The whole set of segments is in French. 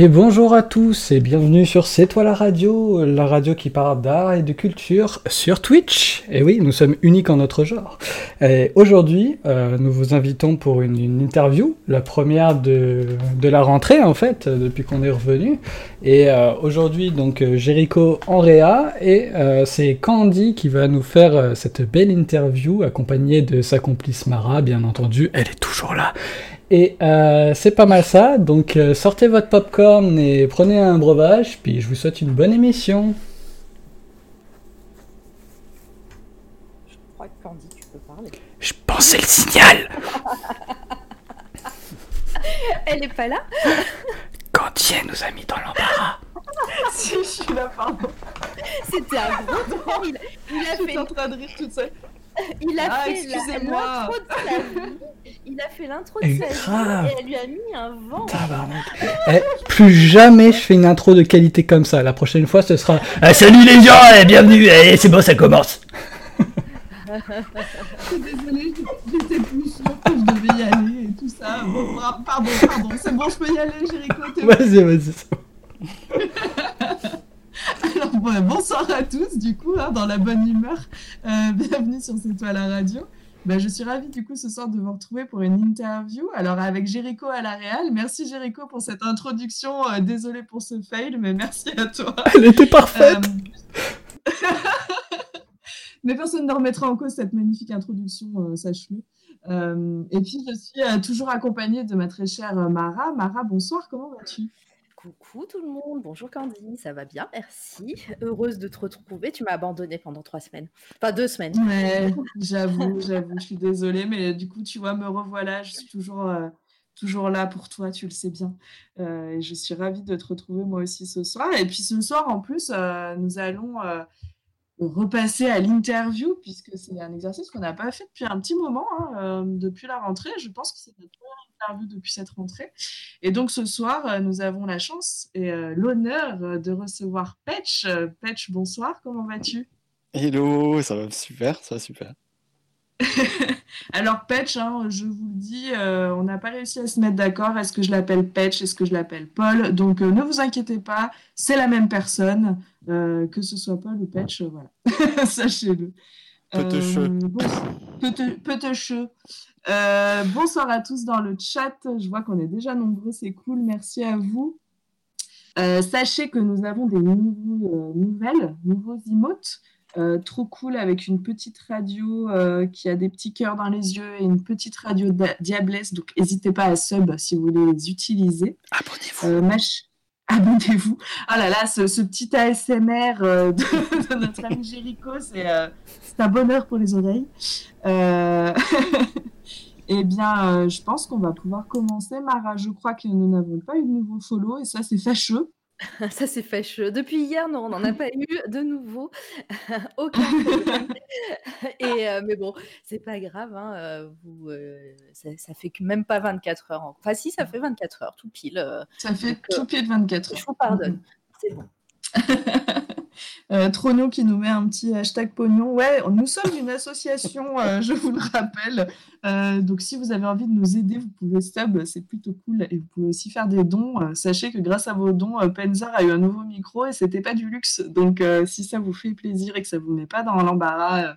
Et bonjour à tous et bienvenue sur C'est toi la radio, la radio qui parle d'art et de culture sur Twitch. Et oui, nous sommes uniques en notre genre. Et aujourd'hui, euh, nous vous invitons pour une, interview, la première de, de, la rentrée en fait, depuis qu'on est revenu. Et euh, aujourd'hui, donc Jericho Andrea et euh, c'est Candy qui va nous faire euh, cette belle interview accompagnée de sa complice Mara, bien entendu. Elle est toujours là. Et euh, c'est pas mal ça, donc euh, sortez votre popcorn et prenez un breuvage, puis je vous souhaite une bonne émission. Je crois que Candy, tu peux parler. Je pensais le signal Elle est pas là Candy, elle nous a mis dans l'embarras. si, je suis là, pardon. C'était un gros temps, il, il a Je fait suis en train de rire toute seule. Il a Ah, fait l'intro de sa vie. Il a fait l'intro de Et sa grave. vie et elle lui a mis un vent. Tabarnak. Eh, plus jamais je fais une intro de qualité comme ça. La prochaine fois, ce sera Ah, Salut les gens, eh, bienvenue, eh, c'est bon, ça commence. Je suis désolée, j'étais plus sûre que je devais y aller et tout ça. Bon, bra- pardon, pardon, c'est bon, je peux y aller, t'es bon. Vas-y, vas-y. c'est bon. Alors, bon, bonsoir à tous, du coup, hein, dans la bonne humeur. Euh, bienvenue sur C'est toi la radio. Ben, je suis ravie, du coup, ce soir de vous retrouver pour une interview. Alors, avec Jéricho à la Réal. Merci, Jéricho, pour cette introduction. Euh, désolée pour ce fail, mais merci à toi. Elle était parfaite. Euh, Mais personne ne remettra en cause cette magnifique introduction, sache-le. Et puis, je suis toujours accompagnée de ma très chère Mara. Mara, bonsoir, comment vas-tu? Coucou tout le monde, bonjour Candy, ça va bien, merci. Heureuse de te retrouver, tu m'as abandonnée pendant trois semaines. Enfin deux semaines. J'avoue, j'avoue, je suis désolée, mais du coup, tu vois, me revoilà, je suis toujours, euh, là pour toi, tu le sais bien. Euh, et je suis ravie de te retrouver moi aussi ce soir. Et puis ce soir, en plus, euh, nous allons repasser à l'interview, puisque c'est un exercice qu'on n'a pas fait depuis un petit moment, hein, depuis la rentrée. Je pense que c'est notre première interview depuis cette rentrée. Et donc ce soir, euh, nous avons la chance et euh, l'honneur euh, de recevoir Petch. Petch, bonsoir, comment vas-tu? Hello, ça va super, ça va super. Alors, Petch, hein, je vous le dis, euh, on n'a pas réussi à se mettre d'accord. Est-ce que je l'appelle Petch Est-ce que je l'appelle Paul? Donc, euh, ne vous inquiétez pas, c'est la même personne, euh, que ce soit Paul ou Petch, euh, voilà. Sachez-le. Petecheux. Bon- Pete-. Euh, bonsoir à tous dans le chat. Je vois qu'on est déjà nombreux, c'est cool. Merci à vous. Euh, sachez que nous avons des nouveaux, euh, nouvelles, nouveaux emotes. Trop cool avec une petite radio qui a des petits cœurs dans les yeux et une petite radio Diablesse. Donc, n'hésitez pas à sub si vous voulez les utiliser. Abonnez-vous. Mach- Abonnez-vous. Ah là là, ce, petit ASMR euh, de, de notre ami Jericho, c'est euh, c'est un bonheur pour les oreilles. Euh, Eh bien, euh, je pense qu'on va pouvoir commencer. Mara, je crois que nous n'avons pas eu de nouveau follow et ça, c'est fâcheux. Ça c'est fâcheux. Depuis hier, non, on n'en a pas eu de nouveau. Aucun problème. Et, euh, mais bon, c'est pas grave. hein, euh, vous, euh, ça, ça fait que même pas 24 heures. en- Enfin, si, ça fait 24 heures, tout pile. euh, Ça fait Donc, tout pied de 24 je heures. vous pardonne. C'est bon. Euh, Trono qui nous met un petit hashtag pognon. Ouais, nous sommes une association, euh, je vous le rappelle. Euh, donc, si vous avez envie de nous aider, vous pouvez sub, c'est plutôt cool. Et vous pouvez aussi faire des dons. Euh, sachez que grâce à vos dons, Penzar a eu un nouveau micro et c'était pas du luxe. Donc, si ça vous fait plaisir et que ça vous met pas dans l'embarras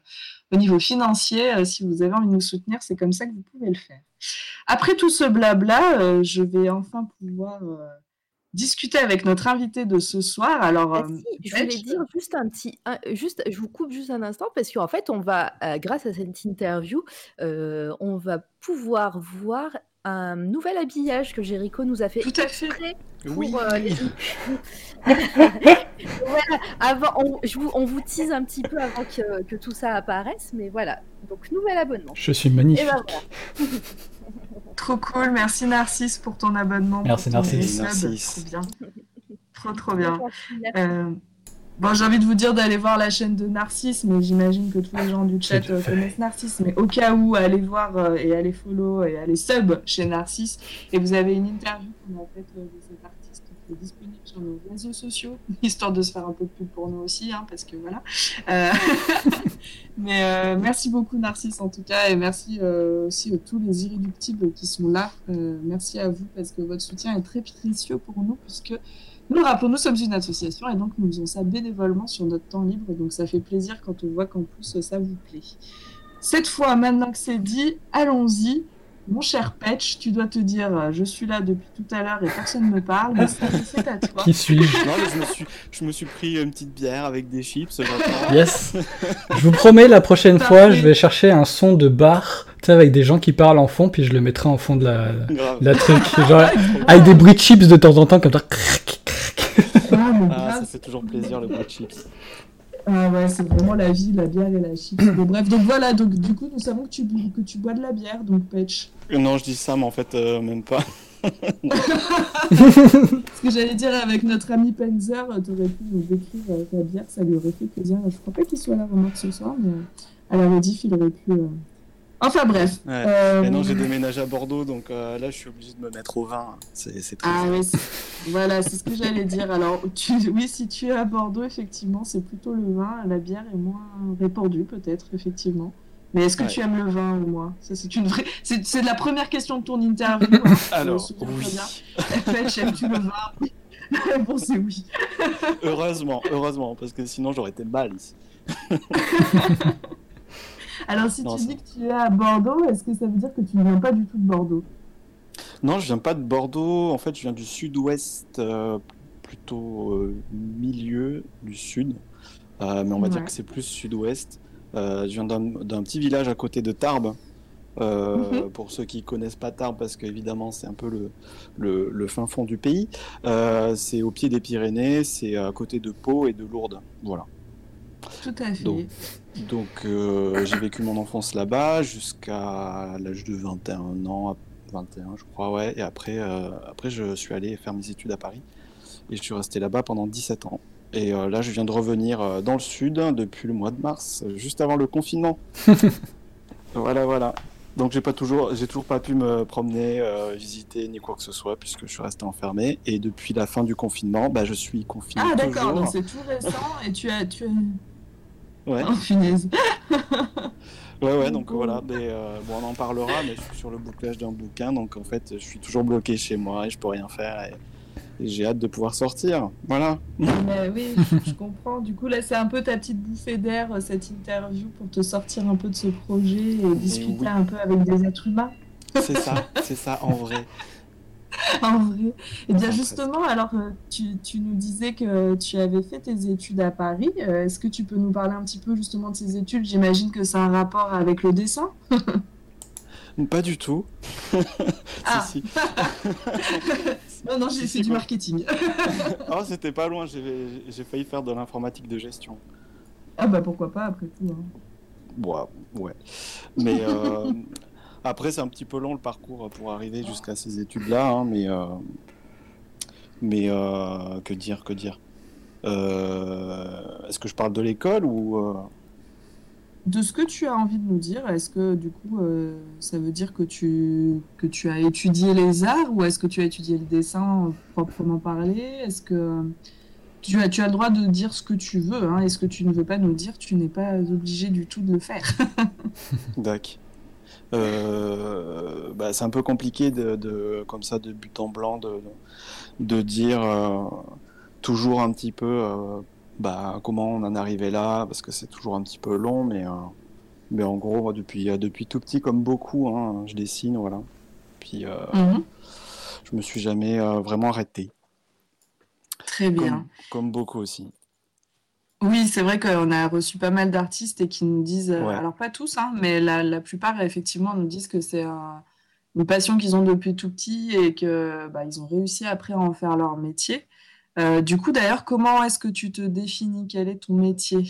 au niveau financier, si vous avez envie de nous soutenir, c'est comme ça que vous pouvez le faire. Après tout ce blabla, je vais enfin pouvoir discuter avec notre invité de ce soir. Alors, Ah euh, si, je voulais dire juste un petit, un- juste, je vous coupe juste un instant parce qu'en fait, on va, euh, grâce à cette interview, euh, on va pouvoir voir un nouvel habillage que Jericho nous a fait Tout à fait. pour Oui. euh, les voilà, avant, on, je vous, on vous tease un petit peu avant que, que tout ça apparaisse, mais voilà. Donc, nouvel abonnement. Je suis Et magnifique. ben voilà. Trop cool, merci Narcisse pour ton abonnement. Merci, ton Narcisse. Narcisse. Trop bien. Trop trop bien. Merci. Euh, bon, j'ai envie de vous dire d'aller voir la chaîne de Narcisse, mais j'imagine que tous les gens du chat euh, connaissent Narcisse. Mais au cas où, allez voir euh, et allez follow et allez sub chez Narcisse. Et vous avez une interview qu'on a faite euh, de cet artiste est disponible sur nos réseaux sociaux, histoire de se faire un peu de pub pour nous aussi, hein, parce que voilà. Euh, mais euh, merci beaucoup Narcisse en tout cas, et merci euh, aussi à tous les irréductibles qui sont là. Merci à vous parce que votre soutien est très précieux pour nous, puisque nous rappelons, nous sommes une association et donc nous faisons ça bénévolement sur notre temps libre, donc ça fait plaisir quand on voit qu'en plus ça vous plaît. Cette fois, maintenant que c'est dit, allons-y. Mon cher Patch, tu dois te dire, euh, je suis là depuis tout à l'heure et personne ne me parle, mais c'est c'est à toi. Qui suis-je Non, mais je me suis, je me suis pris une petite bière avec des chips. Yes. Je vous promets, la prochaine fois, je vais chercher un son de bar, tu sais, avec des gens qui parlent en fond, puis je le mettrai en fond de la, Grave. la truc. Genre, avec des bruits de chips de temps en temps, comme ça. Ah, Ah, ça fait toujours plaisir le bout de chips. Ah ouais, c'est vraiment la vie, la bière et la chips. Bref, donc voilà, donc du coup, nous savons que tu, bu- que tu bois de la bière, donc Patch. Euh, Non, je dis ça, mais en fait, euh, même pas. Ce que j'allais dire avec notre ami Penzer, euh, t'aurais pu nous décrire ta bière, ça lui aurait fait plaisir. Je crois pas qu'il soit là remarque ce soir, mais à la rediff, il aurait pu. euh, Enfin bref. Ouais. Euh, non, j'ai déménagé à Bordeaux, donc euh, là, je suis obligé de me mettre au vin. C'est Ah oui, c'est- voilà, c'est ce que j'allais dire. Alors, tu... oui, si tu es à Bordeaux, effectivement, c'est plutôt le vin. La bière est moins répandue, peut-être, effectivement. Mais est-ce que Ouais. tu aimes le vin ou moi? Ça, c'est une vraie. C'est la première question de ton interview. hein. Je me Alors, oui. aimes-tu le vin? La réponse est oui. heureusement, heureusement, parce que sinon, j'aurais été mal ici. Alors, si Non, tu ça- dis que tu es à Bordeaux, est-ce que ça veut dire que tu ne viens pas du tout de Bordeaux? Non, je viens pas de Bordeaux. En fait, je viens du sud-ouest, euh, plutôt euh, milieu du sud. Euh, mais on va dire que c'est plus sud-ouest. Je viens d'un petit village à côté de Tarbes. Euh, Mhm. Pour ceux qui connaissent pas Tarbes, parce qu'évidemment c'est un peu le, le, le fin fond du pays. Euh, c'est au pied des Pyrénées, c'est à côté de Pau et de Lourdes. Voilà. Tout à fait. Donc, Donc euh, j'ai vécu mon enfance là-bas jusqu'à l'âge de 21 ans, 21 je crois, ouais. Et après, euh, après je suis allé faire mes études à Paris et je suis resté là-bas pendant 17 ans. Et euh, là, je viens de revenir euh, dans le sud depuis le mois de mars, juste avant le confinement. voilà, voilà. Donc j'ai pas toujours, j'ai toujours pas pu me promener, euh, visiter ni quoi que ce soit puisque je suis resté enfermé. Et depuis la fin du confinement, bah, je suis confiné Ah, d'accord, donc c'est tout récent et tu as. Tu as... Ouais. Oh, punaise. Ouais, ouais, donc voilà, mais, euh, bon, on en parlera, mais je suis sur le bouclage d'un bouquin, donc en fait, je suis toujours bloqué chez moi et je peux rien faire et, j'ai hâte de pouvoir sortir. Voilà. Mais oui, je, comprends. Du coup, là, c'est un peu ta petite bouffée d'air, euh, cette interview, pour te sortir un peu de ce projet et discuter oui. un peu avec des êtres humains, C'est ça, c'est ça, en vrai. en vrai. Et bien Enfin, justement, alors, euh, tu, tu nous disais que tu avais fait tes études à Paris. Euh, Est-ce que tu peux nous parler un petit peu justement de ces études? J'imagine que ça a un rapport avec le dessin. Pas du tout. Ah. Si, si. non, non, j'ai fait du marketing. Oh, c'était pas loin, j'ai failli faire de l'informatique de gestion. ah bah pourquoi pas, après tout. hein. Bon, ouais. Mais euh, après, c'est un petit peu long le parcours pour arriver jusqu'à ces études-là, hein, mais, euh, mais euh, que dire, que dire? Euh, Est-ce que je parle de l'école ou De ce que tu as envie de nous dire, est-ce que du coup ça veut dire que tu, que tu as étudié les arts ou est-ce que tu as étudié le dessin proprement parlé Est-ce que tu as, tu as le droit de dire ce que tu veux hein, et ce que tu ne veux pas nous dire, tu n'es pas obligé du tout de le faire. Dac. Euh, bah, c'est un peu compliqué de, de- comme ça de but en blanc de, de dire euh, toujours un petit peu euh, bah, comment on en est arrivé là parce que c'est toujours un petit peu long mais, mais en gros depuis, depuis tout petit comme beaucoup hein, je dessine voilà puis Mhm. je me suis jamais vraiment arrêté Très bien. comme, comme beaucoup aussi Oui, c'est vrai qu'on a reçu pas mal d'artistes et qui nous disent, euh, Ouais. alors pas tous, hein, mais la, la plupart effectivement nous disent que c'est un- une passion qu'ils ont depuis tout petit et que bah, ils ont réussi après à en faire leur métier. Euh, du coup, d'ailleurs, comment est-ce que tu te définis? Quel est ton métier?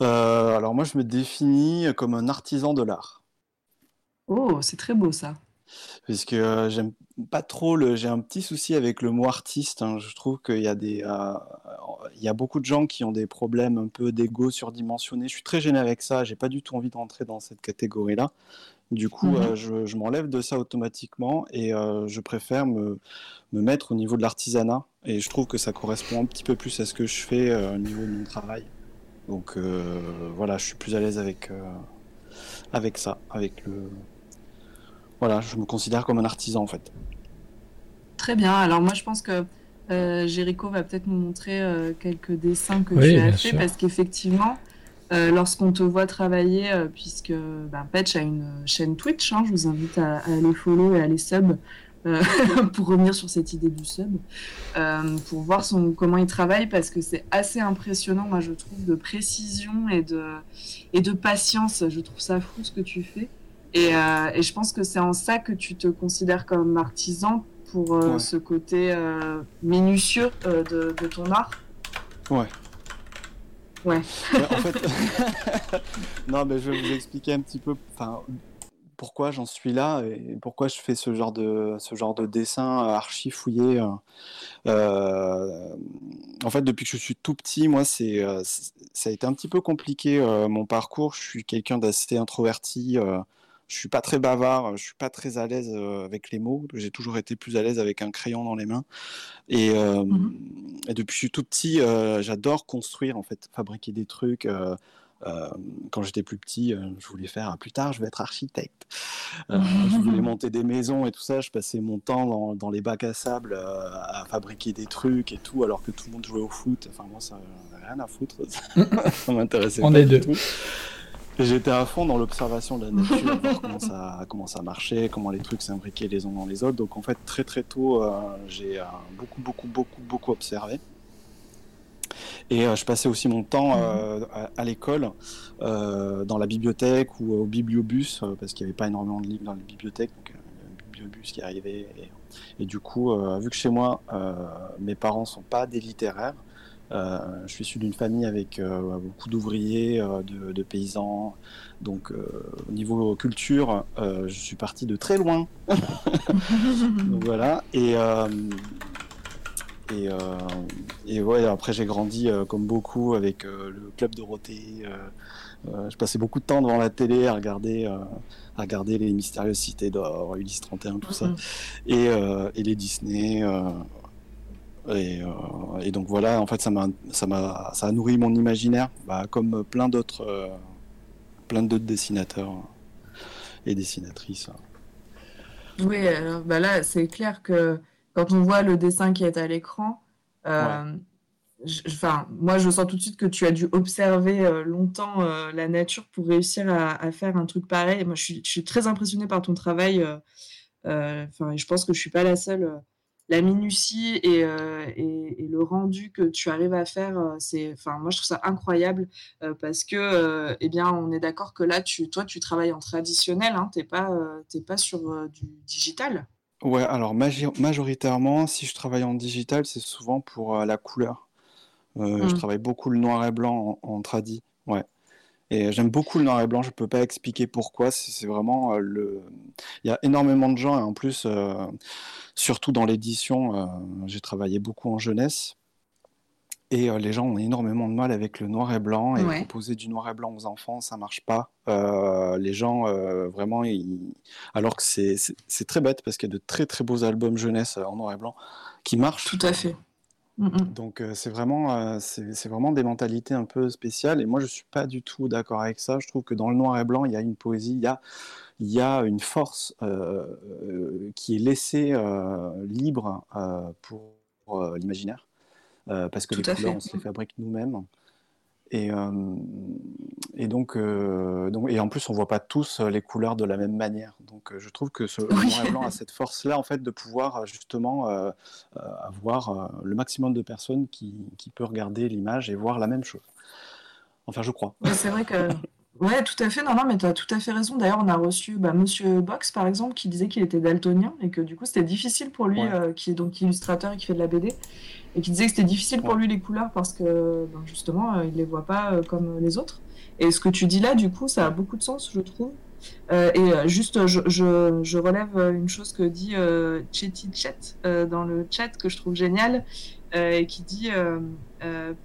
Euh, alors moi je me définis comme un artisan de l'art Oh, c'est très beau ça. Parce que euh, j'aime pas trop le. J'ai un petit souci avec le mot artiste. hein. Je trouve qu'il y a des. euh, il y a beaucoup de gens qui ont des problèmes un peu d'ego surdimensionné. Je suis très gêné avec ça. J'ai pas du tout envie de rentrer dans cette catégorie-là. Du coup, Mhm. euh, je, je m'enlève de ça automatiquement et euh, je préfère me, me mettre au niveau de l'artisanat. Et je trouve que ça correspond un petit peu plus à ce que je fais au niveau de mon travail. Donc voilà, je suis plus à l'aise avec, avec ça, avec le. Voilà, je me considère comme un artisan en fait. Très bien. Alors moi, je pense que euh, Jericho va peut-être nous montrer euh, quelques dessins que Oui, tu as fait sûr. parce qu'effectivement, euh, lorsqu'on te voit travailler, euh, puisque ben, Patch a une chaîne Twitch, hein, je vous invite à, à aller follow et à aller sub euh, pour revenir sur cette idée du sub, euh, pour voir son, comment il travaille parce que c'est assez impressionnant, moi je trouve, de précision et de, et de patience. Je trouve ça fou ce que tu fais. Et, euh, et je pense que c'est en ça que tu te considères comme artisan pour euh, Ouais. ce côté euh, minutieux de, de ton art? Ouais. Ouais. En fait, non, mais je vais vous expliquer un petit peu, pourquoi j'en suis là et pourquoi je fais ce genre de ce genre de dessin archi fouillé. euh. En fait, depuis que je suis tout petit, moi, c'est c'est- ça a été un petit peu compliqué euh, mon parcours. Je suis quelqu'un d'assez introverti. euh, je suis pas très bavard. Je suis pas très à l'aise euh, avec les mots. J'ai toujours été plus à l'aise avec un crayon dans les mains. Et, euh, Mhm. et depuis que je suis tout petit, euh, j'adore construire, en fait, fabriquer des trucs. euh, quand j'étais plus petit, je voulais faire, ah, plus tard, je vais être architecte. Je voulais monter des maisons et tout ça. Je passais mon temps dans, dans les bacs à sable à fabriquer des trucs et tout, alors que tout le monde jouait au foot. Enfin, moi, ça rien à foutre. ça m'intéressait On pas est du deux. tout. J'étais à fond dans l'observation de la nature, comment ça, comment ça marchait, comment les trucs s'imbriquaient les uns dans les autres. Donc en fait, très très tôt, euh, j'ai euh, beaucoup, beaucoup, beaucoup, beaucoup observé. Et euh, je passais aussi mon temps à, l'école, dans la bibliothèque ou au bibliobus, parce qu'il n'y avait pas énormément de livres dans les bibliothèques, donc il y a un bibliobus qui arrivait. Et, et du coup, vu que chez moi, mes parents sont pas des littéraires, je suis issu d'une famille avec euh, beaucoup d'ouvriers, euh, de, de paysans. Donc, euh, au niveau culture, euh, je suis parti de très loin. Donc voilà. Et, euh, et, euh, et ouais, après, j'ai grandi euh, comme beaucoup avec euh, le club Dorothée. euh, euh, je passais beaucoup de temps devant la télé à regarder, euh, à regarder les mystérieuses cités d'or, Ulysse 31, tout ça Mhm. et, euh, et les Disney. Euh, et, euh, et donc voilà, en fait, ça m'a, ça m'a, ça a nourri mon imaginaire, bah, comme plein d'autres, euh, plein d'autres dessinateurs et dessinatrices. Oui, alors bah là, c'est clair que quand on voit le dessin qui est à l'écran, euh, enfin, moi, je sens tout de suite que tu as dû observer euh, longtemps euh, la nature pour réussir à, à faire un truc pareil. Moi, je suis, je suis très impressionnée par ton travail. euh, euh, Enfin, je pense que je suis pas la seule. La minutie et, euh, et, et le rendu que tu arrives à faire, euh, c'est, enfin, moi, je trouve ça incroyable euh, parce que, euh, eh bien, on est d'accord que là, tu, toi, tu travailles en traditionnel, hein, t'es pas, t'es pas sur du digital. Ouais, alors majoritairement, si je travaille en digital, c'est souvent pour la couleur. Je Mm. travaille beaucoup le noir et blanc en, en tradi. Ouais. Et j'aime beaucoup le noir et blanc, je peux pas expliquer pourquoi, c'est vraiment euh, le... Il y a énormément de gens, et en plus, euh, surtout dans l'édition, euh, j'ai travaillé beaucoup en jeunesse, et euh, les gens ont énormément de mal avec le noir et blanc, et Ouais. proposer du noir et blanc aux enfants, ça marche pas. Les gens, vraiment, ils... alors que c'est très bête, parce qu'il y a de très très beaux albums jeunesse en noir et blanc qui marchent, Tout à fait. Mm, mm. donc euh, c'est vraiment, euh, c'est c'est vraiment des mentalités un peu spéciales et moi je suis pas du tout d'accord avec ça. Je trouve que dans le noir et blanc il y a une poésie, il y a, il y a une force euh, qui est laissée libre pour l'imaginaire parce que Tout les couleurs fait. on se les fabrique nous-mêmes et, euh, et donc, euh, donc et en plus on voit pas tous les couleurs de la même manière. Donc euh, je trouve que ce noir et blanc a cette force-là en fait de pouvoir justement euh, avoir le maximum de personnes qui, qui peut regarder l'image et voir la même chose. Enfin, je crois. C'est vrai que. Ouais, tout à fait. Non, non, mais tu as tout à fait raison. D'ailleurs, on a reçu bah, Monsieur Box, par exemple, qui disait qu'il était daltonien et que du coup, c'était difficile pour lui, Ouais. euh, qui est donc illustrateur et qui fait de la BD, et qui disait que c'était difficile pour lui les couleurs parce que ben, justement, euh, il les voit pas euh, comme les autres. Et ce que tu dis là, du coup, ça a beaucoup de sens, je trouve. Euh, et juste, je, je, je relève une chose que dit euh, Chetty Chet euh, dans le chat que je trouve génial. euh, qui dit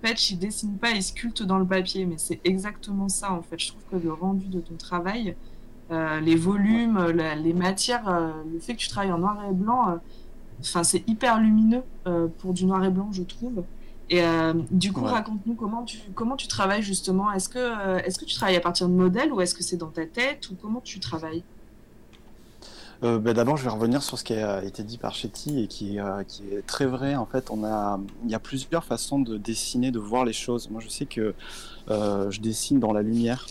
Patch, il dessine pas, il sculpte dans le papier. Mais c'est exactement ça, en fait. Je trouve que le rendu de ton travail, les volumes, la- les matières, le fait que tu travailles en noir et blanc, enfin, c'est hyper lumineux euh, pour du noir et blanc, je trouve. Et euh, du coup, Ouais. raconte-nous comment tu, comment tu travailles justement. Est-ce que, euh, est-ce que tu travailles à partir de modèles ou est-ce que c'est dans ta tête ou comment tu travailles? Euh, bah, D'abord, je vais revenir sur ce qui a été dit par Chetty et qui, est, euh, qui est très vrai. En fait, on a, il y a plusieurs façons de dessiner, de voir les choses. Moi, je sais que euh, je dessine dans la lumière.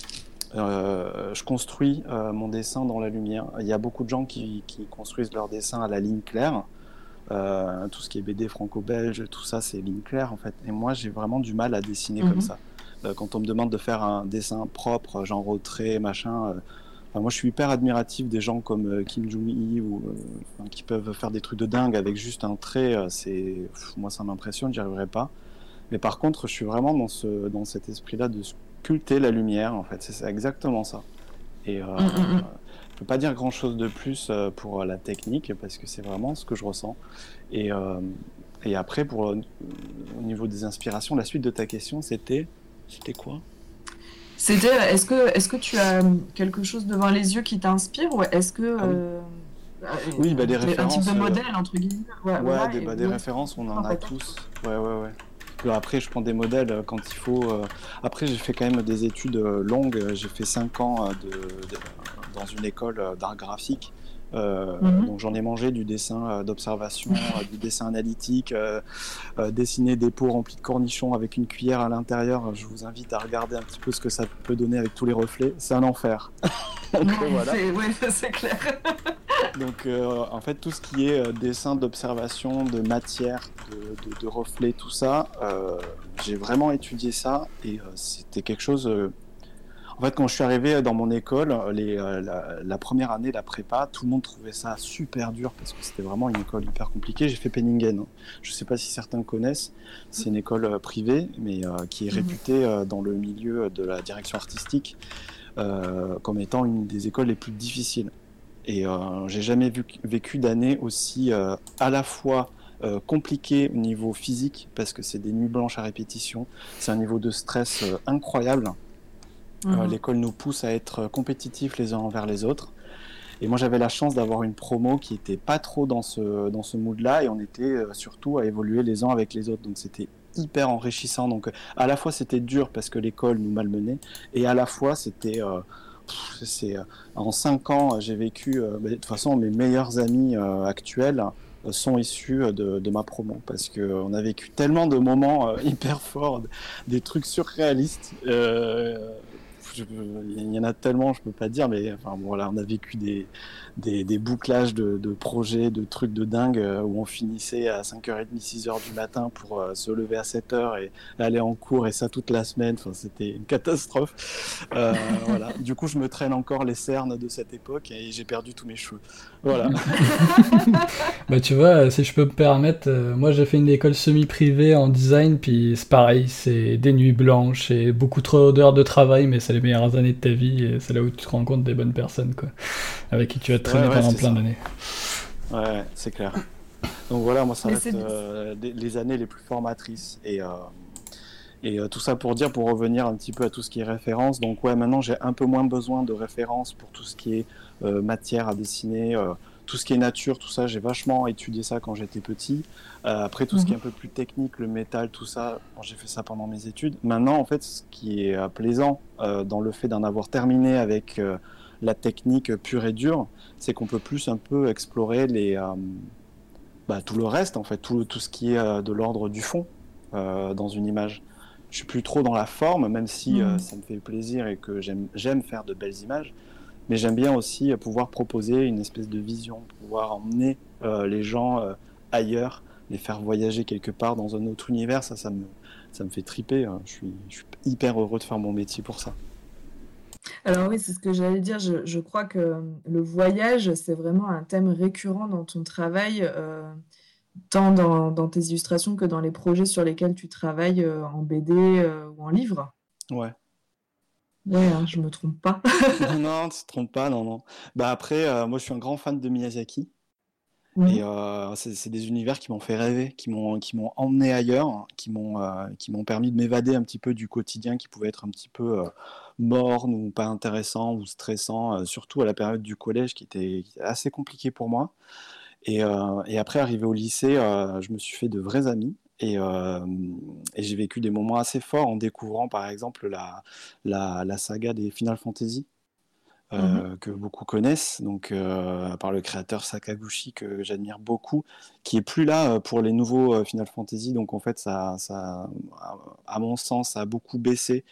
Je construis mon dessin dans la lumière. Il y a beaucoup de gens qui, qui construisent leur dessin à la ligne claire. Euh, tout ce qui est BD franco-belge, tout ça, c'est ligne claire en fait. Et moi, j'ai vraiment du mal à dessiner Mhm. comme ça. Euh, quand on me demande de faire un dessin propre, genre retrait, machin, euh, enfin, moi, je suis hyper admiratif des gens comme euh, Kim Jong-il ou euh, enfin, qui peuvent faire des trucs de dingue avec juste un trait. euh, c'est, moi, ça m'impressionne, j'y arriverai pas. Mais par contre, je suis vraiment dans ce, dans cet esprit-là de sculpter la lumière. En fait, c'est exactement ça. Et euh, Mm, mm, mm. Je peux pas dire grand-chose de plus euh, pour euh, la technique parce que c'est vraiment ce que je ressens. Et, euh, et après, pour au niveau des inspirations, la suite de ta question, c'était, c'était quoi? C'était, est-ce que, est-ce que tu as quelque chose devant les yeux qui t'inspire ou est-ce que Ah oui. euh, Oui, bah, des un type références, de modèle entre guillemets. Ouais, Ouais, voilà, des, bah, des références, on en a tous. Ouais, ouais, ouais. Puis après, je prends des modèles quand il faut. Après, j'ai fait quand même des études longues. J'ai fait 5 ans de, de- dans une école euh, d'art graphique. Euh, Mhm. Donc j'en ai mangé du dessin euh, d'observation, euh, du dessin analytique, dessiner des pots remplis de cornichons avec une cuillère à l'intérieur. Je vous invite à regarder un petit peu ce que ça peut donner avec tous les reflets. C'est un enfer. Donc Non, voilà. c'est- ouais, clair. Donc, en fait, tout ce qui est dessin d'observation, de matière, de, de, de reflets, tout ça, j'ai vraiment étudié ça et c'était quelque chose. En fait, quand je suis arrivé dans mon école, les, euh, la, la première année, la prépa, tout le monde trouvait ça super dur parce que c'était vraiment une école hyper compliquée. J'ai fait Penningen. hein. Je ne sais pas si certains connaissent. C'est une école euh, privée, mais euh, qui est Mhm. réputée euh, dans le milieu de la direction artistique euh, comme étant une des écoles les plus difficiles. Et j'ai jamais vu, vécu d'année aussi à la fois euh, compliquée au niveau physique, parce que c'est des nuits blanches à répétition, c'est un niveau de stress euh, incroyable. Euh, Mhm. L'école nous pousse à être compétitifs les uns envers les autres. Et moi, j'avais la chance d'avoir une promo qui était pas trop dans ce, dans ce mood-là, et on était euh, surtout à évoluer les uns avec les autres. Donc c'était hyper enrichissant. Donc euh, à la fois c'était dur parce que l'école nous malmenait, et à la fois c'était euh, c'est euh, en cinq ans j'ai vécu. euh, bah, de toute façon, mes meilleurs amis euh, actuels euh, sont issus euh, de, de ma promo parce que euh, on a vécu tellement de moments euh, hyper forts, des trucs surréalistes. Il y en a tellement, je peux pas dire, mais enfin bon, voilà, on a vécu des, des, des bouclages de, de projets, de trucs de dingue euh, où on finissait à 5h30, 6h du matin pour euh, se lever à 7h et aller en cours et ça toute la semaine. Enfin, c'était une catastrophe. Euh, voilà. Du coup, je me traîne encore les cernes de cette époque et j'ai perdu tous mes cheveux. Voilà. Bah tu vois, si je peux me permettre, euh, moi j'ai fait une école semi-privée en design, puis c'est pareil, c'est des nuits blanches et beaucoup trop d'heures de travail, mais c'est les meilleures années de ta vie et c'est là où tu te rends compte des bonnes personnes, quoi, avec qui tu vas traîner Ouais, ouais, pendant plein d'années. Ouais, c'est clair. Donc voilà, moi ça reste c'est- euh, les années les plus formatrices. Et, euh, et euh, tout ça pour dire, pour revenir un petit peu à tout ce qui est référence. Donc ouais, maintenant j'ai un peu moins besoin de références pour tout ce qui est euh, matière à dessiner, euh, tout ce qui est nature, tout ça. J'ai vachement étudié ça quand j'étais petit. Euh, après tout ce qui est un peu plus technique, le métal, tout ça, bon, j'ai fait ça pendant mes études. Maintenant, en fait, ce qui est euh, plaisant euh, dans le fait d'en avoir terminé avec euh, la technique pure et dure, c'est qu'on peut plus un peu explorer les, bah, tout le reste, en fait, tout, tout ce qui est de l'ordre du fond dans une image. Je suis plus trop dans la forme, même si Mhm. ça me fait plaisir et que j'aime faire de belles images. Mais j'aime bien aussi euh, pouvoir proposer une espèce de vision, pouvoir emmener euh, les gens euh, ailleurs, les faire voyager quelque part dans un autre univers. Ça, ça me, ça me fait triper. hein. Je suis, je suis hyper heureux de faire mon métier pour ça. Alors oui, c'est ce que j'allais dire. Je, je crois que le voyage, c'est vraiment un thème récurrent dans ton travail, euh, tant dans, dans tes illustrations que dans les projets sur lesquels tu travailles euh, en BD euh, ou en livre. Ouais. Ouais, hein, je me trompe pas. non, tu te trompes pas, non, non. Bah après, euh, moi je suis un grand fan de Miyazaki. Et euh, c'est des univers qui m'ont fait rêver, qui m'ont qui m'ont emmené ailleurs, qui m'ont euh, qui m'ont permis de m'évader un petit peu du quotidien qui pouvait être un petit peu morne ou pas intéressant ou stressant, surtout à la période du collège qui était, assez compliqué pour moi. Et, et après, arrivé au lycée, je me suis fait de vrais amis. Et, euh, et j'ai vécu des moments assez forts en découvrant, par exemple, la, la, la saga des Final Fantasy, euh, que beaucoup connaissent, donc euh, par le créateur Sakaguchi, que j'admire beaucoup, qui est plus là euh, pour les nouveaux Final Fantasy. Donc en fait, ça, ça, à- mon sens, ça a beaucoup baissé.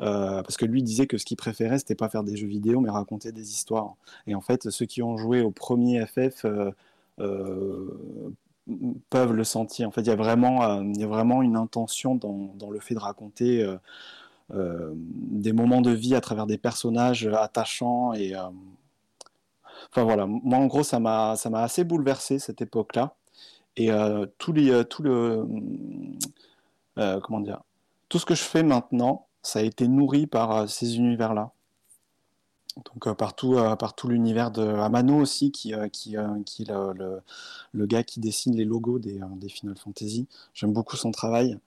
parce que lui disait que ce qu'il préférait, c'était pas faire des jeux vidéo, mais raconter des histoires. Et en fait, ceux qui ont joué au premier FF peuvent le sentir. En fait, il y a vraiment, euh, il y a vraiment une intention dans, le fait de raconter euh, euh, des moments de vie à travers des personnages attachants. Et, enfin voilà, moi en gros, ça m'a, ça m'a assez bouleversé cette époque-là. Et tout, les, tout le, comment dire, tout ce que je fais maintenant, ça a été nourri par ces univers-là. Donc euh, par tout, euh, par tout l'univers de Amano aussi, qui, euh, qui, qui le, gars qui dessine les logos des, Final Fantasy. J'aime beaucoup son travail.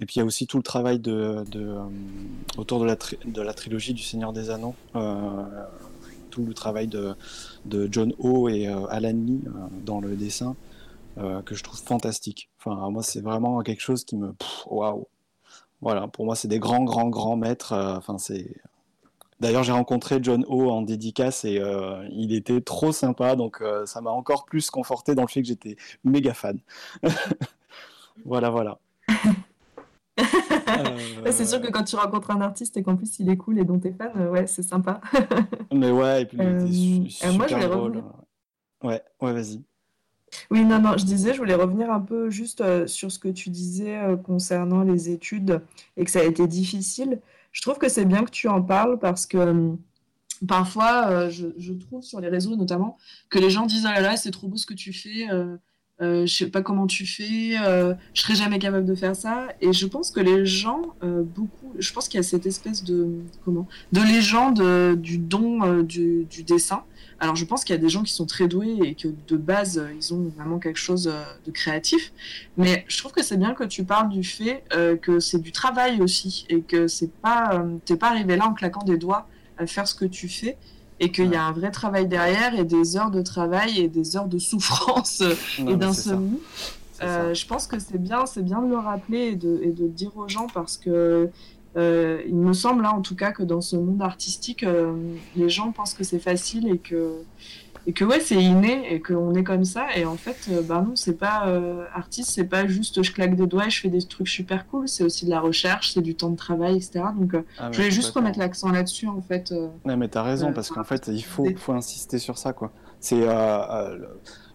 Et puis il y a aussi tout le travail de, autour de la, de la trilogie du Seigneur des Anneaux. Tout le travail de, de John Ho et Alan Lee dans le dessin, que je trouve fantastique. Enfin, moi, c'est vraiment quelque chose qui me... Waouh Voilà, pour moi, c'est des grands, grands, grands maîtres. Enfin, c'est... D'ailleurs, j'ai rencontré John Ho en dédicace et euh, il était trop sympa, donc euh, ça m'a encore plus conforté dans le fait que j'étais méga fan. voilà, voilà. Ouais, c'est sûr que quand tu rencontres un artiste et qu'en plus il est cool et dont t'es fan, euh, ouais, c'est sympa. Mais ouais, et puis il était Euh, su- euh, moi, je super drôle. Ouais, ouais, vas-y. Oui, non, non, je disais, je voulais revenir un peu juste euh, sur ce que tu disais euh, concernant les études et que ça a été difficile. Je trouve que c'est bien que tu en parles parce que euh, parfois, euh, je, je trouve sur les réseaux notamment que les gens disent, ah là là, c'est trop beau ce que tu fais, euh, je sais pas comment tu fais, euh, je serais jamais capable de faire ça. Et je pense que les gens, euh, beaucoup, je pense qu'il y a cette espèce de, comment, de légende euh, du don euh, du, du dessin. Alors je pense qu'il y a des gens qui sont très doués et que de base ils ont vraiment quelque chose de créatif, mais je trouve que c'est bien que tu parles du fait que c'est du travail aussi et que c'est pas t'es pas arrivé là en claquant des doigts à faire ce que tu fais et qu'il y a un vrai travail derrière et des heures de travail et des heures de souffrance Non, et d'insomnie. Euh, je pense que c'est bien, c'est bien de le rappeler et de, et de le dire aux gens parce que euh, il me semble, là, en tout cas, que dans ce monde artistique, euh, les gens pensent que c'est facile et que, et que ouais, c'est inné et qu'on est comme ça. Et en fait, euh, bah non, c'est pas euh, artiste, c'est pas juste je claque des doigts et je fais des trucs super cool. C'est aussi de la recherche, c'est du temps de travail, etc. Donc, euh, Ah, je voulais juste remettre l'accent là-dessus, en fait. euh. Non, mais t'as raison, parce qu'en fait, il faut, faut insister sur ça, quoi. C'est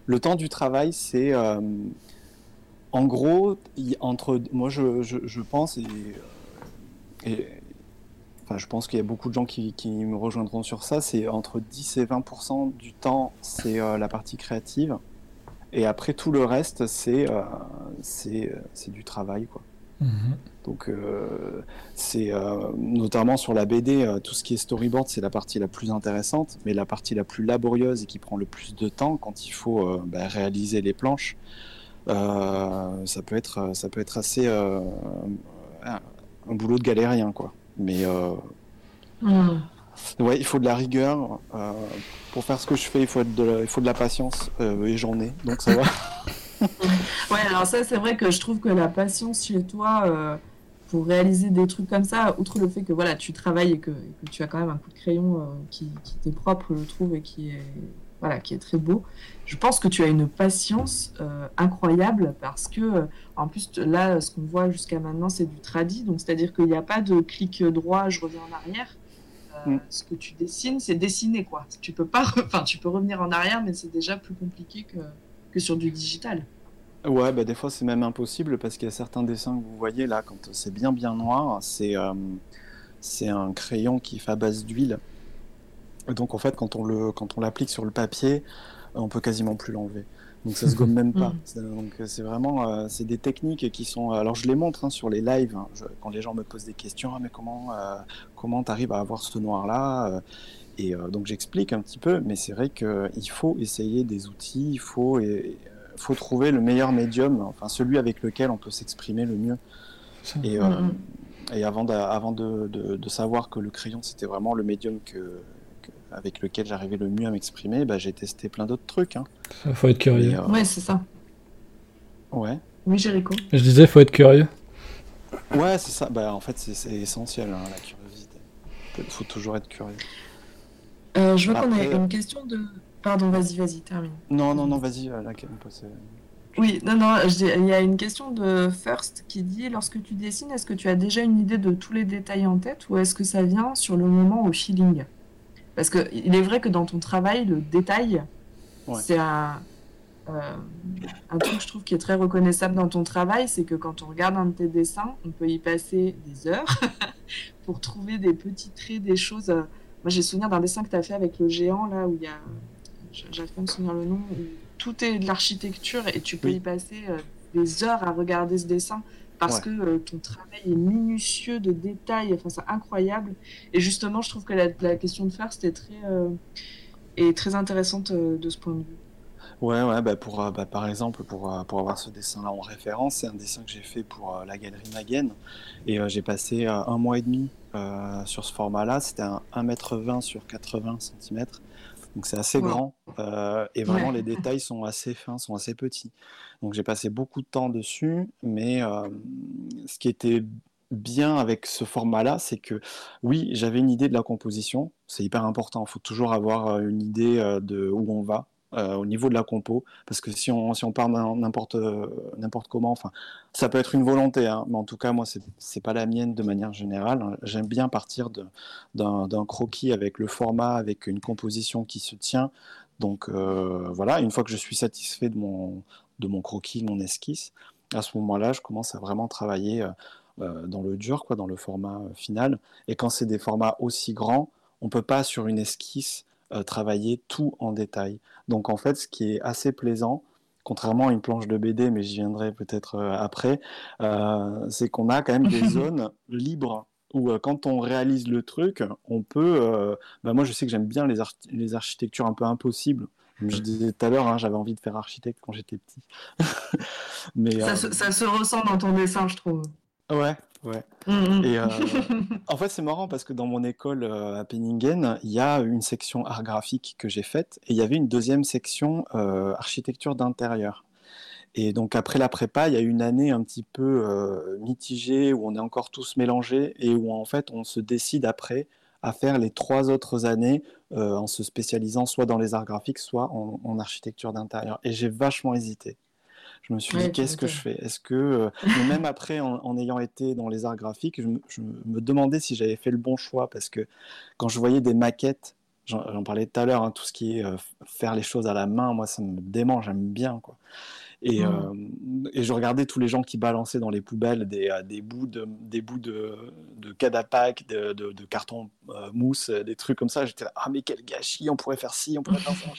le, temps du travail, c'est en gros entre moi je, je, je pense et, et enfin je pense qu'il y a beaucoup de gens qui, qui me rejoindront sur ça. C'est entre 10 et 20% du temps, c'est euh, la partie créative, et après tout le reste, c'est euh, c'est c'est du travail, quoi. Mhm. Donc euh, c'est euh, notamment sur la BD, euh, tout ce qui est storyboard, c'est la partie la plus intéressante, mais la partie la plus laborieuse et qui prend le plus de temps quand il faut euh, bah, réaliser les planches, euh, ça peut être ça peut être assez euh, un, un boulot de galérien quoi. Mais euh, ouais, il faut de la rigueur euh, pour faire ce que je fais. Il faut être de la, il faut de la patience euh, et j'en ai, donc ça va. Ouais, alors ça, c'est vrai que je trouve que la patience chez toi euh, pour réaliser des trucs comme ça, outre le fait que voilà, tu travailles et que, et que tu as quand même un coup de crayon euh, qui, qui t'est propre, je trouve, et qui est, voilà, qui est très beau, je pense que tu as une patience euh, incroyable parce que, en plus, là, ce qu'on voit jusqu'à maintenant, c'est du tradi, donc c'est-à-dire qu'il n'y a pas de clic droit, je reviens en arrière. Euh, Mm. Ce que tu dessines, c'est dessiner, quoi. Tu peux pas, enfin, tu peux revenir en arrière, mais c'est déjà plus compliqué que, que sur du digital. Ouais, bah des fois c'est même impossible parce qu'il y a certains dessins que vous voyez là, quand c'est bien bien noir, c'est euh, c'est un crayon qui fait à base d'huile. Donc en fait quand on le quand on l'applique sur le papier, on peut quasiment plus l'enlever. Donc ça se gomme même pas. Mm. C'est- Donc euh, c'est vraiment, euh, c'est des techniques qui sont. Alors je les montre hein, sur les lives hein. Je- quand les gens me posent des questions. Ah, mais comment, euh, comment t'arrives à avoir ce noir là Et euh, donc j'explique un petit peu. Mais c'est vrai qu'il faut essayer des outils. Il faut, et, et, euh, faut trouver le meilleur médium, enfin celui avec lequel on peut s'exprimer le mieux. Et, euh, Mm, et avant, de, avant de, de- de savoir que le crayon c'était vraiment le médium que- avec lequel j'arrivais le mieux à m'exprimer, bah, j'ai testé plein d'autres trucs. hein. Ça, faut être curieux. Euh, Ouais, c'est ça. ouais. Oui, Jéricho. Je disais, faut être curieux. Ouais, c'est ça. Bah, en fait, c'est essentiel, hein, la curiosité. Il faut toujours être curieux. Euh, je vois qu'on a une question de. Pardon, vas-y, vas-y, termine. Non, non, non, vas-y, euh, on euh, Oui, non, non, il y a une question de First qui dit, lorsque tu dessines, est-ce que tu as déjà une idée de tous les détails en tête ou est-ce que ça vient sur le moment au feeling? Parce que il est vrai que dans ton travail, le détail, Ouais. c'est un, euh, un truc, je trouve, qui est très reconnaissable dans ton travail, c'est que quand on regarde un de tes dessins, on peut y passer des heures pour trouver des petits traits, des choses. Moi, j'ai souvenir d'un dessin que tu as fait avec le géant, là, où il y a. J'arrive pas à me souvenir le nom, où tout est de l'architecture et tu peux Oui. y passer euh, des heures à regarder ce dessin parce Ouais. que euh, ton travail est minutieux de détails, enfin, c'est incroyable. Et justement, je trouve que la, la question de First est très, euh, très intéressante euh, de ce point de vue. Ouais, ouais, bah pour, bah, par exemple, pour, pour avoir ce dessin-là en référence, c'est un dessin que j'ai fait pour la galerie Maguen. Et j'ai passé un mois et demi sur ce format-là. C'était un 1m20 sur 80 cm. Donc c'est assez grand. et vraiment, Ouais. les détails sont assez fins, sont assez petits. Donc j'ai passé beaucoup de temps dessus. Mais euh, ce qui était bien avec ce format-là, c'est que oui, j'avais une idée de la composition. C'est hyper important. Il faut toujours avoir euh, une idée euh, de où on va au niveau de la compo, parce que si on, si on part n'importe n'importe comment, enfin, ça peut être une volonté, hein, mais en tout cas, moi, c'est pas la mienne de manière générale. J'aime bien partir d'un croquis avec le format, avec une composition qui se tient. Donc voilà, une fois que je suis satisfait de mon, de mon croquis, de mon esquisse, à ce moment-là, je commence à vraiment travailler euh, euh, dans le dur, quoi, dans le format euh, final. Et quand c'est des formats aussi grands, on peut pas sur une esquisse travailler tout en détail. Donc en fait, ce qui est assez plaisant, contrairement à une planche de BD, mais j'y viendrai peut-être après, euh, c'est qu'on a quand même des zones libres où euh, quand on réalise le truc, on peut... euh, bah, moi, je sais que j'aime bien les, les architectures un peu impossibles. Comme je disais tout à l'heure, hein, j'avais envie de faire architecte quand j'étais petit. mais Ça, euh, se, ça se ressent dans ton dessin, je trouve. ouais, ouais. Mm, mm. Et euh, en fait, c'est marrant parce que dans mon école euh, à Penningen, il y a une section art graphique que j'ai faite et il y avait une deuxième section architecture d'intérieur. Et donc après la prépa, il y a une année un petit peu euh, mitigée où on est encore tous mélangés et où en fait on se décide après à faire les trois autres années euh, en se spécialisant soit dans les arts graphiques, soit en, en architecture d'intérieur. Et j'ai vachement hésité. Je me suis Ouais, dit, qu'est-ce que je fais? Est-ce que, euh, mais même après, en, en ayant été dans les arts graphiques, je me, je me demandais si j'avais fait le bon choix parce que quand je voyais des maquettes, j'en j'en parlais tout à l'heure, hein, tout ce qui est euh, faire les choses à la main, moi ça me démange, j'aime bien quoi. Et, euh, et je regardais tous les gens qui balançaient dans les poubelles des, euh, des bouts de, des bouts de, de Cadapac, de, de, de carton euh, mousse, des trucs comme ça. J'étais là, ah mais quel gâchis, on pourrait faire ci, on pourrait faire ça.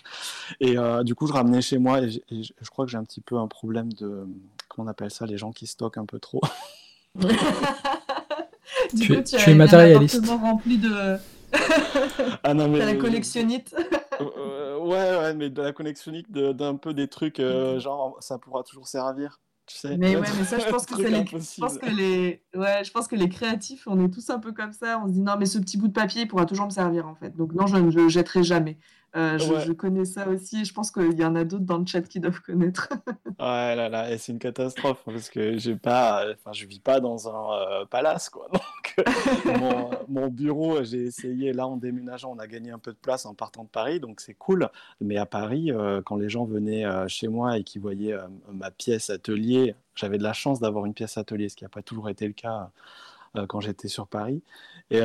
Et euh, du coup, je ramenais chez moi et, je crois que j'ai un petit peu un problème de, comment on appelle ça, les gens qui stockent un peu trop. Du Tu- coup, tu es matérialiste. rempli de. Ah non, mais T'as la collectionnite. Ouais, ouais, mais de la collectionnique de- d'un peu des trucs, euh, genre ça pourra toujours servir. Tu sais, Mais ouais, mais ça, je pense que les. Je impossible. pense que les. Ouais, je pense que les créatifs, on est tous un peu comme ça. On se dit non, mais ce petit bout de papier, il pourra toujours me servir en fait. Donc non, je ne le jetterai jamais. Euh, je, Ouais. je connais ça aussi. Je pense qu'il y en a d'autres dans le chat qui doivent connaître. Ouais, là, là, et c'est une catastrophe parce que j'ai pas, enfin, je vis pas dans un euh, palace, quoi. Donc, euh, mon, mon bureau, j'ai essayé, là, en déménageant, on a gagné un peu de place en partant de Paris, donc c'est cool. Mais à Paris, euh, quand les gens venaient chez moi et qui voyaient ma pièce atelier, j'avais de la chance d'avoir une pièce atelier, ce qui n'a pas toujours été le cas quand j'étais sur Paris. Et,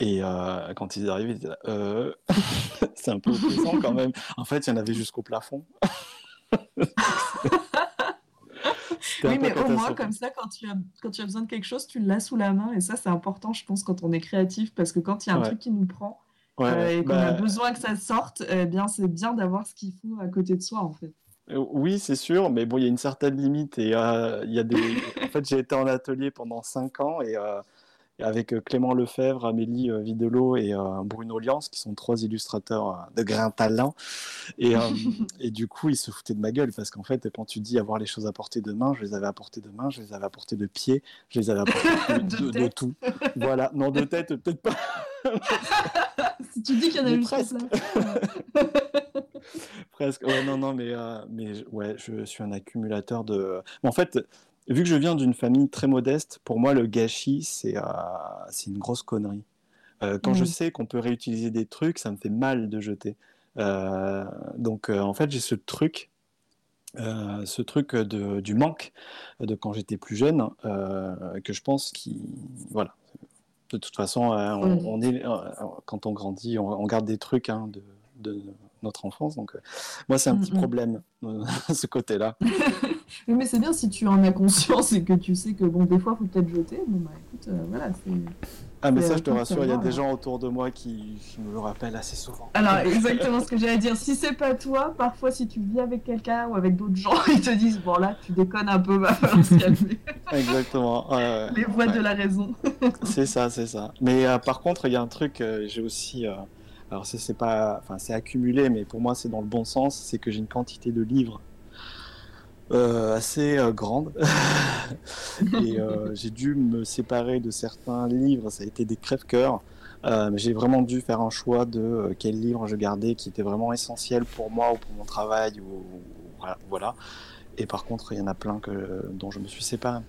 et euh, quand ils arrivaient, ils disaient, euh, c'est un peu oppressant quand même. En fait, il y en avait jusqu'au plafond. Oui, mais au moins, comme ça, quand tu as, quand tu as besoin de quelque chose, tu l'as sous la main. Et ça, c'est important, je pense, quand on est créatif. Parce que quand il y a un Ouais. truc qui nous prend Ouais, euh, et qu'on a Bah, besoin que ça sorte, eh bien, c'est bien d'avoir ce qu'il faut à côté de soi, en fait. Oui, c'est sûr, mais bon, il y a une certaine limite et euh, il y a des. En fait, j'ai été en atelier pendant cinq ans et, et avec euh, Clément Lefebvre, Amélie euh, Videlot et euh, Bruno Lians, qui sont trois illustrateurs de grand talent. Et, et du coup, ils se foutaient de ma gueule parce qu'en fait, quand tu dis avoir les choses à portée de main, je les avais à portée de main, je les avais à portée de pied, je les avais à portée de, tout. Voilà, non, de tête, peut-être pas. Si tu dis qu'il y en a Mais une presque. là. Presque. Ouais, non, non, mais, euh, mais ouais, je suis un accumulateur de. En fait, vu que je viens d'une famille très modeste, pour moi, le gâchis, c'est euh, une grosse connerie. Euh, quand je sais qu'on peut réutiliser des trucs, ça me fait mal de jeter. Euh, donc, en fait, j'ai ce truc, ce truc de, du manque de quand j'étais plus jeune, que je pense qui, voilà. De toute façon, euh, on, on est, quand on grandit, on, on garde des trucs hein, de, de notre enfance. Donc, moi, c'est un Mm, petit mm. problème, ce côté-là. Mais c'est bien si tu en as conscience et que tu sais que bon, des fois, il faut peut-être jeter. Bon, bah écoute, euh, voilà. c'est- Ah, mais ça, je te rassure, il y a des gens autour de moi qui, qui me le rappellent assez souvent. Alors, exactement ce que j'allais dire. Si c'est pas toi, parfois, si tu vis avec quelqu'un ou avec d'autres gens, ils te disent Bon, là, tu déconnes un peu, va falloir se calmer. Exactement. Les voix Ouais. de la raison. C'est ça, c'est ça. Mais euh, par contre, il y a un truc, euh, j'ai aussi. alors, c'est pas. Enfin, c'est accumulé, mais pour moi, c'est dans le bon sens. C'est que j'ai une quantité de livres euh, assez euh, grande. Et euh, j'ai dû me séparer de certains livres. Ça a été des crève-cœurs. Euh, j'ai vraiment dû faire un choix de quel livre je gardais qui était vraiment essentiel pour moi ou pour mon travail. Ou, voilà. Et par contre, il y en a plein que, dont je me suis séparé.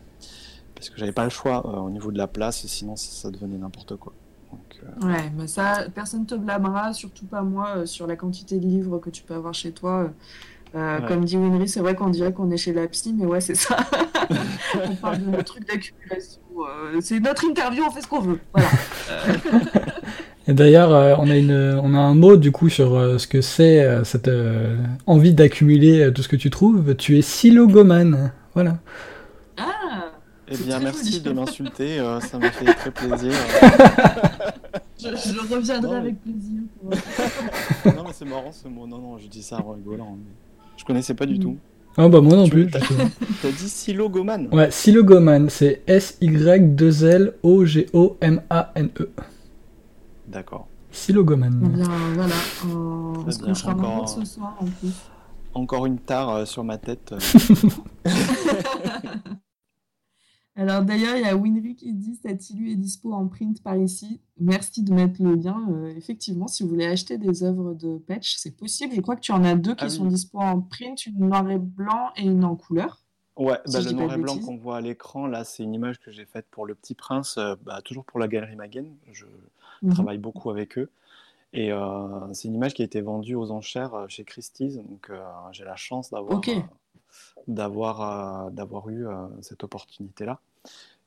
Parce que j'avais pas le choix au niveau de la place, sinon ça, devenait n'importe quoi. Donc, euh, Ouais, mais ça, personne te blâmera, surtout pas moi, sur la quantité de livres que tu peux avoir chez toi. Ouais. Comme dit Winry, c'est vrai qu'on dirait qu'on est chez la psy, mais ouais, c'est ça. on parle de notre truc d'accumulation. euh, c'est notre interview, on fait ce qu'on veut. Voilà. Et d'ailleurs, euh, on, a une, on a un mot du coup sur euh, ce que c'est euh, cette euh, envie d'accumuler euh, tout ce que tu trouves. Tu es silogomane. Voilà. Ah Eh bien, merci joli. de m'insulter, euh, ça m'a fait très plaisir. je, je reviendrai Non, avec plaisir. non, mais c'est marrant ce mot. Non, non, je dis ça en rigolant. mais Je connaissais pas du Mm. tout. Ah bah moi non Tu- plus. t'as- dit silogomane Ouais, silogomane, c'est S-Y-2-L-O-G-O-M-A-N-E. D'accord. Eh Silogomane. bien, voilà. euh, on se couchera encore- tard ce soir en plus. Encore une tare euh, sur ma tête. euh. Alors d'ailleurs, il y a Winry qui dit cet illu est dispo en print par ici. Merci de mettre le lien. Euh, effectivement, si vous voulez acheter des œuvres de Patch, c'est possible. Je crois que tu en as deux qui Ah oui. sont dispo en print, une noir et blanc et une en couleur. Ouais, Si bah, le noir et blanc qu'on voit à l'écran, là, c'est une image que j'ai faite pour Le Petit Prince, euh, bah, toujours pour la galerie Maguen. Je Mhm. travaille beaucoup avec eux. Et euh, c'est une image qui a été vendue aux enchères chez Christie's. Donc, j'ai la chance d'avoir. D'avoir euh, d'avoir eu euh, cette opportunité-là.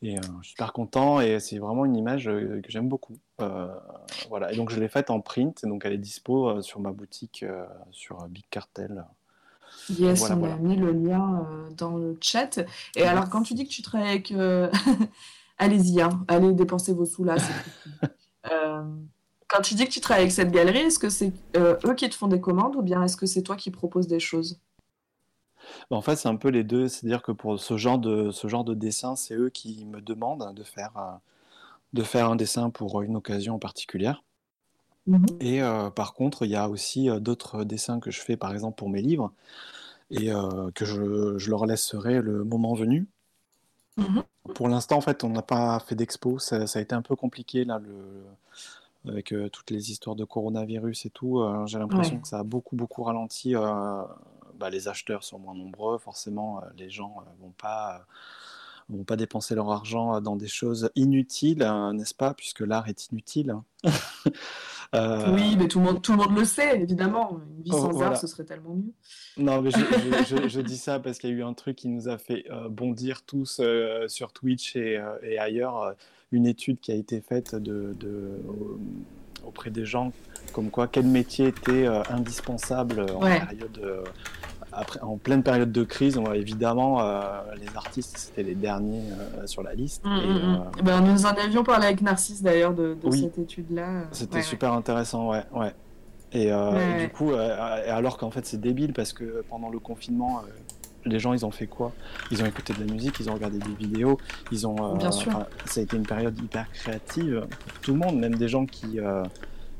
Et euh, je suis super content. Et c'est vraiment une image euh, que j'aime beaucoup. Euh, voilà. Et donc, je l'ai faite en print. Et donc, elle est dispo sur ma boutique sur Big Cartel. Yes, Voilà, on voilà. a mis le lien dans le chat. Et Merci. alors, quand tu dis que tu travailles avec... Allez-y, hein, allez dépenser vos sous là. quand tu dis que tu travailles avec cette galerie, est-ce que c'est eux qui te font des commandes ou bien est-ce que c'est toi qui proposes des choses? En fait, c'est un peu les deux. C'est-à-dire que pour ce genre de, ce genre de dessin, c'est eux qui me demandent de faire, de faire un dessin pour une occasion particulière. Mhm. Et euh, par contre, il y a aussi euh, d'autres dessins que je fais, par exemple, pour mes livres, et euh, que je, je leur laisserai le moment venu. Mhm. Pour l'instant, en fait, on n'a pas fait d'expo. Ça, ça a été un peu compliqué, là, le, avec euh, toutes les histoires de coronavirus et tout. j'ai l'impression Ouais. que ça a beaucoup, beaucoup ralenti. Bah, les acheteurs sont moins nombreux. Forcément, euh, les gens euh, vont pas, euh, vont pas dépenser leur argent dans des choses inutiles, n'est-ce pas? Puisque l'art est inutile. hein. Euh, Oui, mais tout le monde, tout le monde le sait, évidemment. Une vie Oh, sans voilà. art, ce serait tellement mieux. Non, mais je, je- je- je dis ça parce qu'il y a eu un truc qui nous a fait bondir tous euh, sur Twitch et, et ailleurs. une étude qui a été faite de, de- au- auprès des gens, comme quoi quel métier était euh, indispensable en Ouais. période après, en pleine période de crise, on, évidemment, les artistes, c'était les derniers sur la liste. Mm, mm, mm. Ben, nous en avions parlé avec Narcisse d'ailleurs de, cette étude-là. C'était super intéressant, ouais. ouais. Et, du coup, alors qu'en fait c'est débile parce que pendant le confinement, les gens, ils ont fait quoi? Ils ont écouté de la musique, ils ont regardé des vidéos, ils ont. Bien sûr. Ça a été une période hyper créative pour tout le monde, même des gens qui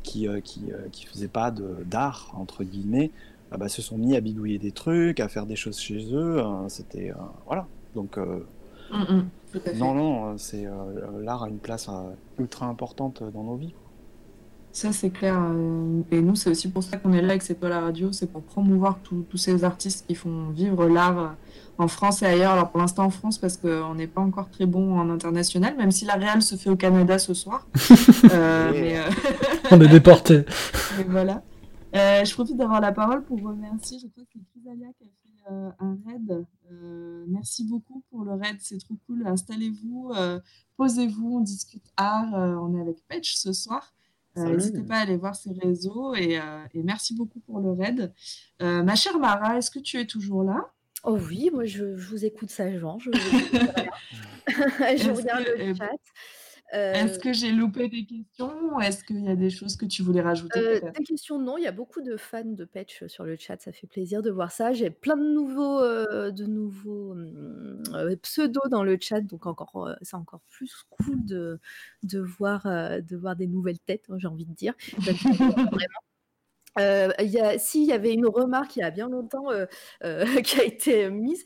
qui, euh, qui, euh, qui faisaient pas d'art, entre guillemets, ah bah, se sont mis à bidouiller des trucs, à faire des choses chez eux. Hein, C'était. Euh, voilà. Donc. Mm, mm, non, non, c'est l'art a une place ultra importante dans nos vies. Ça, c'est clair. Et nous, c'est aussi pour ça qu'on est là avec C'est pas la radio, c'est pour promouvoir tous ces artistes qui font vivre l'art en France et ailleurs. Alors pour l'instant en France parce qu'on n'est pas encore très bon en international, même si la Real se fait au Canada ce soir. Euh, mais, euh, On est déporté. voilà. Euh, je profite d'avoir la parole pour remercier, je crois que c'est Chrysalia qui a fait un raid. merci beaucoup pour le raid, c'est trop cool. Installez-vous, posez-vous, on discute art. on est avec Patch ce soir. N'hésitez pas à aller voir ses réseaux et, et, merci beaucoup pour le raid. ma chère Mara, est-ce que tu es toujours là? Oh oui, moi je, je vous écoute sagement, je, je regarde le chat. Est-ce que j'ai loupé des questions Est-ce qu'il y a des choses que tu voulais rajouter euh, des questions, non. Il y a beaucoup de fans de Patch sur le chat. Ça fait plaisir de voir ça. J'ai plein de nouveaux, euh, de nouveaux euh, pseudos dans le chat, donc encore, c'est encore plus cool de, de voir, de voir des nouvelles têtes. Hein, j'ai envie de dire. Vraiment. Euh, s'il y avait une remarque il y a bien longtemps, euh, euh, qui a été mise,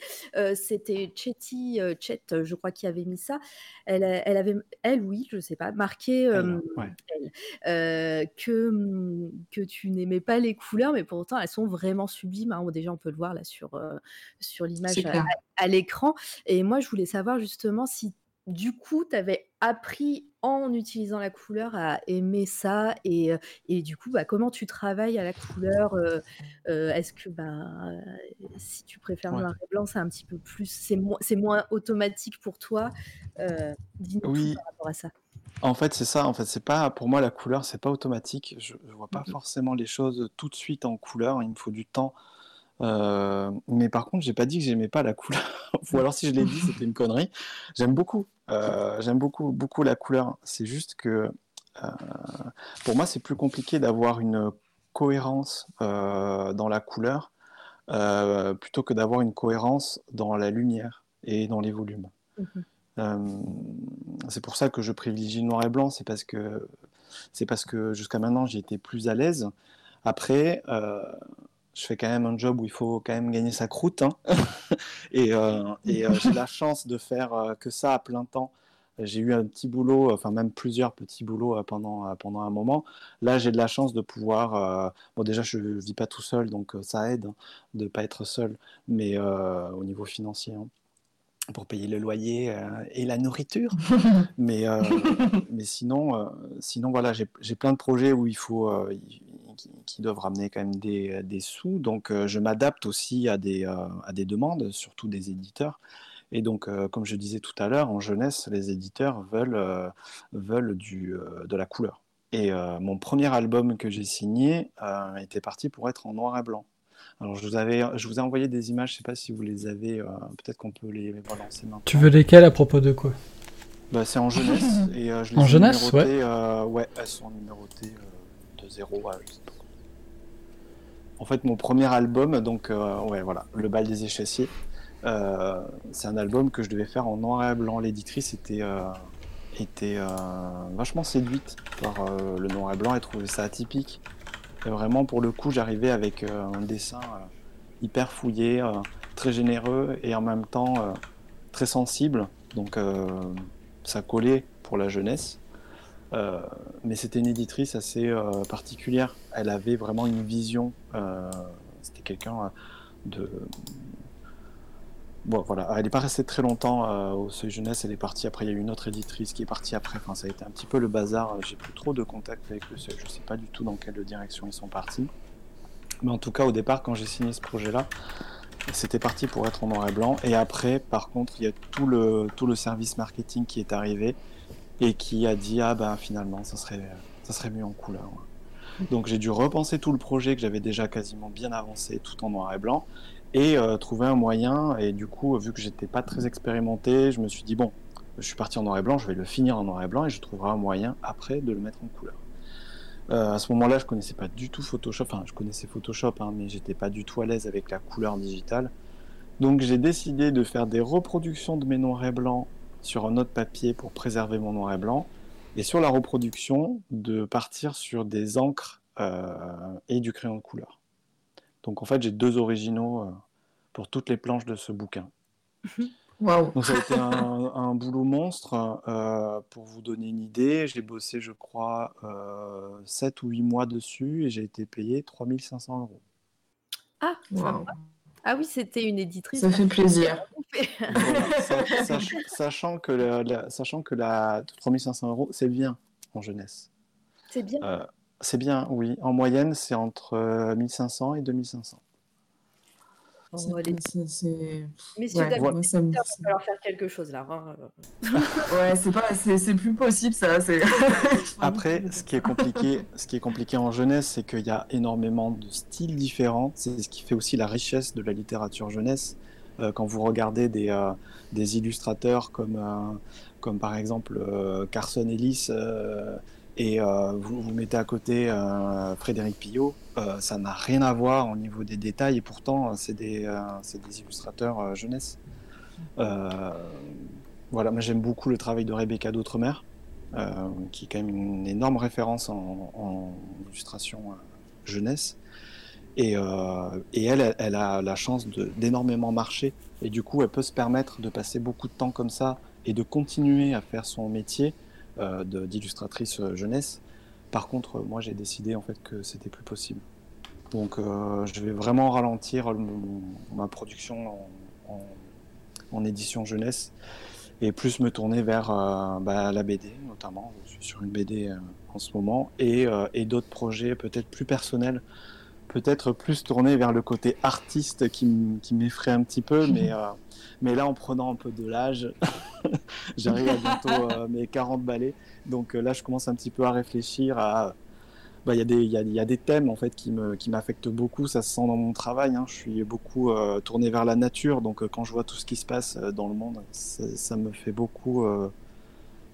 c'était Chetty, Chet, je crois, qui avait mis ça. Elle elle avait elle oui, je sais pas, marqué, que, mmh, que tu n'aimais pas les couleurs, mais pourtant elles sont vraiment sublimes, hein. Déjà on peut le voir là sur, sur l'image à l'écran et moi je voulais savoir justement si du coup, tu avais appris en utilisant la couleur à aimer ça et, et du coup, bah, comment tu travailles à la couleur Est-ce que bah, si tu préfères noir et blanc, c'est un petit peu plus, c'est moins, c'est moins automatique pour toi Dis-nous oui. par rapport à ça. En fait, c'est ça. En fait, c'est pas pour moi la couleur, c'est pas automatique. Je, ne vois pas mmh forcément les choses tout de suite en couleur. Il me faut du temps euh, mais par contre, j'ai pas dit que j'aimais pas la couleur. Ou alors, si je l'ai dit, c'était une connerie. J'aime beaucoup. Euh, j'aime beaucoup, beaucoup la couleur. C'est juste que euh, pour moi, c'est plus compliqué d'avoir une cohérence dans la couleur plutôt que d'avoir une cohérence dans la lumière et dans les volumes. Mhm. c'est pour ça que je privilégie le noir et blanc. C'est parce que c'est parce que jusqu'à maintenant, j'ai été plus à l'aise. Après, je fais quand même un job où il faut quand même gagner sa croûte. Hein. et, euh, euh, j'ai la chance de faire euh, que ça à plein temps. J'ai eu un petit boulot, enfin même plusieurs petits boulots pendant, pendant un moment. Là, j'ai de la chance de pouvoir... bon, déjà, je ne vis pas tout seul, donc ça aide hein, de ne pas être seul, mais au niveau financier. Hein, pour payer le loyer et la nourriture. mais, mais sinon, sinon, voilà, j'ai plein de projets où il faut, qui, doivent ramener quand même des, des sous. Donc, euh, je m'adapte aussi à des, euh, à des demandes, surtout des éditeurs. Et donc, euh, comme je disais tout à l'heure, en jeunesse, les éditeurs veulent, veulent du, de la couleur. Et mon premier album que j'ai signé était parti pour être en noir et blanc. Alors, je vous, avais, je vous ai envoyé des images, je ne sais pas si vous les avez, peut-être qu'on peut les relancer maintenant. Tu veux lesquelles à propos de quoi? Bah, C'est en jeunesse. et, je les en jeunesse, ouais. ouais. elles sont numérotées de 0 à en fait, mon premier album, donc, euh, ouais, voilà, Le bal des échassiers, euh, c'est un album que je devais faire en noir et blanc. L'éditrice était, euh, était vachement séduite par le noir et blanc et trouvait ça atypique. Et vraiment, pour le coup, j'arrivais avec un dessin hyper fouillé, très généreux et en même temps très sensible. Donc, ça collait pour la jeunesse. Euh, mais c'était une éditrice assez euh, particulière. Elle avait vraiment une vision. Euh, c'était quelqu'un de. Bon, voilà. Elle n'est pas restée très longtemps au Seuil Jeunesse. Elle est partie. Après, il y a eu une autre éditrice qui est partie après. Enfin, ça a été un petit peu le bazar. J'ai plus trop de contact avec le Seuil. Je ne sais pas du tout dans quelle direction ils sont partis. Mais en tout cas, au départ, quand j'ai signé ce projet-là, c'était parti pour être en noir et blanc. Et après, par contre, il y a tout le, tout le service marketing qui est arrivé et qui a dit ah ben finalement ça serait ça serait mieux en couleur. Donc j'ai dû repenser tout le projet que j'avais déjà quasiment bien avancé tout en noir et blanc et trouver un moyen. Et du coup, vu que j'étais pas très expérimenté, je me suis dit bon, je suis parti en noir et blanc, je vais le finir en noir et blanc et je trouverai un moyen après de le mettre en couleur. à ce moment-là, je connaissais pas du tout Photoshop. Enfin, je connaissais Photoshop, hein, mais j'étais pas du tout à l'aise avec la couleur digitale. Donc, j'ai décidé de faire des reproductions de mes noirs et blancs sur un autre papier pour préserver mon noir et blanc. Et sur la reproduction, de partir sur des encres euh, et du crayon de couleur. Donc en fait, j'ai deux originaux euh, pour toutes les planches de ce bouquin. Wow. Donc ça a été un, boulot monstre. Euh, pour vous donner une idée, j'ai bossé, je crois, 7 ou 8 mois dessus et j'ai été payé 3500 euros. Ah, wow. Ah oui, c'était une éditrice. Ça fait plaisir. sachant, que la, sachant que la 3500 euros, c'est bien en jeunesse. C'est bien. Euh, c'est bien, oui. En moyenne, c'est entre 1500 euh, et 2500. Oh, les... Messieurs, ouais, ça me... il va falloir faire quelque chose là. Hein. ouais, c'est pas, c'est plus possible ça. Après, ce qui est compliqué, ce qui est compliqué en jeunesse, c'est qu'il y a énormément de styles différents. C'est ce qui fait aussi la richesse de la littérature jeunesse. Euh, quand vous regardez des, euh, des illustrateurs comme, euh, comme par exemple Carson Ellis et vous, vous mettez à côté Frédéric Pillot, ça n'a rien à voir au niveau des détails et pourtant c'est des, des, illustrateurs jeunesse. voilà, moi j'aime beaucoup le travail de Rebecca d'Outremer, qui est quand même une énorme référence en, en illustration jeunesse. Et, euh, et elle, elle a la chance d'énormément marcher. Et du coup, elle peut se permettre de passer beaucoup de temps comme ça et de continuer à faire son métier euh, d'illustratrice euh, jeunesse. Par contre, moi, j'ai décidé en fait que c'était plus possible. Donc, euh, je vais vraiment ralentir le, ma production en, édition jeunesse et plus me tourner vers euh, bah, la BD, notamment. Je suis sur une BD euh, en ce moment et d'autres projets peut-être plus personnels peut-être plus tourné vers le côté artiste qui m'effraie un petit peu, mais, euh, mais là, en prenant un peu de l'âge, j'arrive à bientôt euh, mes 40 balais. Donc euh, là, je commence un petit peu à réfléchir à. Bah, il y, a des thèmes en fait qui m'affectent beaucoup, ça se sent dans mon travail. Hein. Je suis beaucoup tourné vers la nature, donc quand je vois tout ce qui se passe dans le monde, ça me fait beaucoup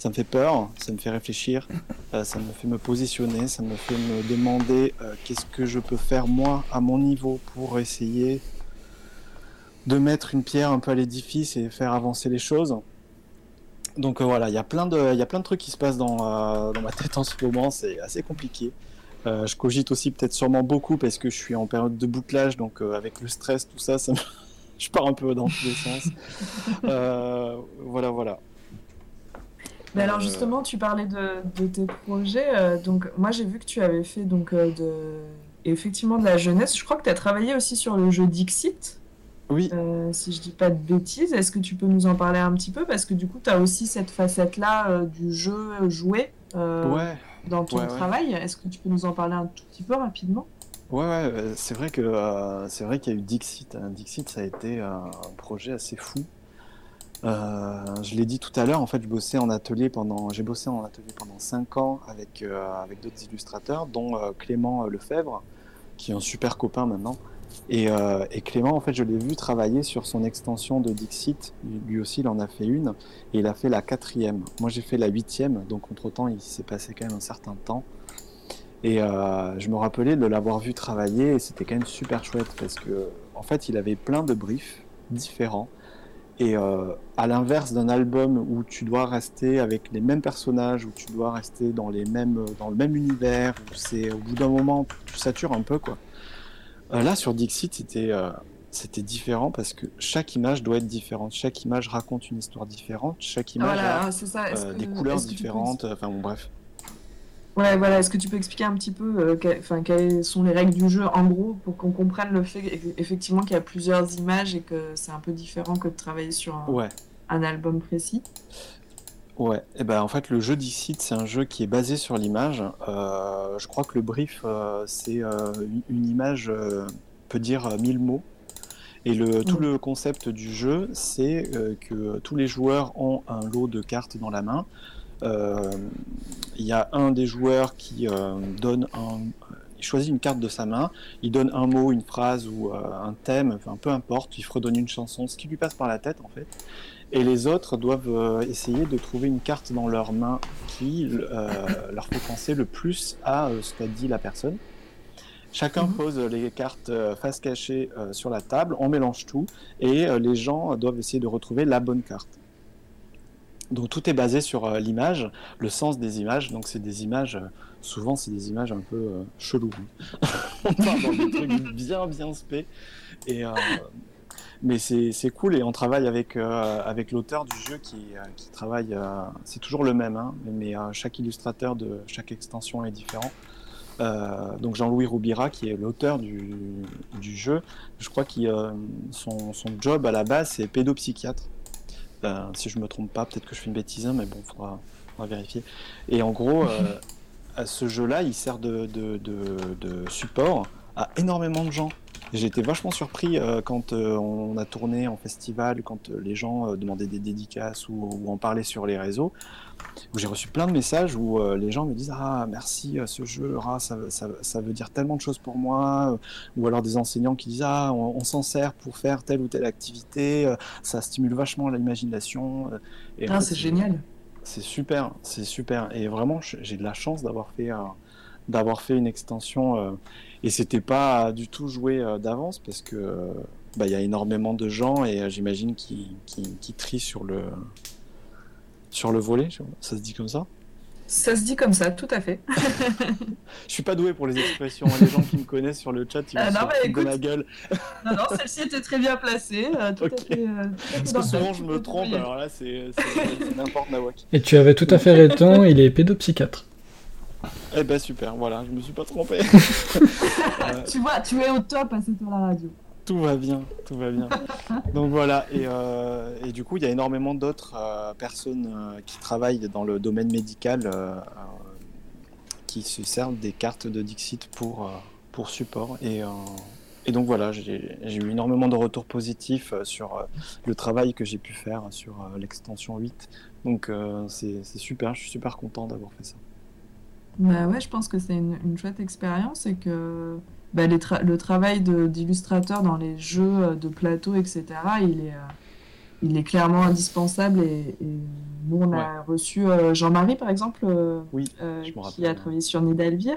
ça me fait peur, ça me fait réfléchir, euh, ça me fait me positionner, ça me fait me demander euh, qu'est-ce que je peux faire moi à mon niveau pour essayer de mettre une pierre un peu à l'édifice et faire avancer les choses. Donc euh, voilà, il y a plein de, il y a plein de trucs qui se passent dans, dans ma tête en ce moment, c'est assez compliqué. je cogite aussi peut-être sûrement beaucoup parce que je suis en période de bouclage, donc avec le stress, tout ça, ça je pars un peu dans tous les sens. voilà, voilà. Mais alors euh, justement, tu parlais de, tes projets. Euh, donc moi, j'ai vu que tu avais fait donc euh, de effectivement de la jeunesse. Je crois que tu as travaillé aussi sur le jeu Dixit. Oui. si je dis pas de bêtises, est-ce que tu peux nous en parler un petit peu? Parce que du coup, tu as aussi cette facette-là du jeu joué dans ton travail. Est-ce que tu peux nous en parler un tout petit peu rapidement? Ouais, ouais c'est vrai que c'est vrai qu'il y a eu Dixit. Hein. Dixit, ça a été un projet assez fou. Euh, je l'ai dit tout à l'heure, en fait, j'ai bossé en atelier pendant 5 ans avec, euh, avec d'autres illustrateurs, dont euh, Clément Lefebvre, qui est un super copain maintenant. Et, et Clément, en fait, je l'ai vu travailler sur son extension de Dixit. Lui aussi, il en a fait une, et il a fait la quatrième. Moi, j'ai fait la huitième, donc entre-temps, il s'est passé quand même un certain temps. Et je me rappelais de l'avoir vu travailler, et c'était quand même super chouette, parce que, en fait, il avait plein de briefs différents. Et euh, à l'inverse d'un album où tu dois rester avec les mêmes personnages, où tu dois rester dans, les mêmes, dans le même univers, où c'est au bout d'un moment, tu satures un peu. quoi. Euh, là, sur Dixit, c'était euh, c'était différent parce que chaque image doit être différente. Chaque image raconte une histoire différente. Chaque image a des couleurs différentes. Enfin bon, bref. Ouais, voilà. Est-ce que tu peux expliquer un petit peu, euh, enfin, quelles sont les règles du jeu en gros pour qu'on comprenne le fait effectivement qu'il y a plusieurs images et que c'est un peu différent que de travailler sur un, album précis? Ouais. Et eh ben en fait le jeu d'ici c'est un jeu qui est basé sur l'image. Euh, je crois que le brief euh, c'est une image peut dire 1000 mots. Et le, tout le concept du jeu, c'est que tous les joueurs ont un lot de cartes dans la main il y a un des joueurs qui euh, donne un, il choisit une carte de sa main, il donne un mot, une phrase ou euh, un thème, enfin peu importe, il fredonne une chanson, ce qui lui passe par la tête en fait. Et les autres doivent euh, essayer de trouver une carte dans leur main qui euh, leur fait penser le plus à euh, ce qu'a dit la personne. Chacun Mhm. pose les cartes euh, face cachée euh, sur la table, on mélange tout et euh, les gens doivent essayer de retrouver la bonne carte. Donc tout est basé sur euh, l'image, le sens des images. Donc c'est des images, euh, souvent c'est des images un peu euh, cheloues. on part dans des trucs bien bien spé. Euh, mais c'est cool et on travaille avec, avec l'auteur du jeu qui, travaille, c'est toujours le même, hein, mais chaque illustrateur de chaque extension est différent. Donc Jean-Louis Roubira, qui est l'auteur du, du jeu, je crois que son, son job à la base c'est pédopsychiatre. Euh, si je me trompe pas, peut-être que je fais une bêtise, hein, mais bon, faudra, faudra vérifier. Et en gros, euh, à ce jeu-là, il sert de, de, de, de support à énormément de gens. J'ai été vachement surpris euh, quand euh, on a tourné en festival, quand euh, les gens demandaient des dédicaces ou, ou en parlaient sur les réseaux, j'ai reçu plein de messages où les gens me disent Ah, merci, ce jeu, ah, ça, ça, ça veut dire tellement de choses pour moi. Ou alors des enseignants qui disent Ah, on, on s'en sert pour faire telle ou telle activité, ça stimule vachement l'imagination. Ah, c'est génial. c'est super, c'est super. Et vraiment, j'ai de la chance d'avoir fait, euh, d'avoir fait une extension. euh, et c'était pas du tout joué euh, d'avance parce que euh, bah, il y a énormément de gens et euh, j'imagine qui, qui, qui trient sur le, sur le volet. Ça se dit comme ça? Ça se dit comme ça, tout à fait. Je suis pas doué pour les expressions. hein. Les gens qui me connaissent sur le chat, ils Ah, vont non, de ma gueule. Non, non, celle-ci était très bien placée. euh, tout, Ok. à fait, euh, tout Parce que souvent, je me trompe. Alors là, c'est n'importe Nawak. Et tu avais tout à fait raison, il est pédopsychiatre. Eh ben super, voilà, je me suis pas trompé. Euh, Tu vois, tu es au top à cette heure la radio. Tout va bien, tout va bien. Donc voilà, et, euh, et du coup, il y a énormément d'autres euh, personnes euh, qui travaillent dans le domaine médical qui se servent des cartes de Dixit pour, pour support. Et, et donc voilà, j'ai eu énormément de retours positifs sur le travail que j'ai pu faire sur l'extension 8. Donc c'est super, je suis super content d'avoir fait ça. Bah ouais, je pense que c'est une, une chouette expérience et que bah, les tra- le travail de- d'illustrateur dans les jeux euh, de plateau, etc., il est, euh, il est clairement indispensable. Et, et nous, on a reçu euh, Jean-Marie, par exemple, Oui, euh, je qui a travaillé sur Nidalvir.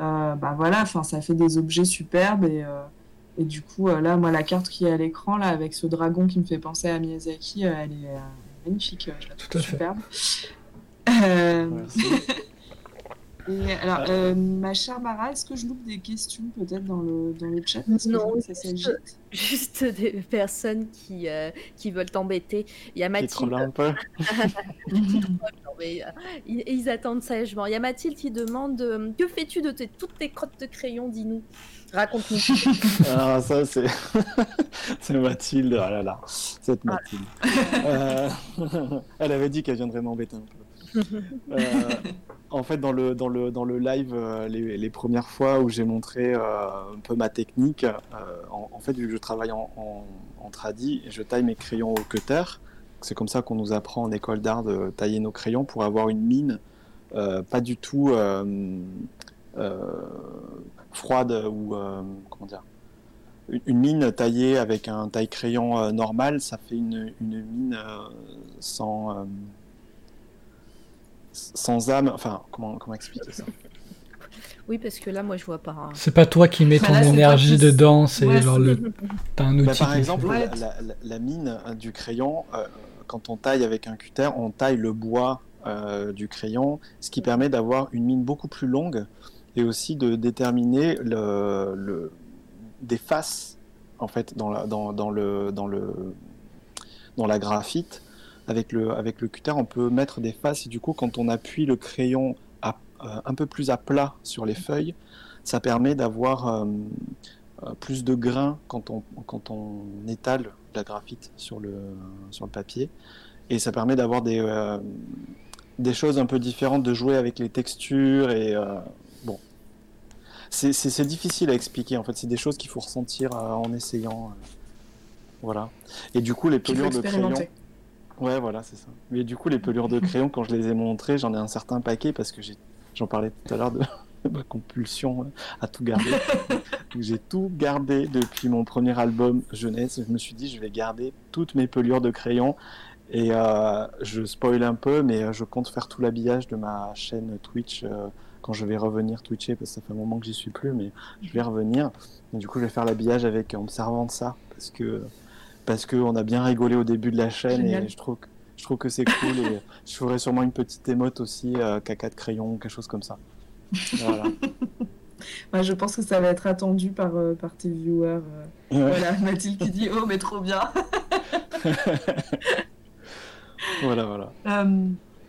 Euh, bah voilà, enfin, ça fait des objets superbes et, euh, et du coup, là, moi, la carte qui est à l'écran, là, avec ce dragon qui me fait penser à Miyazaki, euh, elle est euh, magnifique, je la Tout trouve superbe. Euh, Merci. et alors, euh, ma chère Mara, est-ce que je loupe des questions peut-être dans le, dans le chat? Parce Non, que ça. Juste des personnes qui, euh, qui veulent t'embêter. Il y a Mathilde. un peu. Euh, ils, ils attendent sagement. Il y a Mathilde qui demande euh, Que fais-tu de tes- toutes tes crottes de crayon Dis-nous? Raconte-nous. Ah, ça, c'est. c'est Mathilde, oh là là, cette Mathilde. Euh, Elle avait dit qu'elle viendrait m'embêter un peu. Euh, en fait, dans le, dans le, dans le live, euh, les, les premières fois où j'ai montré euh, un peu ma technique, euh, en, fait, vu que je travaille en, en, tradi, je taille mes crayons au cutter. C'est comme ça qu'on nous apprend en école d'art de tailler nos crayons pour avoir une mine pas du tout froide ou comment dire une- mine taillée avec un taille crayon euh, normal, ça fait une, une mine sans sans âme. Enfin, comment comment expliquer ça? Oui, parce que là, moi, je vois pas. hein. C'est pas toi qui mets ton là, énergie plus- dedans, c'est Ouais, genre le. T'as un outil. Bah, par qui exemple, la mine euh, du crayon, euh, quand on taille avec un cutter, on taille le bois euh, du crayon, ce qui permet d'avoir une mine beaucoup plus longue et aussi de déterminer le, le- des faces en fait dans la, dans, dans le, dans le, dans la graphite. Avec le, avec le cutter, on peut mettre des faces et du coup, quand on appuie le crayon à- euh, un peu plus à plat sur les feuilles, ça permet d'avoir euh, euh, plus de grains quand on, quand on étale la graphite sur le, sur le papier. Et ça permet d'avoir des, euh, des choses un peu différentes, de jouer avec les textures. Et bon, c'est difficile à expliquer. En fait, c'est des choses qu'il faut ressentir en essayant. voilà. Et du coup, les pelures de crayon. Ouais, voilà, c'est ça. Mais du coup, les pelures de crayon, quand je les ai montrées, j'en ai un certain paquet parce que j'en parlais tout à l'heure de, ma compulsion à tout garder. j'ai tout gardé depuis mon premier album jeunesse. Je me suis dit, je vais garder toutes mes pelures de crayon. Et euh, je spoil un peu, mais euh, je compte faire tout l'habillage de ma chaîne Twitch euh, quand je vais revenir Twitcher, parce que ça fait un moment que j'y suis plus, mais je vais revenir. Et du coup, je vais faire l'habillage avec en me servant de ça, parce que parce qu'on a bien rigolé au début de la chaîne Génial. et je trouve que je trouve que c'est cool et je ferai sûrement une petite émote aussi, euh, caca de crayon, quelque chose comme ça. Voilà. Ouais, je pense que ça va être attendu par, euh, par tes viewers. euh. Ouais. Voilà, Mathilde qui dit Oh, mais trop bien voilà, voilà.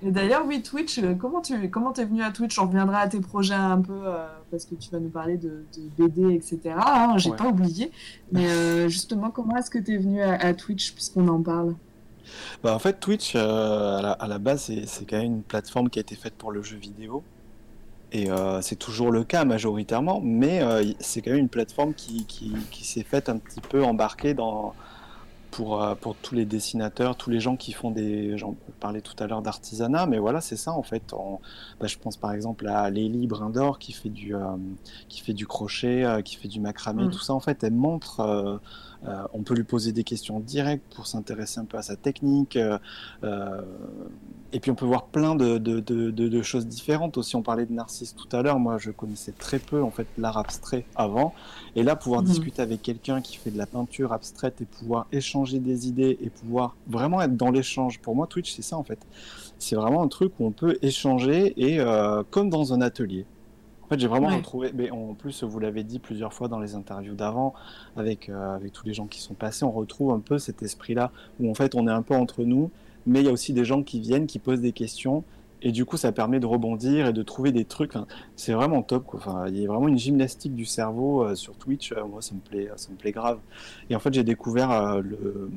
D'ailleurs, oui, Twitch, euh, comment tu comment t'es venu à Twitch? On reviendra à tes projets un peu, euh, parce que tu vas nous parler de, de BD, etc. hein, J'ai Ouais. pas oublié. Mais euh, justement, comment est-ce que t'es venu à, à Twitch, puisqu'on en parle? Bah, en fait, Twitch, euh, à, la, à la base, c'est quand même une plateforme qui a été faite pour le jeu vidéo. Et c'est toujours le cas majoritairement, mais c'est quand même une plateforme qui, qui, qui s'est faite un petit peu embarquer dans, pour, euh, pour tous les dessinateurs, tous les gens qui font des. J'en parlais tout à l'heure d'artisanat, mais voilà, c'est ça en fait. On- bah, je pense par exemple à Lélie Brindor qui fait du, euh, qui fait du crochet, euh, qui fait du macramé, Mm. tout ça en fait, elle montre. Euh, on peut lui poser des questions directes pour s'intéresser un peu à sa technique. euh, euh, et puis on peut voir plein de, de, de, de- de choses différentes aussi. On parlait de Narcisse tout à l'heure. Moi, je connaissais très peu en fait l'art abstrait avant. Et là, pouvoir Mhm. discuter avec quelqu'un qui fait de la peinture abstraite et pouvoir échanger des idées et pouvoir vraiment être dans l'échange. Pour moi, Twitch, c'est ça en fait. C'est vraiment un truc où on peut échanger et euh, comme dans un atelier. En fait, j'ai vraiment Ouais. retrouvé, mais en plus, vous l'avez dit plusieurs fois dans les interviews d'avant, avec, euh, avec tous les gens qui sont passés, on retrouve un peu cet esprit-là, où en fait, on est un peu entre nous, mais il y a aussi des gens qui viennent, qui posent des questions, et du coup, ça permet de rebondir et de trouver des trucs. Enfin, c'est vraiment top, quoi. Enfin, il y a vraiment une gymnastique du cerveau euh, sur Twitch. euh, moi, ça me plaît, ça me plaît grave. Et en fait, j'ai découvert euh, le,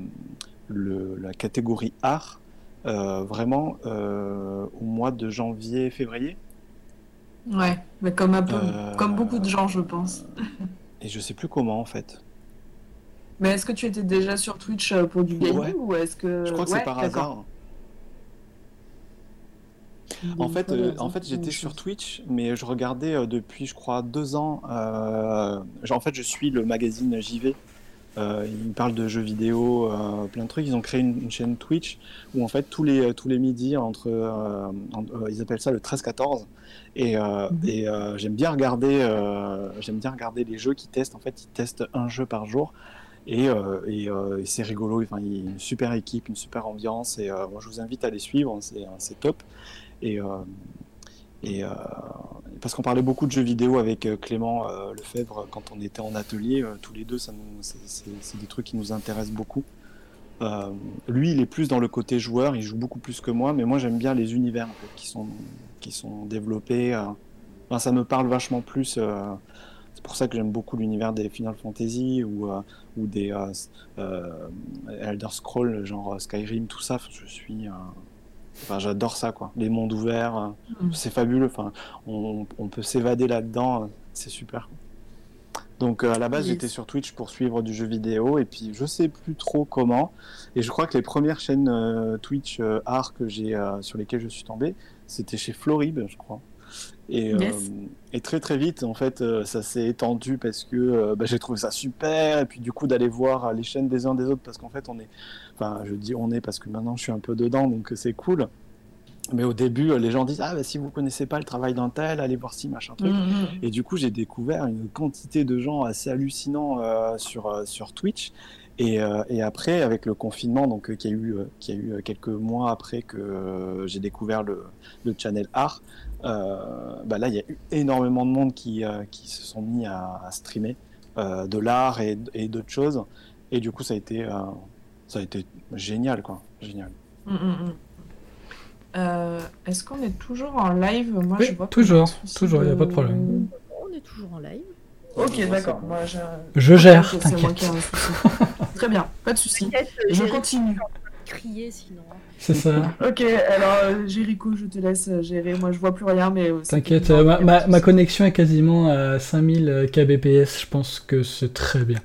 le- la catégorie art vraiment au mois de janvier, février. Ouais, mais comme, un peu, Euh, comme beaucoup de gens, je pense. Et je sais plus comment, en fait. Mais est-ce que tu étais déjà sur Twitch euh, pour du gaming Ouais. ou est-ce que. Je crois que Ouais, c'est par d'accord. hasard. En fait, euh, en fait, j'étais sur. Twitch, mais je regardais euh, depuis, je crois, deux ans. euh, en fait, je suis le magazine JV. Euh, ils parlent de jeux vidéo, euh, plein de trucs. Ils ont créé une, une chaîne Twitch où, en fait, tous les, tous les midis, entre, euh, en- euh, ils appellent ça le 13-14. Et, euh, Mhm. et euh, j'aime bien regarder, euh, j'aime bien regarder les jeux qu'ils testent. En fait, ils testent un jeu par jour. Et, euh, et, euh, et c'est rigolo. Enfin, il y a une super équipe, une super ambiance. Et euh, moi, je vous invite à les suivre. C'est, top. Et, euh, euh, parce qu'on parlait beaucoup de jeux vidéo avec euh, Clément euh, Lefebvre quand on était en atelier, tous les deux, c'est, des trucs qui nous intéressent beaucoup. Lui, il est plus dans le côté joueur, il joue beaucoup plus que moi, mais moi j'aime bien les univers qui sont développés. ça me parle vachement plus. c'est pour ça que j'aime beaucoup l'univers des Final Fantasy ou ou des Elder Scrolls, genre Skyrim, tout ça. Je suis Enfin, j'adore ça, quoi. Les mondes ouverts, euh, Mm. c'est fabuleux. Enfin, on, on peut s'évader là-dedans, euh, c'est super. Donc, euh, à la base, Yes. j'étais sur Twitch pour suivre du jeu vidéo, et puis je sais plus trop comment. Et je crois que les premières chaînes euh, Twitch euh, art que j'ai, euh, sur lesquelles je suis tombé, c'était chez Florib, je crois. Et, Yes. et très très vite, en fait, ça s'est étendu parce que bah, j'ai trouvé ça super. Et puis du coup, d'aller voir les chaînes des uns des autres, parce qu'en fait, on est, enfin, je dis on est parce que maintenant je suis un peu dedans, donc c'est cool. Mais au début, les gens disent ah bah, si vous connaissez pas le travail d'un tel, allez voir si machin truc. Mhm. Et du coup, j'ai découvert une quantité de gens assez hallucinants euh, sur, euh, sur Twitch. Et, euh, et après, avec le confinement, donc qui a eu, qui a eu quelques mois après que j'ai découvert le, le channel art, bah là, il y a eu énormément de monde qui, qui se sont mis à, à streamer de l'art et, et d'autres choses. Et du coup, ça a été, ça a été génial, quoi. Génial. Mm, mm, mm. Euh, Est-ce qu'on est toujours en live? Moi, Oui, je vois toujours, toujours, y a pas de problème. On est toujours en live. Ok, d'accord. Moi, je... Je gère, Ok, c'est moi qui ai t'inquiète. un souci. Très bien, pas de souci. Je continue. crier sinon. C'est ça. Ok, alors euh, Jéricho, je te laisse euh, gérer. Moi, je vois plus rien, mais. T'inquiète, euh, ma, ma- connexion est quasiment à 5000 kbps, je pense que c'est très bien.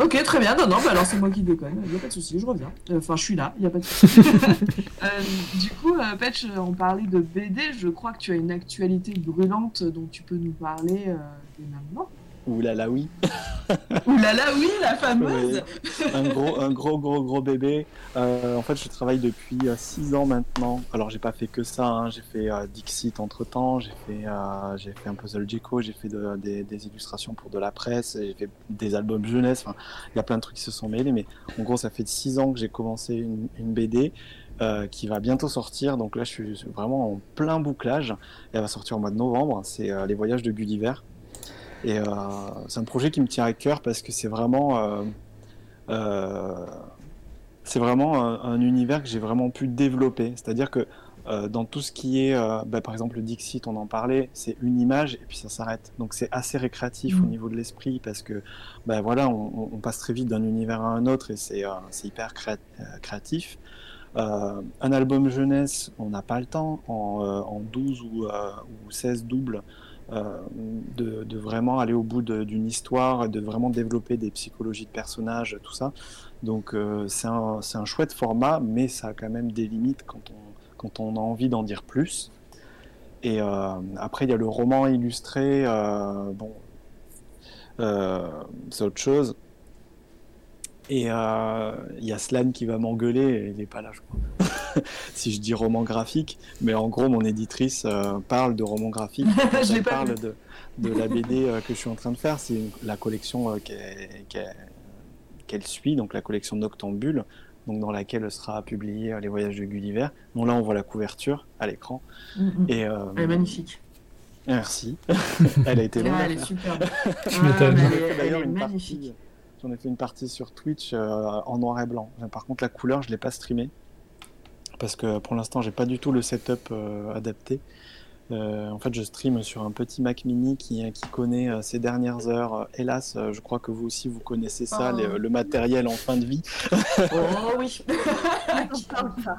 Ok, très bien. Non, non, bah alors c'est moi qui déconne. Il n'y a pas de souci, je reviens. Euh, Enfin, je suis là, il n'y a pas de souci. Euh, du coup, euh, Petch, on parlait de BD. Je crois que tu as une actualité brûlante dont tu peux nous parler euh, dès maintenant. Ouh là là, oui. Ouh là là, oui, la fameuse un gros, un gros, gros, gros bébé. Euh, en fait, je travaille depuis 6 ans maintenant. Alors, j'ai pas fait que ça. hein. J'ai fait euh, Dixit entre temps. J'ai fait, euh, j'ai fait un puzzle Gecko. J'ai fait de- des, des illustrations pour de la presse. J'ai fait des albums jeunesse. Enfin, il y a plein de trucs qui se sont mêlés. Mais en gros, ça fait 6 ans que j'ai commencé une, une BD. euh, qui va bientôt sortir, donc là je suis vraiment en plein bouclage. Elle va sortir au mois de novembre. C'est euh, Les Voyages de Gulliver. Et euh, c'est un projet qui me tient à cœur parce que c'est vraiment, euh, euh, c'est vraiment un, un univers que j'ai vraiment pu développer. C'est-à-dire que euh, dans tout ce qui est, euh, bah, par exemple le Dixit, on en parlait, c'est une image et puis ça s'arrête. Donc c'est assez récréatif au Mhm. niveau de l'esprit parce que, bah, voilà, on, on passe très vite d'un univers à un autre et c'est euh, hyper créa- créatif. Un album jeunesse, on n'a pas le temps en, euh, en 12 ou, ou 16 doubles de, de vraiment aller au bout d'une histoire, de vraiment développer des psychologies de personnages, tout ça. Donc euh, c'est un, un chouette format, mais ça a quand même des limites quand on, quand on a envie d'en dire plus. Et euh, après, il y a le roman illustré, euh, bon, euh, c'est autre chose. Et euh, il y a Slan qui va m'engueuler, il n'est pas là, je crois. si je dis roman graphique, mais en gros, mon éditrice euh, parle de roman graphique. Je elle parle de, de la BD euh, que je suis en train de faire, c'est la collection euh, qu'elle suit, donc la collection Noctambule, donc dans laquelle sera publié euh, Les Voyages de Gulliver. Donc là, on voit la couverture à l'écran. Mhm. Et euh, Elle est magnifique. merci. elle a été longue Ah, à elle est superbe. Tu Ah, m'étonnes. d'ailleurs est une magnifique. partie. J'en ai fait une partie sur Twitch euh, en noir et blanc. Par contre, la couleur, je l'ai pas streamé parce que pour l'instant, j'ai pas du tout le setup euh, adapté. Euh, en fait, je stream sur un petit Mac Mini qui, qui connaît euh, ces dernières heures. Euh, hélas, euh, je crois que vous aussi vous connaissez ça, Oh. les- le matériel en fin de vie. Oh oui. On parle pas.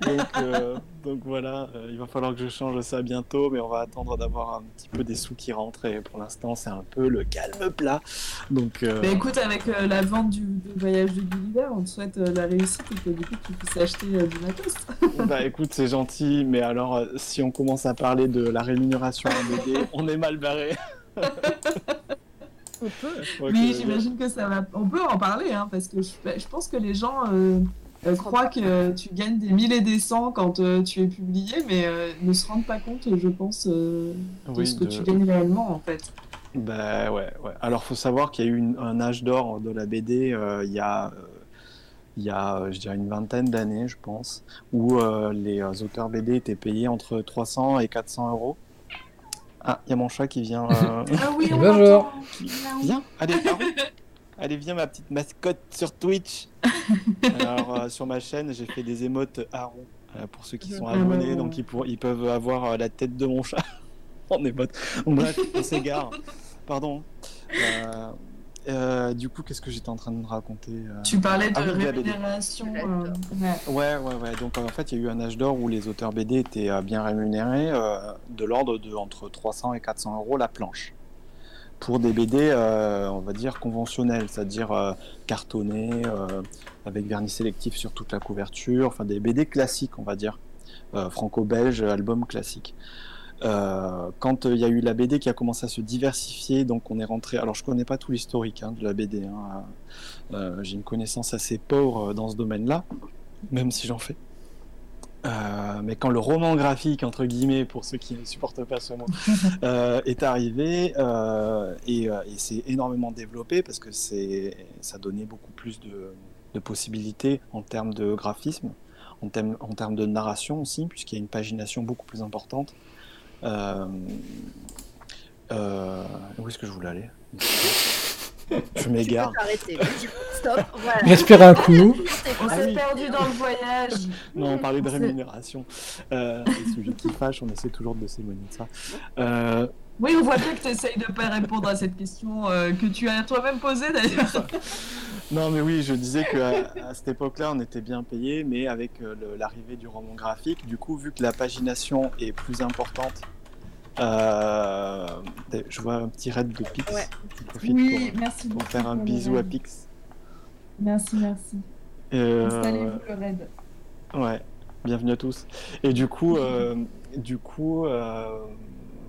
Donc, euh, donc voilà, euh, il va falloir que je change ça bientôt, mais on va attendre d'avoir un petit peu des sous qui rentrent. Et pour l'instant, c'est un peu le calme plat. Donc, euh, Mais écoute, avec euh, la vente du, du voyage de Gulliver, on te souhaite euh, la réussite et que du coup tu puisses acheter euh, du matos. Bah écoute, c'est gentil, mais alors euh, si on commence à parler de la rémunération en BD, on est mal barré. On peut. Euh, j'imagine que ça va. On peut en parler, hein, parce que je, je pense que les gens euh, croient que tu gagnes des mille et des cents quand euh, tu es publié, mais euh, ne se rendent pas compte, je pense, euh, de Oui, ce que de- tu gagnes réellement, en fait. Bah ouais, ouais. Alors faut savoir qu'il y a eu une- un âge d'or de la BD euh, il y a, il y a, je dirais, une vingtaine d'années, je pense, où euh, les auteurs BD étaient payés entre 300 et 400 euros. Ah, il y a mon chat qui vient. euh, Ah oui, on Bonjour. Viens, allez. allez, viens ma petite mascotte sur Twitch. Alors euh, sur ma chaîne, j'ai fait des émotes Haru euh, pour ceux qui sont Ah abonnés, donc ils, pour- ils peuvent avoir euh, la tête de mon chat en émote. Donc, bref, on s'égare. Pardon. Euh, du coup, qu'est-ce que j'étais en train de raconter Tu parlais de Ah oui, rémunération. Ouais. Ouais, ouais. Donc en fait, il y a eu un âge d'or où les auteurs BD étaient bien rémunérés, de l'ordre de entre 300 et 400 euros la planche. Pour des BD, euh, on va dire conventionnels, c'est-à-dire euh, cartonnés, euh, avec vernis sélectif sur toute la couverture, enfin des BD classiques, on va dire, franco-belge, album classique. Quand il y a eu la BD qui a commencé à se diversifier, donc on est rentré. Alors je connais pas tout l'historique hein, de la BD. hein. J'ai une connaissance assez pauvre dans ce domaine-là, même si j'en fais. Euh, mais quand le roman graphique, entre guillemets, pour ceux qui ne supportent pas ce mot, euh, est arrivé euh, et, et s'est énormément développé parce que c'est, ça donnait beaucoup plus de, de possibilités en termes de graphisme, en termes, en termes de narration aussi, puisqu'il y a une pagination beaucoup plus importante. Où est-ce que je voulais aller? Je m'égare. Stop. Voilà. Respire un coup. On Ah s'est oui. perdu dans le voyage. Non, on parlait de rémunération. Euh, les sujets qui fâchent, on essaie toujours de s'éloigner de ça. Euh, Oui, on voit bien que tu essayes de pas répondre à cette question euh, que tu as toi-même posée d'ailleurs. non, mais oui, je disais qu'à à cette époque-là, on était bien payé, mais avec euh, l'arrivée du roman graphique, du coup, vu que la pagination est plus importante Euh, je vois un petit raid de Pix. Ouais. Je profite Oui, pour, merci pour faire un pour bisou à. Pix. Merci, merci. Euh, Installez-vous le raid. Ouais, bienvenue à tous. Et du coup, euh, du coup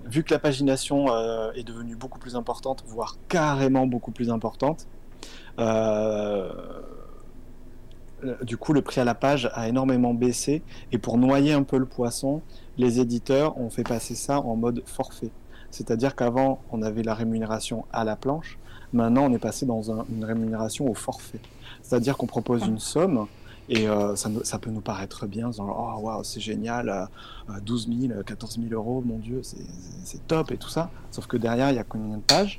vu que la pagination est devenue beaucoup plus importante, voire carrément beaucoup plus importante, du coup, le prix à la page a énormément baissé. Et pour noyer un peu le poisson, les éditeurs ont fait passer ça en mode forfait. C'est-à-dire qu'avant, on avait la rémunération à la planche. Maintenant, on est passé dans un- une rémunération au forfait. C'est-à-dire qu'on propose une somme et euh, ça, nous- ça peut nous paraître bien, genre, oh waouh, c'est génial, euh, euh, 12 000, 14 000 euros, mon Dieu, c'est- top et tout ça. Sauf que derrière, il y a combien de pages?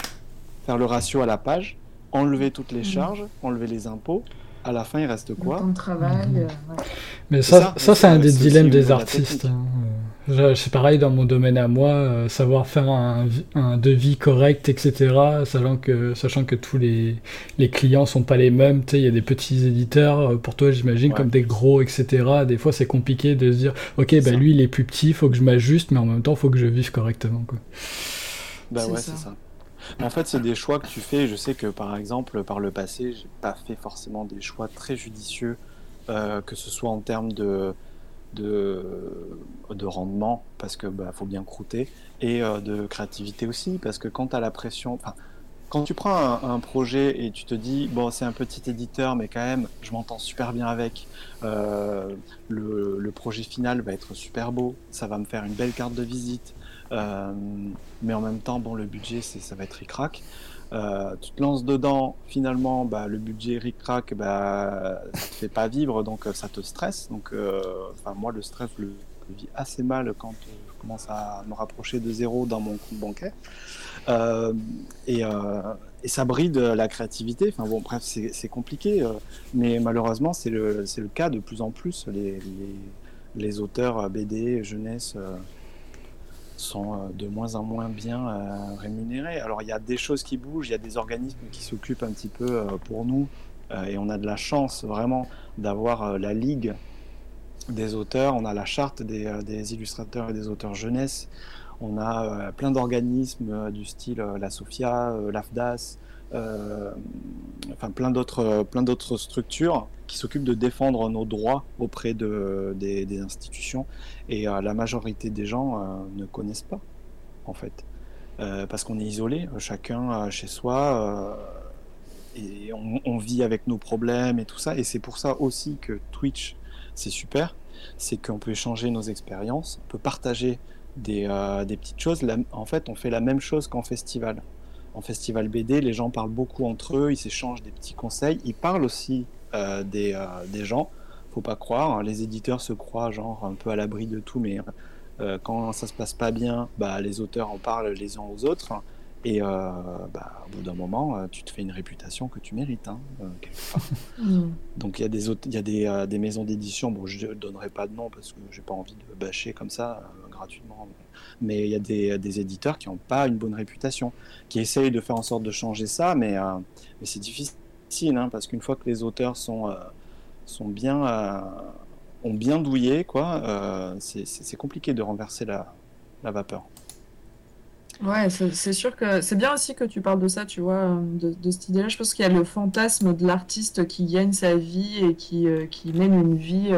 Faire le ratio à la page, enlever toutes les Mhm. charges, enlever les impôts. À la fin, il reste Le quoi? temps de travail. euh, ouais. Mais ça, ça, ça, c'est un des dilemmes des artistes. hein. C'est pareil dans mon domaine à moi, euh, savoir faire un, un devis correct, etc. Sachant que, sachant que tous les, les clients sont pas les mêmes. Tu sais, il y a des petits éditeurs, euh, pour toi, j'imagine, Ouais. comme des gros, etc. Des fois, c'est compliqué de se dire, ok, bah, ça. lui, il est plus petit, faut que je m'ajuste, mais en même temps, faut que je vive correctement. Quoi. Bah ouais, c'est ça. En fait, c'est des choix que tu fais. Je sais que par exemple, par le passé, j'ai pas fait forcément des choix très judicieux, euh, que ce soit en termes de, de, de rendement, parce que bah, faut bien croûter, et euh, de créativité aussi, parce que quand tu as la pression. Quand tu prends un, projet et tu te dis, bon, c'est un petit éditeur, mais quand même, je m'entends super bien avec, euh, le, projet final va être super beau, ça va me faire une belle carte de visite, euh, mais en même temps, bon, le budget, ça va être ric-rac. Euh, tu te lances dedans, finalement, bah, le budget ric-rac, bah, ça te fait pas vivre, donc euh, ça te stresse. Donc, euh, moi, le stress, je le, vis assez mal quand euh, je commence à me rapprocher de zéro dans mon compte bancaire. Et, ça bride la créativité. Enfin bon, bref, c'est, compliqué, mais malheureusement, c'est le, le cas de plus en plus. Les, les, auteurs BD, jeunesse, sont euh, de moins en moins bien euh, rémunérés. Alors il y a des choses qui bougent, il y a des organismes qui s'occupent un petit peu euh, pour nous, et on a de la chance vraiment d'avoir la ligue des auteurs, on a la charte des, des illustrateurs et des auteurs jeunesse, on a plein d'organismes du style la SOFIA, l'AFDAS, enfin plein d'autres euh, plein d'autres structures qui s'occupent de défendre nos droits auprès de, des, institutions. Et euh, la majorité des gens euh, ne connaissent pas en fait. Euh, parce qu'on est isolé chacun euh, chez soi euh, et on, vit avec nos problèmes et tout ça. Et c'est pour ça aussi que Twitch c'est super. C'est qu'on peut échanger nos expériences on peut partager des, euh, petites choses. En fait on fait la même chose qu'en festival en festival BD, les gens parlent beaucoup entre eux, ils s'échangent des petits conseils, ils parlent aussi euh, des, euh, des gens. Faut pas croire, hein, les éditeurs se croient genre un peu à l'abri de tout, mais euh, quand ça se passe pas bien, bah, les auteurs en parlent les uns aux autres. Et euh, bah, au bout d'un moment, euh, tu te fais une réputation que tu mérites, hein, euh, quelque part. Mm. Donc il y a des, y a des, euh, des maisons d'édition, bon je ne donnerai pas de nom parce que j'ai pas envie de bâcher comme ça euh, gratuitement, mais il y a des, éditeurs qui n'ont pas une bonne réputation, qui essayent de faire en sorte de changer ça, mais, euh, c'est difficile hein, parce qu'une fois que les auteurs sont, euh, bien, euh, ont bien douillé, quoi, c'est- compliqué de renverser la, vapeur. Ouais, c'est sûr que c'est bien aussi que tu parles de ça, tu vois, de, de cette idée-là. Je pense qu'il y a le fantasme de l'artiste qui gagne sa vie et qui, mène une vie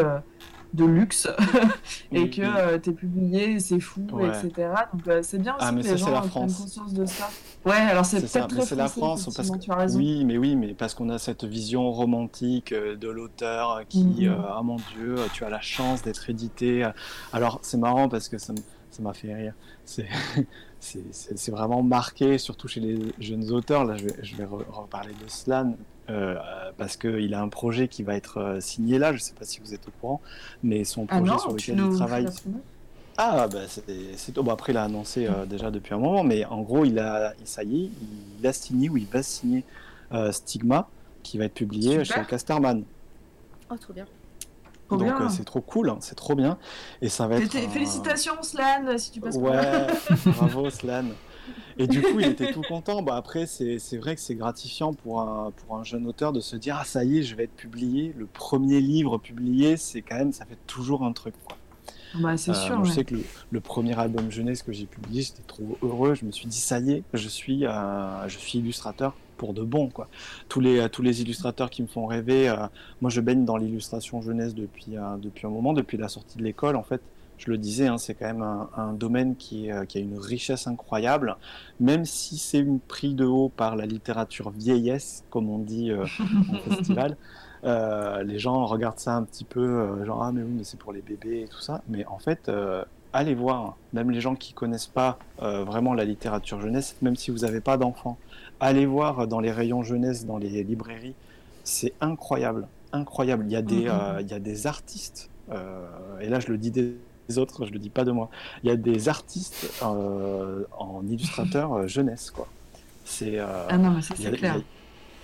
de luxe et que euh, t'es publié, c'est fou, Ouais. etc. Donc euh, c'est bien aussi Ah, mais que ça, les gens la prennent conscience de ça. Ouais, alors c'est peut-être très c'est la France parce que tu as raison. oui, mais oui, mais parce qu'on a cette vision romantique euh, de l'auteur qui, Mhm. euh, ah mon Dieu, tu as la chance d'être édité. Alors c'est marrant parce que ça m'a fait rire. C'est vraiment marqué, surtout chez les jeunes auteurs. Là, je vais, je vais re- reparler de Slan. Euh, parce qu'il a un projet qui va être euh, signé là, je ne sais pas si vous êtes au courant, mais son Ah projet non, sur lequel il travaille, ah, bah, c'est, c'est... Bon, après, il a annoncé euh, déjà depuis un moment, mais en gros, il a, ça y est, il a signé ou il va signer euh, Stigma, qui va être publié Super. chez Casterman. Oh, trop bien. Trop Donc, bien. euh, c'est trop cool, hein, c'est trop bien. Et ça va être. Félicitations, Slan, si tu passes par là. Ouais, bravo, Slan. Et du coup, il était tout content. Bah, après, c'est, vrai que c'est gratifiant pour un, pour un jeune auteur de se dire Ah, ça y est, je vais être publié. Le premier livre publié, c'est quand même, ça fait toujours un truc, quoi. Bah, c'est Euh, sûr. moi, je sais que le, le premier album jeunesse que j'ai publié, j'étais trop heureux. Je me suis dit, ça y est, je suis, euh, je suis illustrateur pour de bon. Quoi. Tous, les, tous les illustrateurs qui me font rêver, euh, moi je baigne dans l'illustration jeunesse depuis, depuis un moment, depuis la sortie de l'école. En fait, je le disais, hein, c'est quand même un, un domaine qui, est, euh, qui a une richesse incroyable, même si c'est une pris de haut par la littérature vieillesse, comme on dit euh, en festival. Euh, les gens regardent ça un petit peu, euh, genre ah mais oui mais c'est pour les bébés et tout ça. Mais en fait, allez voir, même les gens qui connaissent pas euh, vraiment la littérature jeunesse, même si vous n'avez pas d'enfants, allez voir dans les rayons jeunesse, dans les librairies, c'est incroyable, incroyable. Il y a des, euh, il y a des artistes, euh, et là je le dis des autres, je le dis pas de moi. Il y a des artistes euh, en illustrateur euh, jeunesse quoi. C'est euh, Ah non, mais ça, c'est il y a- clair.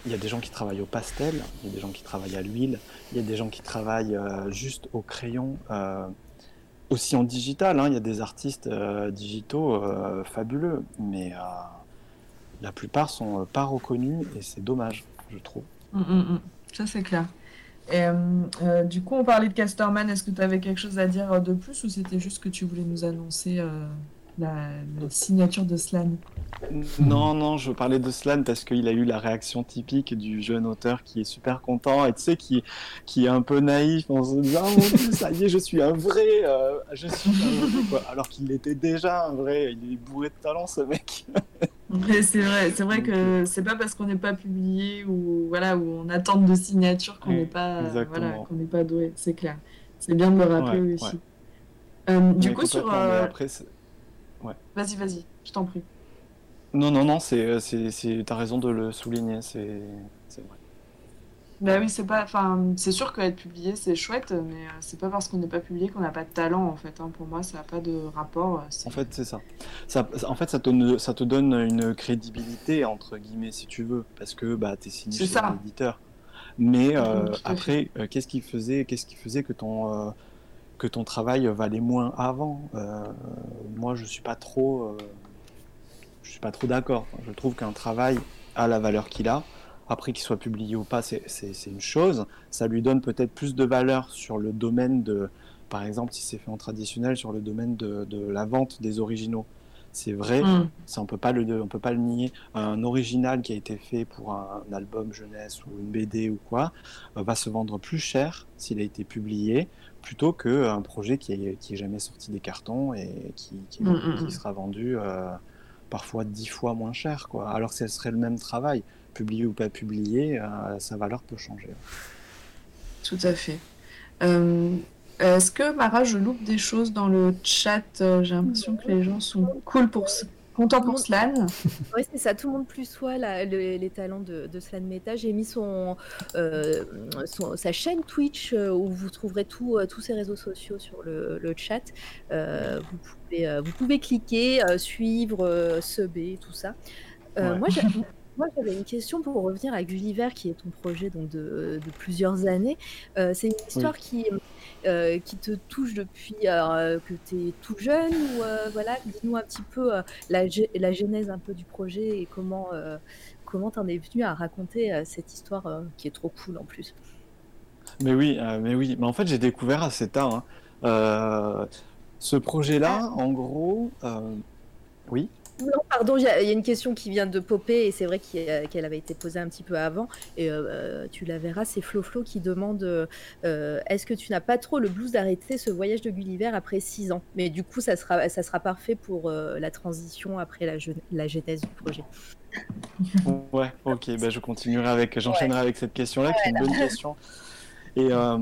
il y a des gens qui travaillent au pastel, il y a des gens qui travaillent à l'huile, il y a des gens qui travaillent euh, juste au crayon, aussi en digital. hein, il y a des artistes digitaux fabuleux, mais la plupart sont pas reconnus et c'est dommage, je trouve. Mm, mm, mm. Ça, c'est clair. Euh, euh, du coup, on parlait de Casterman. Est-ce que tu avais quelque chose à dire de plus ou c'était juste que tu voulais nous annoncer euh, la, signature de Slan? Non, non, je parlais de Slan parce qu'il a eu la réaction typique du jeune auteur qui est super content et tu sais, qui, qui est un peu naïf en se disant Oh mon Dieu, ça y est, je suis un vrai, euh, je suis. Alors qu'il était déjà un vrai, il est bourré de talent ce mec. C'est vrai, c'est vrai que c'est pas parce qu'on n'est pas publié ou voilà ou on attend de signature qu'on n'est pas euh, voilà qu'on n'est pas doué. C'est clair. C'est bien de le rappeler Ouais, aussi. ouais. Euh, du coup, sur euh, après, c'est- vas-y, vas-y, je t'en prie. non, non, non, c'est, c'est, c'est, t'as raison de le souligner, c'est, c'est vrai. Bah oui, c'est pas, enfin, c'est sûr qu'être publié c'est chouette, mais euh, c'est pas parce qu'on n'est pas publié qu'on n'a pas de talent en fait. hein. Pour moi, ça n'a pas de rapport. euh, En fait, c'est ça. ça. En fait, ça te, ça te donne une crédibilité, entre guillemets, si tu veux, parce que bah, tu es signé chez ça. l'éditeur. Mais euh, après, euh, qu'est-ce qui faisait, qu'est-ce qui faisait que ton, euh, que ton travail valait moins avant Moi, je suis pas trop, je suis pas trop d'accord. Je trouve qu'un travail a la valeur qu'il a. Après qu'il soit publié ou pas, c'est une chose. Ça lui donne peut-être plus de valeur sur le domaine de, par exemple, si c'est fait en traditionnel, sur le domaine de, de la vente des originaux. C'est vrai, Mm. ça, on peut pas le, on peut pas le nier. Un original qui a été fait pour un, un album jeunesse ou une BD ou quoi euh, va se vendre plus cher s'il a été publié plutôt qu'un projet qui est, qui est jamais sorti des cartons et qui, qui, Mm, mm, qui mm. sera vendu euh, parfois dix fois moins cher. Quoi. Alors que ce serait le même travail, publié ou pas publié, euh, sa valeur peut changer. Tout à fait. Euh, Est-ce que Mara, je loupe des choses dans le chat Euh, J'ai l'impression que les gens sont cool pour contents pour Slan. Oui, c'est ça, tout le monde plus soit la- le- les talents de, de Slan Meta. J'ai mis son, euh, son- sa chaîne Twitch où vous trouverez tout, euh, tous ses réseaux sociaux sur le, le chat. Euh, vous, pouvez, euh, vous pouvez cliquer, euh, suivre, euh, subber, tout ça. Euh, Ouais. Moi, j'ai- moi, j'avais une question pour revenir à Gulliver, qui est ton projet donc, de, de plusieurs années. Euh, c'est une histoire qui, euh, qui te touche depuis euh, que tu es tout jeune ou voilà, dis-nous un petit peu la, la genèse un peu du projet et comment comment t'en es venu à raconter cette histoire qui est trop cool en plus. Mais oui, mais oui. Mais en fait, j'ai découvert assez tard. hein. Ce projet-là, en gros, oui. Non, pardon, il y, a il y a une question qui vient de popper et c'est vrai qu'elle avait été posée un petit peu avant et euh, euh, tu la verras, c'est Flo Flo qui demande euh, est-ce que tu n'as pas trop le blues d'arrêter ce voyage de Gulliver après 6 ans? Mais du coup, ça sera, ça sera parfait pour euh, la transition après la, la genèse du projet. Ouais, ok, bah, je continuerai avec, j'enchaînerai avec cette question-là, qui est une bonne question. Et euh,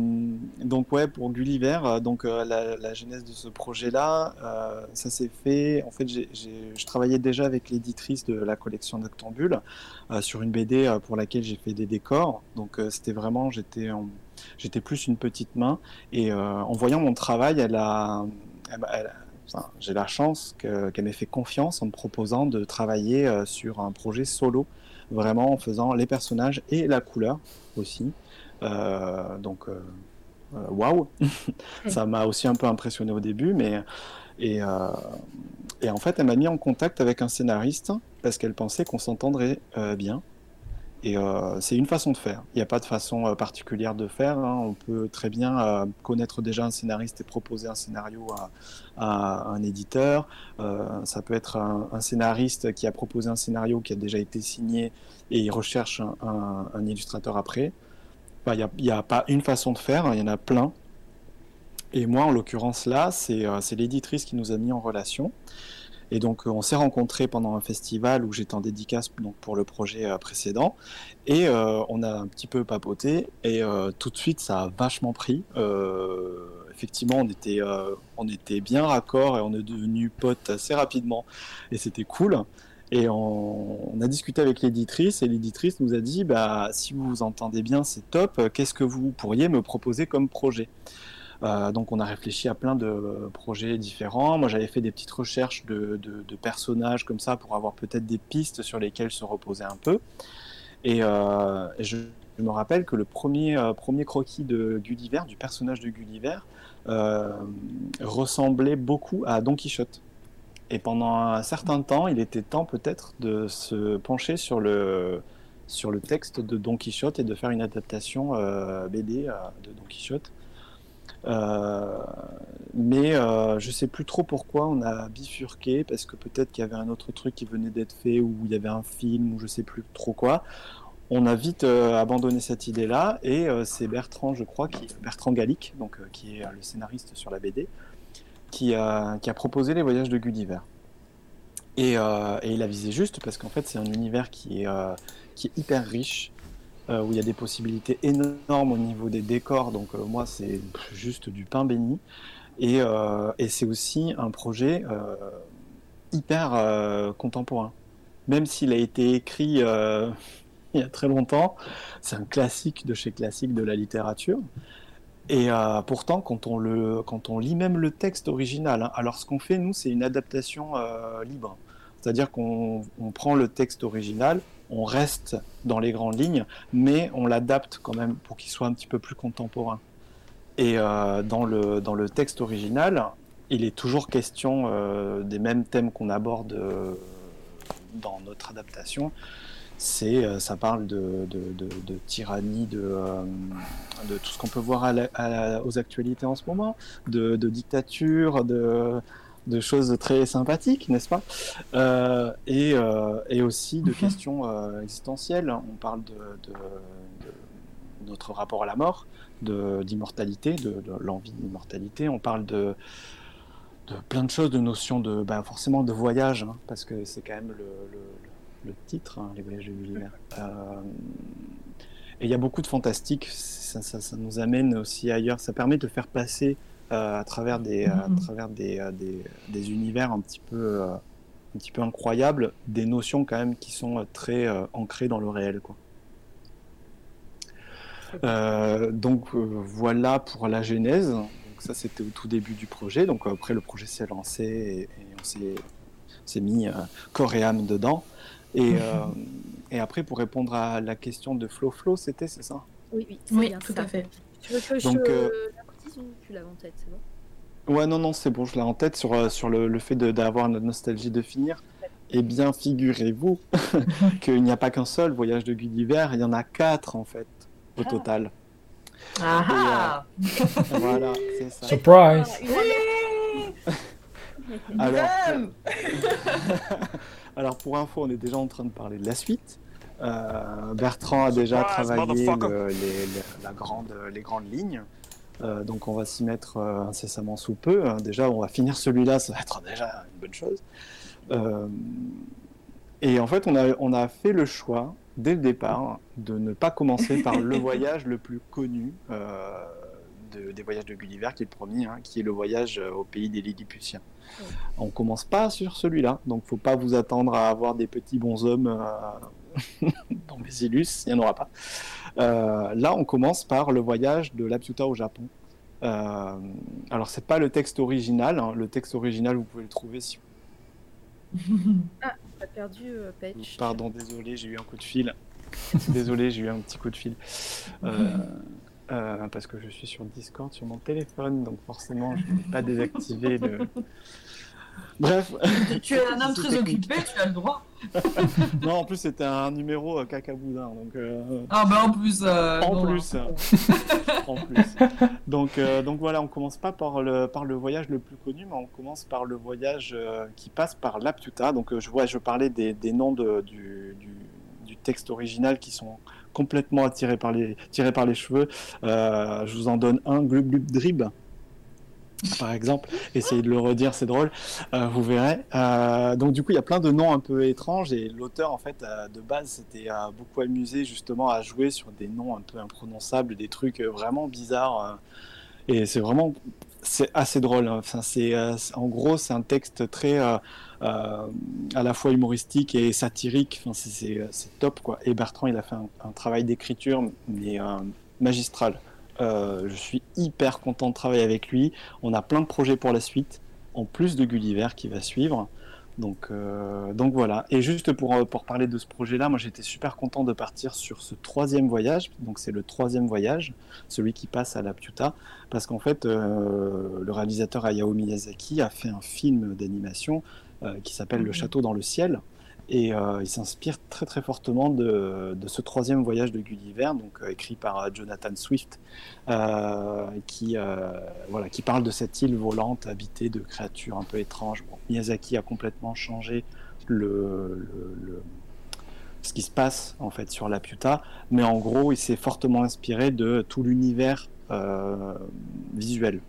donc ouais, pour Gulliver, euh, donc euh, la, genèse de ce projet-là, ça s'est fait. En fait, j'ai, j'ai- je travaillais déjà avec l'éditrice de la collection Noctambule sur une BD pour laquelle j'ai fait des décors. Donc c'était vraiment, j'étais, plus une petite main. Et en voyant mon travail, j'ai la chance que- qu'elle m'ait fait confiance en me proposant de travailler sur un projet solo, vraiment en faisant les personnages et la couleur aussi. Euh, donc, euh, euh, waouh! Ça m'a aussi un peu impressionné au début, mais. Et, euh, et en fait, elle m'a mis en contact avec un scénariste parce qu'elle pensait qu'on s'entendrait euh, bien. Et euh, c'est une façon de faire. Il n'y a pas de façon particulière de faire. hein. On peut très bien connaître déjà un scénariste et proposer un scénario à, à un éditeur. Ça peut être un, un scénariste qui a proposé un scénario qui a déjà été signé et il recherche un, un- un illustrateur après. Il n'y a, a pas une façon de faire, hein, il y en a plein. Et moi, en l'occurrence, là, c'est euh, l'éditrice qui nous a mis en relation. Et donc, euh, on s'est rencontrés pendant un festival où j'étais en dédicace donc, pour le projet euh, précédent. Et euh, on a un petit peu papoté. Et tout de suite, ça a vachement pris. Effectivement, on était, on était bien raccord et on est devenus potes assez rapidement. Et c'était cool. Et on, a discuté avec l'éditrice. Et l'éditrice nous a dit bah, si vous vous entendez bien, c'est top. Qu'est-ce que vous pourriez me proposer comme projet? Euh, donc on a réfléchi à plein de projets différents. Moi j'avais fait des petites recherches de, personnages comme ça pour avoir peut-être des pistes sur lesquelles se reposer un peu. Et, euh, je, me rappelle que le premier, euh, premier croquis de Gulliver, du personnage de Gulliver, ressemblait beaucoup à Don Quichotte. Et pendant un certain temps, il était temps peut-être de se pencher sur le, sur le texte de Don Quichotte et de faire une adaptation euh, BD euh, de Don Quichotte. Euh, mais je sais plus trop pourquoi on a bifurqué, parce que peut-être qu'il y avait un autre truc qui venait d'être fait, ou il y avait un film, ou je sais plus trop quoi. On a vite abandonné cette idée-là, et c'est Bertrand, je crois, qui, Bertrand Gallic, donc, qui est le scénariste sur la BD, qui a, qui a proposé les voyages de Gulliver. Et, euh, et il a visé juste, parce qu'en fait c'est un univers qui est, euh, qui est hyper riche, euh, où il y a des possibilités énormes au niveau des décors. Donc moi, c'est juste du pain béni. Et, et c'est aussi un projet hyper contemporain. Même s'il a été écrit il y a très longtemps, c'est un classique de chez classique de la littérature. Et euh, pourtant, quand on, le, quand on lit même le texte original, hein, alors ce qu'on fait, nous, c'est une adaptation euh, libre. C'est-à-dire qu'on on prend le texte original, on reste dans les grandes lignes, mais on l'adapte quand même pour qu'il soit un petit peu plus contemporain. Et euh, dans, le, dans le texte original, il est toujours question des mêmes thèmes qu'on aborde dans notre adaptation. C'est, euh, ça parle de, de, de, de tyrannie, de, euh, de tout ce qu'on peut voir à la- à la- aux actualités en ce moment, de, dictature, de, de choses très sympathiques, n'est-ce pas? Euh, et, euh, et aussi de questions euh, existentielles. On parle de, de- de notre rapport à la mort, d'immortalité, de, de l'envie d'immortalité. On parle de, de plein de choses, de notions de, ben, forcément de voyage, hein, parce que c'est quand même le, le- le titre, hein, les voyages de Gulliver. Euh, et il y a beaucoup de fantastique, ça, ça- ça nous amène aussi ailleurs, ça permet de faire passer euh, à travers des, à Mhm. travers des, euh, des, des univers un petit peu, un petit peu incroyables, des notions quand même qui sont très euh, ancrées dans le réel. Quoi. Euh, donc euh, voilà pour la genèse. Donc ça c'était au tout début du projet. Donc après le projet s'est lancé et, et on s'est mis corps et âme dedans. Et, euh, et après pour répondre à la question de Flo Flo, c'était c'est ça? Oui, oui, Oui, bien tout ça. à fait. Tu veux que je Donc, euh, la reprécise ou tu l'as en tête, c'est bon? Ouais non non c'est bon je l'ai en tête sur, euh, sur le, le fait de- d'avoir notre nostalgie de finir. Eh bien figurez-vous qu'il n'y a pas qu'un seul voyage de Gulliver, il y en a quatre en fait au Ah. total. Ah ah voilà c'est ça. Surprise Ah, alerte. Alors, Alors pour info, on est déjà en train de parler de la suite. Euh, Bertrand a déjà travaillé le- les, les- la grande, les grandes lignes. Euh, donc on va s'y mettre euh, incessamment sous peu. hein. Déjà, on va finir celui-là, ça va être déjà une bonne chose. Et en fait, on a, on a fait le choix, dès le départ, de ne pas commencer par le voyage le plus connu de- des voyages de Gulliver, qui est le premier, hein, qui est le voyage euh, au pays des Lilliputiens. On commence pas sur celui-là, donc faut pas vous attendre à avoir des petits bonshommes euh, dans Bésilus, il n'y en aura pas. Euh, là, on commence par le voyage de Laputa au Japon. Euh, alors, c'est pas le texte original, hein. le texte original, vous pouvez le trouver si T'as perdu euh, Patch. Pardon, désolé, j'ai eu un coup de fil. désolé, j'ai eu un petit coup de fil. Euh, euh, parce que je suis sur Discord sur mon téléphone, donc forcément, je n'ai pas désactivé le. Bref. Tu es un homme très occupé, tu as le droit. non, en plus, c'était un numéro euh, cacaboudin. Donc, euh, Ah, bah en plus. euh, En non, plus. hein. en plus. Donc, donc voilà, on commence pas par le, par le voyage le plus connu, mais on commence par le voyage qui passe par l'Aptuta. Donc, je, vois, je parlais des, des noms de, du, du, du texte original qui sont complètement attirés par les, tirés par les cheveux. Euh, je vous en donne un, Glub Glub Drib. Par exemple, essayez de le redire, c'est drôle, euh, vous verrez. Euh, donc du coup, il y a plein de noms un peu étranges et l'auteur, en fait, de base, s'était beaucoup amusé justement à jouer sur des noms un peu imprononçables, des trucs vraiment bizarres. et c'est vraiment, c'est assez drôle. hein. Enfin, en gros, c'est un texte très à la fois humoristique et satirique. Enfin, euh, c'est top, quoi. Et Bertrand, il a fait un, travail d'écriture, mais euh, magistral. Euh, je suis hyper content de travailler avec lui. On a plein de projets pour la suite, en plus de Gulliver qui va suivre. Donc, euh, voilà. Et juste pour, euh, pour parler de ce projet-là, moi j'étais super content de partir sur ce troisième voyage. Donc c'est le troisième voyage, celui qui passe à la Pyuta, parce qu'en fait euh, le réalisateur Hayao Miyazaki a fait un film d'animation euh, qui s'appelle Le Château dans le ciel. Et euh, il s'inspire très très fortement de, de ce troisième voyage de Gulliver, donc euh, écrit par euh, Jonathan Swift, euh, qui, euh, voilà, qui parle de cette île volante habitée de créatures un peu étranges. Bon, Miyazaki a complètement changé le, le- le- ce qui se passe en fait sur la Pyuta, mais en gros, il s'est fortement inspiré de tout l'univers euh, visuel.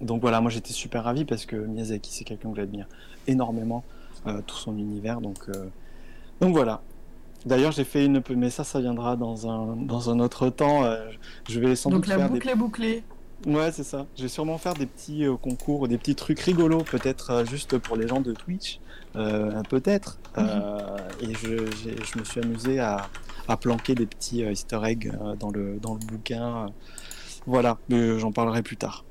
Donc voilà, moi j'étais super ravi parce que Miyazaki, c'est quelqu'un que j'admire énormément, euh, tout son univers. Donc, euh, donc voilà. D'ailleurs, j'ai fait une. Mais ça, ça viendra dans un, dans un autre temps. euh, je vais sans Donc doute la faire des boucle est bouclée. Ouais, c'est ça. Je vais sûrement faire des petits euh, concours, des petits trucs rigolos, peut-être juste pour les gens de Twitch, peut-être. Euh, et je, je me suis amusé à, à planquer des petits Easter eggs dans le dans le bouquin. Voilà, mais j'en parlerai plus tard.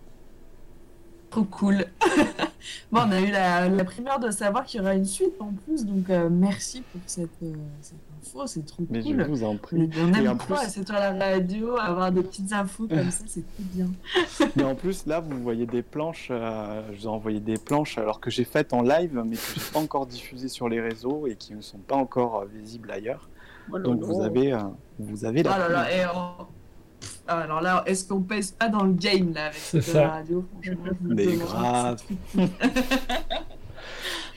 Trop cool. bon, on a eu la, la primeur de savoir qu'il y aura une suite en plus, donc euh, merci pour cette, euh, cette info, c'est trop Mais cool. je vous en prie. On Et en aime trop, plus- c'est toi la radio, avoir des petites infos comme ça, c'est trop bien. Mais en plus, là, vous voyez des planches. euh, je vous ai envoyé des planches alors que j'ai faites en live, mais que j'ai pas encore diffusées sur les réseaux et qui ne sont pas encore visibles ailleurs. Donc vous avez, vous avez Oh la. là là, et on- alors là, est-ce qu'on pèse pas dans le game là avec C'est cette ça. radio Franchement, Mais grave.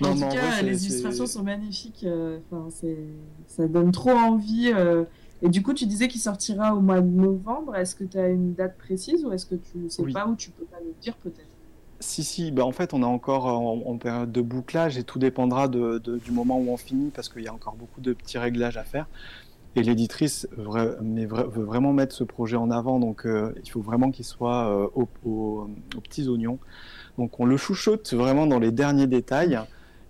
Non, en mais tout en cas, vrai, les illustrations sont magnifiques. euh, Enfin, c'est, ça donne trop envie. euh. Et du coup, tu disais qu'il sortira au mois de novembre. Est-ce que tu as une date précise ou est-ce que tu sais Oui. pas ou tu peux pas nous dire peut-être? Si, si, bah en fait, on est encore en, en période de bouclage et tout dépendra de, de- du moment où on finit parce qu'il y a encore beaucoup de petits réglages à faire. Et l'éditrice veut vraiment mettre ce projet en avant, donc euh, il faut vraiment qu'il soit euh, au- aux petits oignons. Donc on le chouchoute vraiment dans les derniers détails.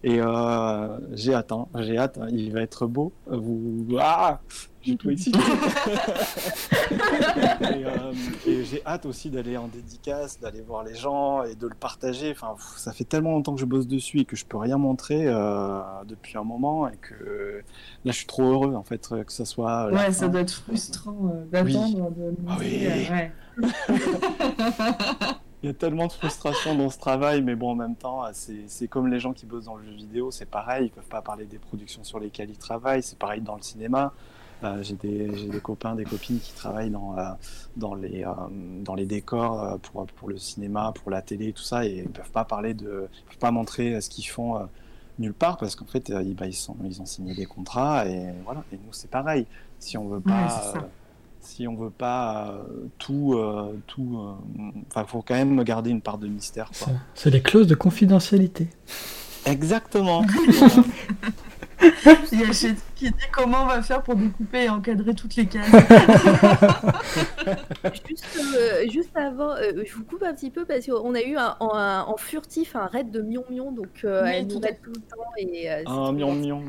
Et euh, j'ai hâte, j'ai hâte, hein, il va être beau. Ah J'ai tout excité. et euh, et j'ai hâte aussi d'aller en dédicace, d'aller voir les gens et de le partager. Enfin, pff, ça fait tellement longtemps que je bosse dessus et que je peux rien montrer euh, depuis un moment et que là je suis trop heureux en fait que ça soit. la Ouais, fin. ça doit être frustrant euh, d'attendre. De Ah oui. euh, ouais. Il y a tellement de frustration dans ce travail, mais bon, en même temps, c'est c'est comme les gens qui bossent dans le jeu vidéo, c'est pareil, ils peuvent pas parler des productions sur lesquelles ils travaillent, c'est pareil dans le cinéma. Euh, j'ai des, j'ai des copains, des copines qui travaillent dans, euh, dans, les, euh, dans les décors euh, pour, pour le cinéma, pour la télé, tout ça, et ils peuvent pas parler de, ils peuvent pas montrer ce qu'ils font euh, nulle part parce qu'en fait, euh, ils, bah, ils, sont, ils ont signé des contrats et voilà. Et nous, c'est pareil. Si on veut pas, Ouais, euh, si on veut pas euh, tout, euh, tout, euh, enfin, faut quand même garder une part de mystère. C'est les clauses de confidentialité. Exactement. Il y a qui dit comment on va faire pour découper et encadrer toutes les cases. Juste, euh, juste avant, euh, je vous coupe un petit peu parce qu'on a eu un, en, un- en furtif un raid de Mion Mion, donc euh, Oui, elle nous raid tout le temps. Et, euh, Un trop mion mion.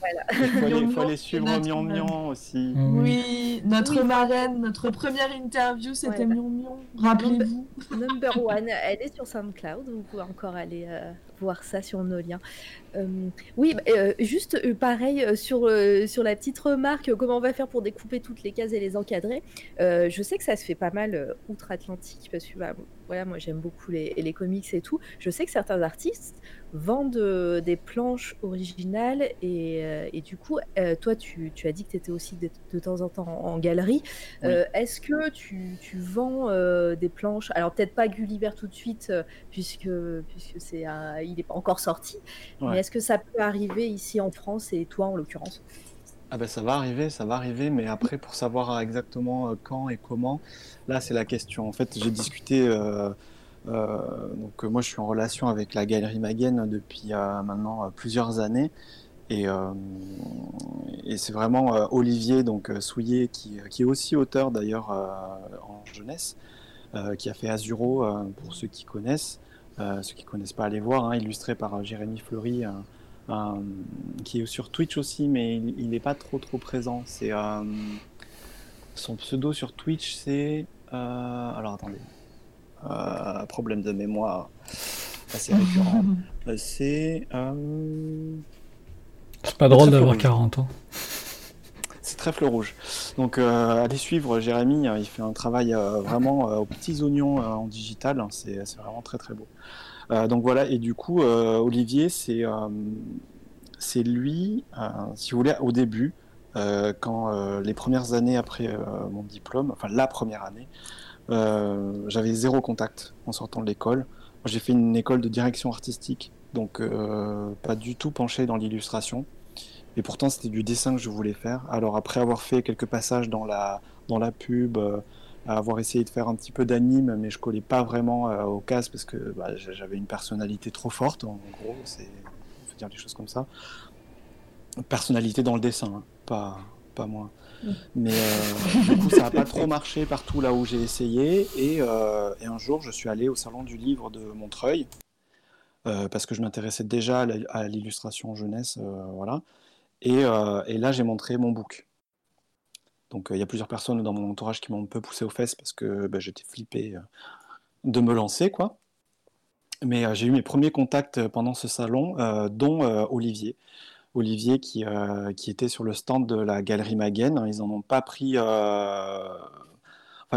Voilà. Il faut aller, faut suivre notre- mion mion aussi. Oui, notre Oui. marraine, notre première interview, c'était Ouais. Mion Mion. Rappelez-vous. Number one, elle est sur SoundCloud, vous pouvez encore aller euh, voir ça sur nos liens. Euh, oui, bah, euh, juste euh, pareil sur, sur la petite remarque, comment on va faire pour découper toutes les cases et les encadrer. Je sais que ça se fait pas mal outre-Atlantique, parce que bah, voilà, moi j'aime beaucoup les, les comics et tout. Je sais que certains artistes vendent euh, des planches originales et, euh, et du coup, euh, toi tu, tu as dit que tu étais aussi de, de temps en temps en, en galerie. Oui. Est-ce que tu, tu vends des planches? Alors peut-être pas Gulliver tout de suite puisque, puisque c'est il n'est pas encore sorti, mais est-ce que ça peut arriver ici en France et toi en l'occurrence? Ah ben ça va arriver, ça va arriver, mais après pour savoir exactement euh, quand et comment, là c'est la question. En fait, j'ai discuté, euh, euh, donc euh, moi je suis en relation avec la Galerie Maguen depuis euh, maintenant euh, plusieurs années, et, euh, et c'est vraiment euh, Olivier donc euh, Souillet qui, qui est aussi auteur d'ailleurs euh, en jeunesse, euh, qui a fait Azuro euh, pour ceux qui connaissent, Euh, ceux qui connaissent pas allez voir, hein, illustré par euh, Jérémy Fleury. Un- qui est sur Twitch aussi, mais il n'est pas trop trop présent. C'est euh, son pseudo sur Twitch, c'est euh, alors attendez, Euh, problème de mémoire assez récurrent. Euh, c'est euh, C'est pas drôle d'avoir rouge. 40 ans. c'est Trèfle Rouge. Donc euh, allez suivre Jérémy, euh, il fait un travail euh, vraiment euh, aux petits oignons euh, en digital, c'est c'est vraiment très très beau. Euh, donc voilà, et du coup, euh, Olivier, c'est euh, lui, si vous voulez, au début, quand les premières années après mon diplôme, enfin la première année, j'avais zéro contact en sortant de l'école. J'ai fait une école de direction artistique, donc pas du tout penché dans l'illustration. Et pourtant, c'était du dessin que je voulais faire. Alors après avoir fait quelques passages dans la, dans la pub, avoir essayé de faire un petit peu d'anime, mais je collais pas vraiment euh, aux cases parce que bah, j'avais une personnalité trop forte, en gros, c'est, on peut dire des choses comme ça. Personnalité dans le dessin, hein, pas, pas moins. Mm. Mais euh, du coup, ça n'a pas trop marché partout là où j'ai essayé. Et, euh, et un jour, je suis allé au salon du livre de Montreuil. euh, parce que je m'intéressais déjà à à l'illustration jeunesse, voilà. Et, et là, j'ai montré mon book. Donc, euh, il y a plusieurs personnes dans mon entourage qui m'ont un peu poussé aux fesses parce que bah, j'étais flippé euh, de me lancer, quoi. Mais euh, j'ai eu mes premiers contacts pendant ce salon, dont Olivier. Olivier qui, qui était sur le stand de la Galerie Maguen. Ils n'en ont pas pris. Enfin,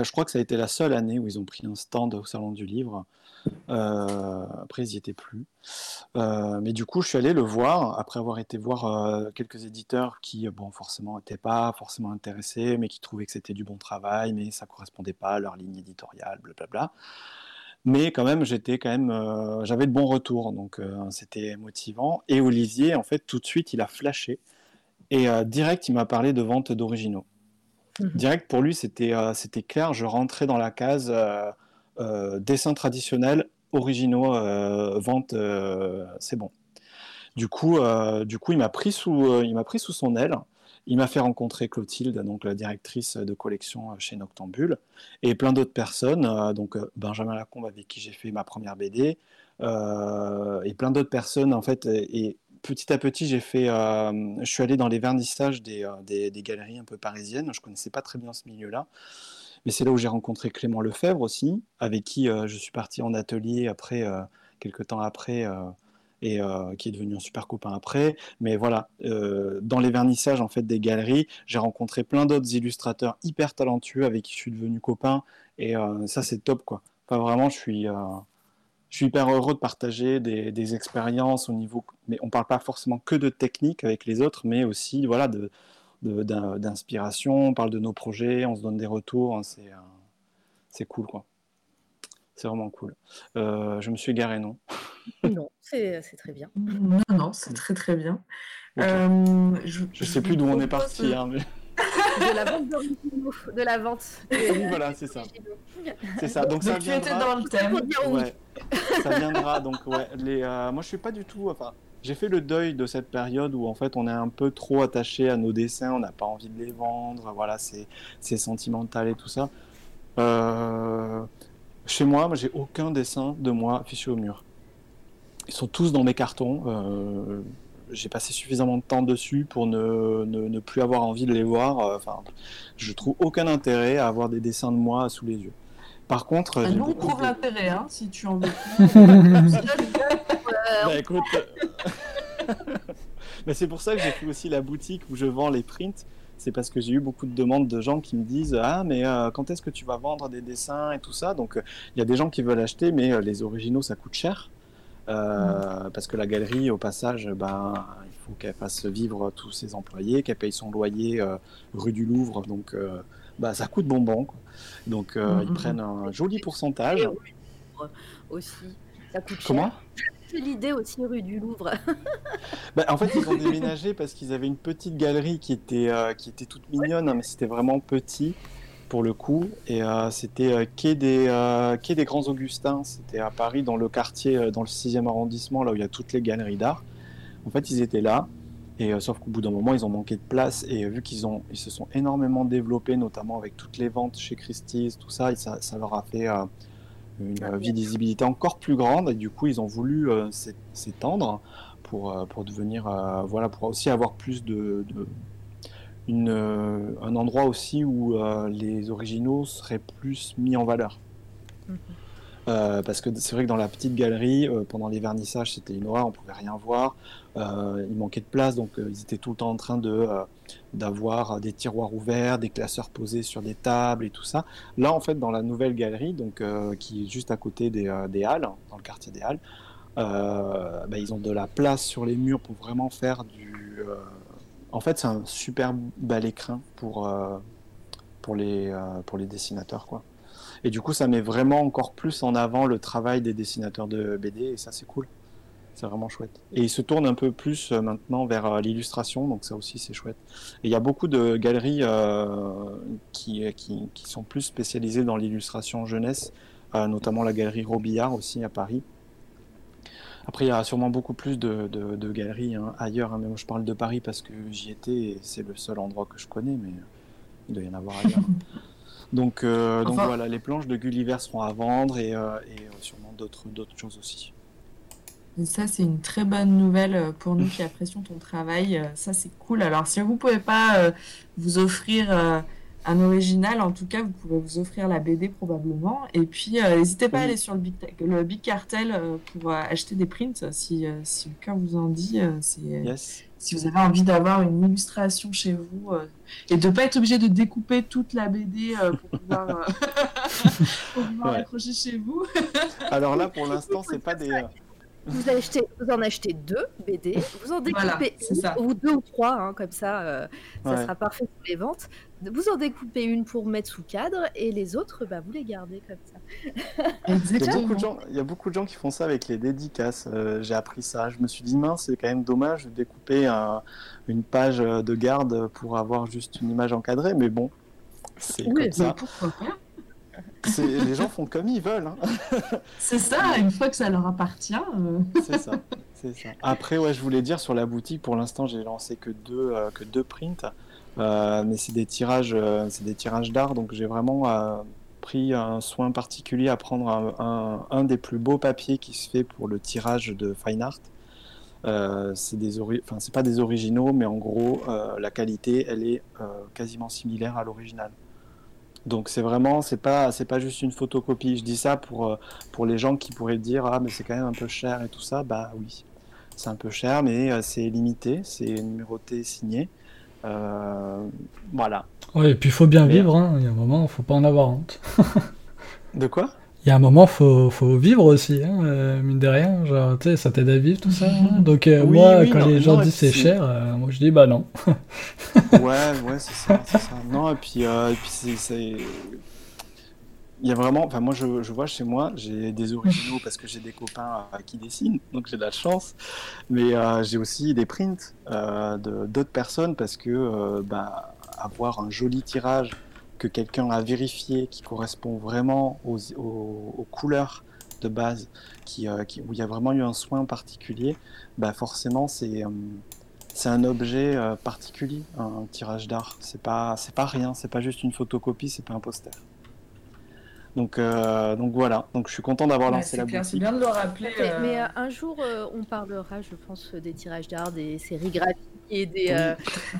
je crois que ça a été la seule année où ils ont pris un stand au salon du livre. Euh, après, ils n'y étaient plus. Euh, mais du coup, je suis allé le voir après avoir été voir euh, quelques éditeurs qui, bon, forcément, n'étaient pas forcément intéressés, mais qui trouvaient que c'était du bon travail, mais ça correspondait pas à leur ligne éditoriale, blablabla. Mais quand même, j'étais quand même, euh, j'avais de bons retours, donc euh, c'était motivant. Et Olivier, en fait, tout de suite, il a flashé et euh, direct, il m'a parlé de vente d'originaux. Mhm. Direct, pour lui, c'était c'était clair. Je rentrais dans la case euh, euh, dessin traditionnel, originaux, euh, vente, euh, c'est bon. Du coup, du coup, il m'a pris sous, il m'a pris sous son aile. Il m'a fait rencontrer Clotilde, donc la directrice de collection chez Noctambule, et plein d'autres personnes, donc Benjamin Lacombe avec qui j'ai fait ma première BD, et plein d'autres personnes en fait. Et, et petit à petit, j'ai fait, je suis allé dans les vernissages des, des, des galeries un peu parisiennes. Je connaissais pas très bien ce milieu-là, mais c'est là où j'ai rencontré Clément Lefebvre aussi, avec qui euh, je suis parti en atelier après, euh, quelques temps après. euh, et euh, qui est devenu un super copain après. Mais voilà, dans les vernissages en fait des galeries, j'ai rencontré plein d'autres illustrateurs hyper talentueux avec qui je suis devenu copain. Et ça, c'est top quoi. Enfin, vraiment, je suis, je suis hyper heureux de partager des, des expériences au niveau. Mais on parle pas forcément que de technique avec les autres, mais aussi voilà de d'inspiration. On parle de nos projets, on se donne des retours. hein, c'est euh, c'est cool quoi. C'est vraiment cool. Euh, je me suis garé, non? Non, c'est c'est très bien. Non, non, c'est très très bien. Euh, je, Je sais plus d'où on est parti. Hein, mais... De la vente de la vente. Oui, voilà, c'est ça. C'est ça. Donc, ça Donc tu étais viendra. dans le thème. Ouais, ça viendra. Donc ouais, les, euh, moi je suis pas du tout. Enfin, j'ai fait le deuil de cette période où en fait on est un peu trop attaché à nos dessins, on n'a pas envie de les vendre. Voilà, c'est c'est sentimental et tout ça. Euh, chez moi, moi j'ai aucun dessin de moi affiché au mur. Ils sont tous dans mes cartons. euh, j'ai passé suffisamment de temps dessus pour ne, ne, ne plus avoir envie de les voir. Euh, Enfin, je trouve aucun intérêt à avoir des dessins de moi sous les yeux. Par contre, Ah, Nous, on de- l'intérêt, hein, si tu en veux. Bah, écoute, euh, mais c'est pour ça que j'ai fait aussi la boutique où je vends les prints. c'est parce que j'ai eu beaucoup de demandes de gens qui me disent Ah, mais euh, quand est-ce que tu vas vendre des dessins et tout ça? Donc, euh, il y a des gens qui veulent acheter, mais euh, les originaux, ça coûte cher. Euh, Parce que la galerie, au passage, ben, il faut qu'elle fasse vivre tous ses employés, qu'elle paye son loyer euh, rue du Louvre. Donc, euh, bah, ça coûte bonbon. quoi. Donc, euh, ils Mhm. prennent un joli pourcentage. aussi. Ça coûte cher. Comment? L'idée aussi rue du Louvre. Bah, en fait, ils ont déménagé parce qu'ils avaient une petite galerie qui était, euh, qui était toute mignonne, hein, mais c'était vraiment petit pour le coup. Et euh, c'était euh, quai, des, euh, quai des Grands Augustins. C'était à Paris, dans le quartier, dans le 6e arrondissement, là où il y a toutes les galeries d'art. En fait, ils étaient là. Et sauf qu'au bout d'un moment, ils ont manqué de place. Et vu qu'ils ont, ils se sont énormément développés, notamment avec toutes les ventes chez Christie's, tout ça, ça, leur a fait une visibilité encore plus grande. Et du coup, ils ont voulu euh, s'é- s'étendre pour, euh, pour devenir, euh, voilà, pour aussi avoir plus de, de- une, un endroit aussi où les originaux seraient plus mis en valeur. Mhm. Euh, parce que c'est vrai que dans la petite galerie, euh, pendant les vernissages, c'était une horreur, on pouvait rien voir. Euh, il manquait de place, donc ils étaient tout le temps en train de d'avoir des tiroirs ouverts, des classeurs posés sur des tables et tout ça. Là, en fait, dans la nouvelle galerie, donc euh, qui est juste à côté des, euh, des Halles, dans le quartier des Halles, euh, bah, ils ont de la place sur les murs pour vraiment faire du. En fait, c'est un super bel écrin pour pour les pour les dessinateurs, quoi. Et du coup, ça met vraiment encore plus en avant le travail des dessinateurs de BD, et ça, c'est cool. C'est vraiment chouette. Et ils se tournent un peu plus euh, maintenant vers euh, l'illustration, donc ça aussi, c'est chouette. Et il y a beaucoup de galeries euh, qui, qui, qui sont plus spécialisées dans l'illustration jeunesse, notamment la galerie Robillard aussi à Paris. Après, il y a sûrement beaucoup plus de, de, de galeries hein, ailleurs. hein, mais moi, je parle de Paris parce que j'y étais et c'est le seul endroit que je connais, mais il doit y en avoir ailleurs. Donc, euh, voilà, les planches de Gulliver seront à vendre et, euh, et sûrement d'autres d'autres choses aussi. Et ça, c'est une très bonne nouvelle euh, pour nous qui apprécions ton travail. Euh, Ça, c'est cool. Alors, si vous pouvez pas euh, vous offrir euh, un original, en tout cas, vous pourrez vous offrir la BD probablement. Et puis, euh, n'hésitez pas à aller sur le Big, le Big Cartel pour acheter des prints si, si le cœur vous en dit. Yes. si vous avez envie d'avoir une illustration chez vous et de pas être obligé de découper toute la BD pour pouvoir, pour pouvoir Ouais. accrocher chez vous. Alors là, pour l'instant, c'est pas des. Vous, achetez, vous en achetez deux BD, vous en découpez Voilà, une, ça. ou deux ou trois, hein, comme ça, euh, ça Ouais. sera parfait pour les ventes. Vous en découpez une pour mettre sous cadre et les autres, bah, vous les gardez comme ça. Il y, a Exactement. beaucoup de gens, il y a beaucoup de gens qui font ça avec les dédicaces. Euh, J'ai appris ça. Je me suis dit, mince, c'est quand même dommage de découper un- une page de garde pour avoir juste une image encadrée, mais bon, c'est Oui, comme ça. pourquoi pas? Les gens font comme ils veulent. hein. C'est ça, une fois que ça leur appartient. euh, C'est ça. Ça. Après, ouais, je voulais dire sur la boutique, pour l'instant, j'ai lancé que deux, euh, que deux prints, Euh, mais c'est des tirages, c'est des tirages d'art, donc j'ai vraiment pris un soin particulier à prendre un, un- un des plus beaux papiers qui se fait pour le tirage de fine art. Euh, c'est des enfin, c'est pas des originaux, mais en gros, euh, la qualité, elle est euh, quasiment similaire à l'original. Donc c'est vraiment, c'est pas, c'est pas juste une photocopie. Je dis ça pour, euh, pour les gens qui pourraient dire ah mais c'est quand même un peu cher et tout ça. Bah oui, c'est un peu cher, mais euh, c'est limité, c'est numéroté, signé. Euh, voilà. Ouais, et puis il faut bien Mais- vivre, hein. il y a un moment, faut pas en avoir honte. De quoi? Il y a un moment, faut, faut vivre aussi, hein, euh, mine de rien, genre, tu sais, ça t'aide à vivre tout ça. hein. Donc euh, Oui, moi, oui, quand non, les gens non, disent c'est cher, euh, moi je dis bah non. Ouais, ouais, c'est ça, c'est ça. Non, et puis, et puis c'est, c'est- Il y a vraiment, enfin moi je, je vois chez moi, j'ai des originaux parce que j'ai des copains qui dessinent, donc j'ai de la chance, mais j'ai aussi des prints de d'autres personnes parce que bah, avoir un joli tirage que quelqu'un a vérifié qui correspond vraiment aux, aux- aux couleurs de base, qui, euh, qui- où il y a vraiment eu un soin particulier, bah forcément c'est euh, c'est un objet euh, particulier, un, un tirage d'art. C'est pas, c'est pas rien, c'est pas juste une photocopie, c'est pas un poster. Donc, euh, donc voilà. Donc je suis content d'avoir ouais, lancé c'est la clair, c'est boutique. bien de le rappeler. Mais, euh, mais, euh, un jour, euh, on parlera, je pense, des tirages d'art, des sérigraphies et des. euh,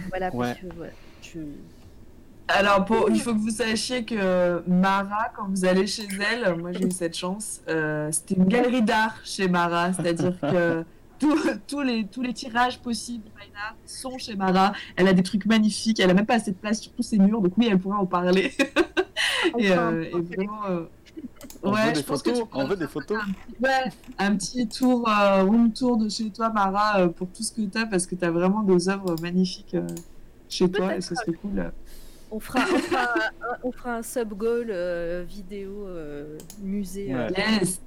voilà, parce Ouais. que, voilà, je- Alors, pour- il faut que vous sachiez que Mara, quand vous allez chez elle, moi j'ai eu cette chance, euh, c'était une galerie d'art chez Mara, c'est-à-dire que tous les, tous les tirages possibles de fine art sont chez Mara. Elle a des trucs magnifiques. Elle a même pas assez de place sur tous ses murs, donc oui, elle pourra en parler. et, euh, et vraiment. euh, On veut des je pense que photos, tu on veut des photos. Ouais, un petit tour, euh, room tour de chez toi, Mara, euh, pour tout ce que tu as, parce que tu as vraiment des œuvres magnifiques euh, chez toi et ce serait cool. On fera, on fera, un, on fera un sub-goal euh, vidéo euh, musée. euh, Ouais. Yes,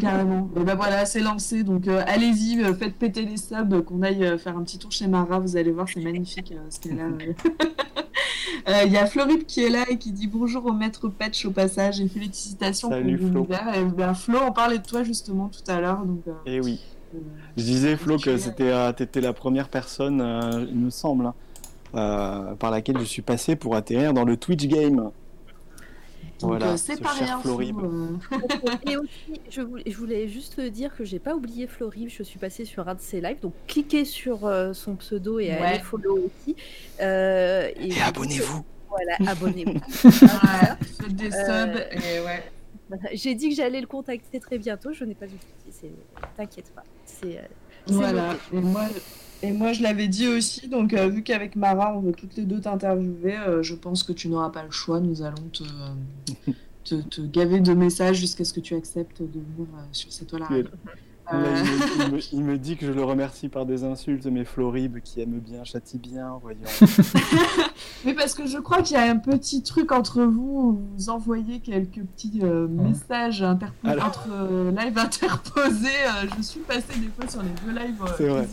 carrément. Et ben voilà, c'est lancé. Donc euh, allez-y, faites péter les subs, qu'on aille faire un petit tour chez Mara. Vous allez voir, c'est magnifique euh, ce qu'elle a. Euh, Il y a Florib qui est là et qui dit bonjour au maître Patch au passage et félicitations Salut, pour Flo. l'univers. Et ben, Flo, on parlait de toi justement tout à l'heure. Donc, euh, Et oui. euh, Je disais, Flo, que Tu- c'était, t'étais la première personne, euh, il me semble, hein, euh, par laquelle je suis passé pour atterrir dans le Twitch game. donc, Voilà, euh, c'est ce pas cher rien. Flo, Florib. euh. Et aussi, je voulais, je voulais juste dire que j'ai pas oublié Florib, je suis passée sur un de ses lives, donc cliquez sur euh, son pseudo et Ouais. allez follow aussi. Euh, et Et abonnez-vous Voilà, abonnez-vous. Ouais, faites des subs et ouais. J'ai dit que j'allais le contacter très bientôt, je n'ai pas du tout dit, c'est- t'inquiète pas. C'est, c'est Voilà. Et moi, et moi, je l'avais dit aussi. Donc, euh, vu qu'avec Mara, on veut toutes les deux t'interviewer, euh, je pense que tu n'auras pas le choix. Nous allons te, te, te gaver de messages jusqu'à ce que tu acceptes de venir euh, sur cette toile. Euh, il, me, il dit que je le remercie par des insultes, mais Florib, qui aime bien, châtie bien, voyons. Oui, parce que je crois qu'il y a un petit truc entre vous. où Vous envoyez quelques petits euh, messages interpo- Alors- entre euh, live interposés. Je suis passée des fois sur les deux lives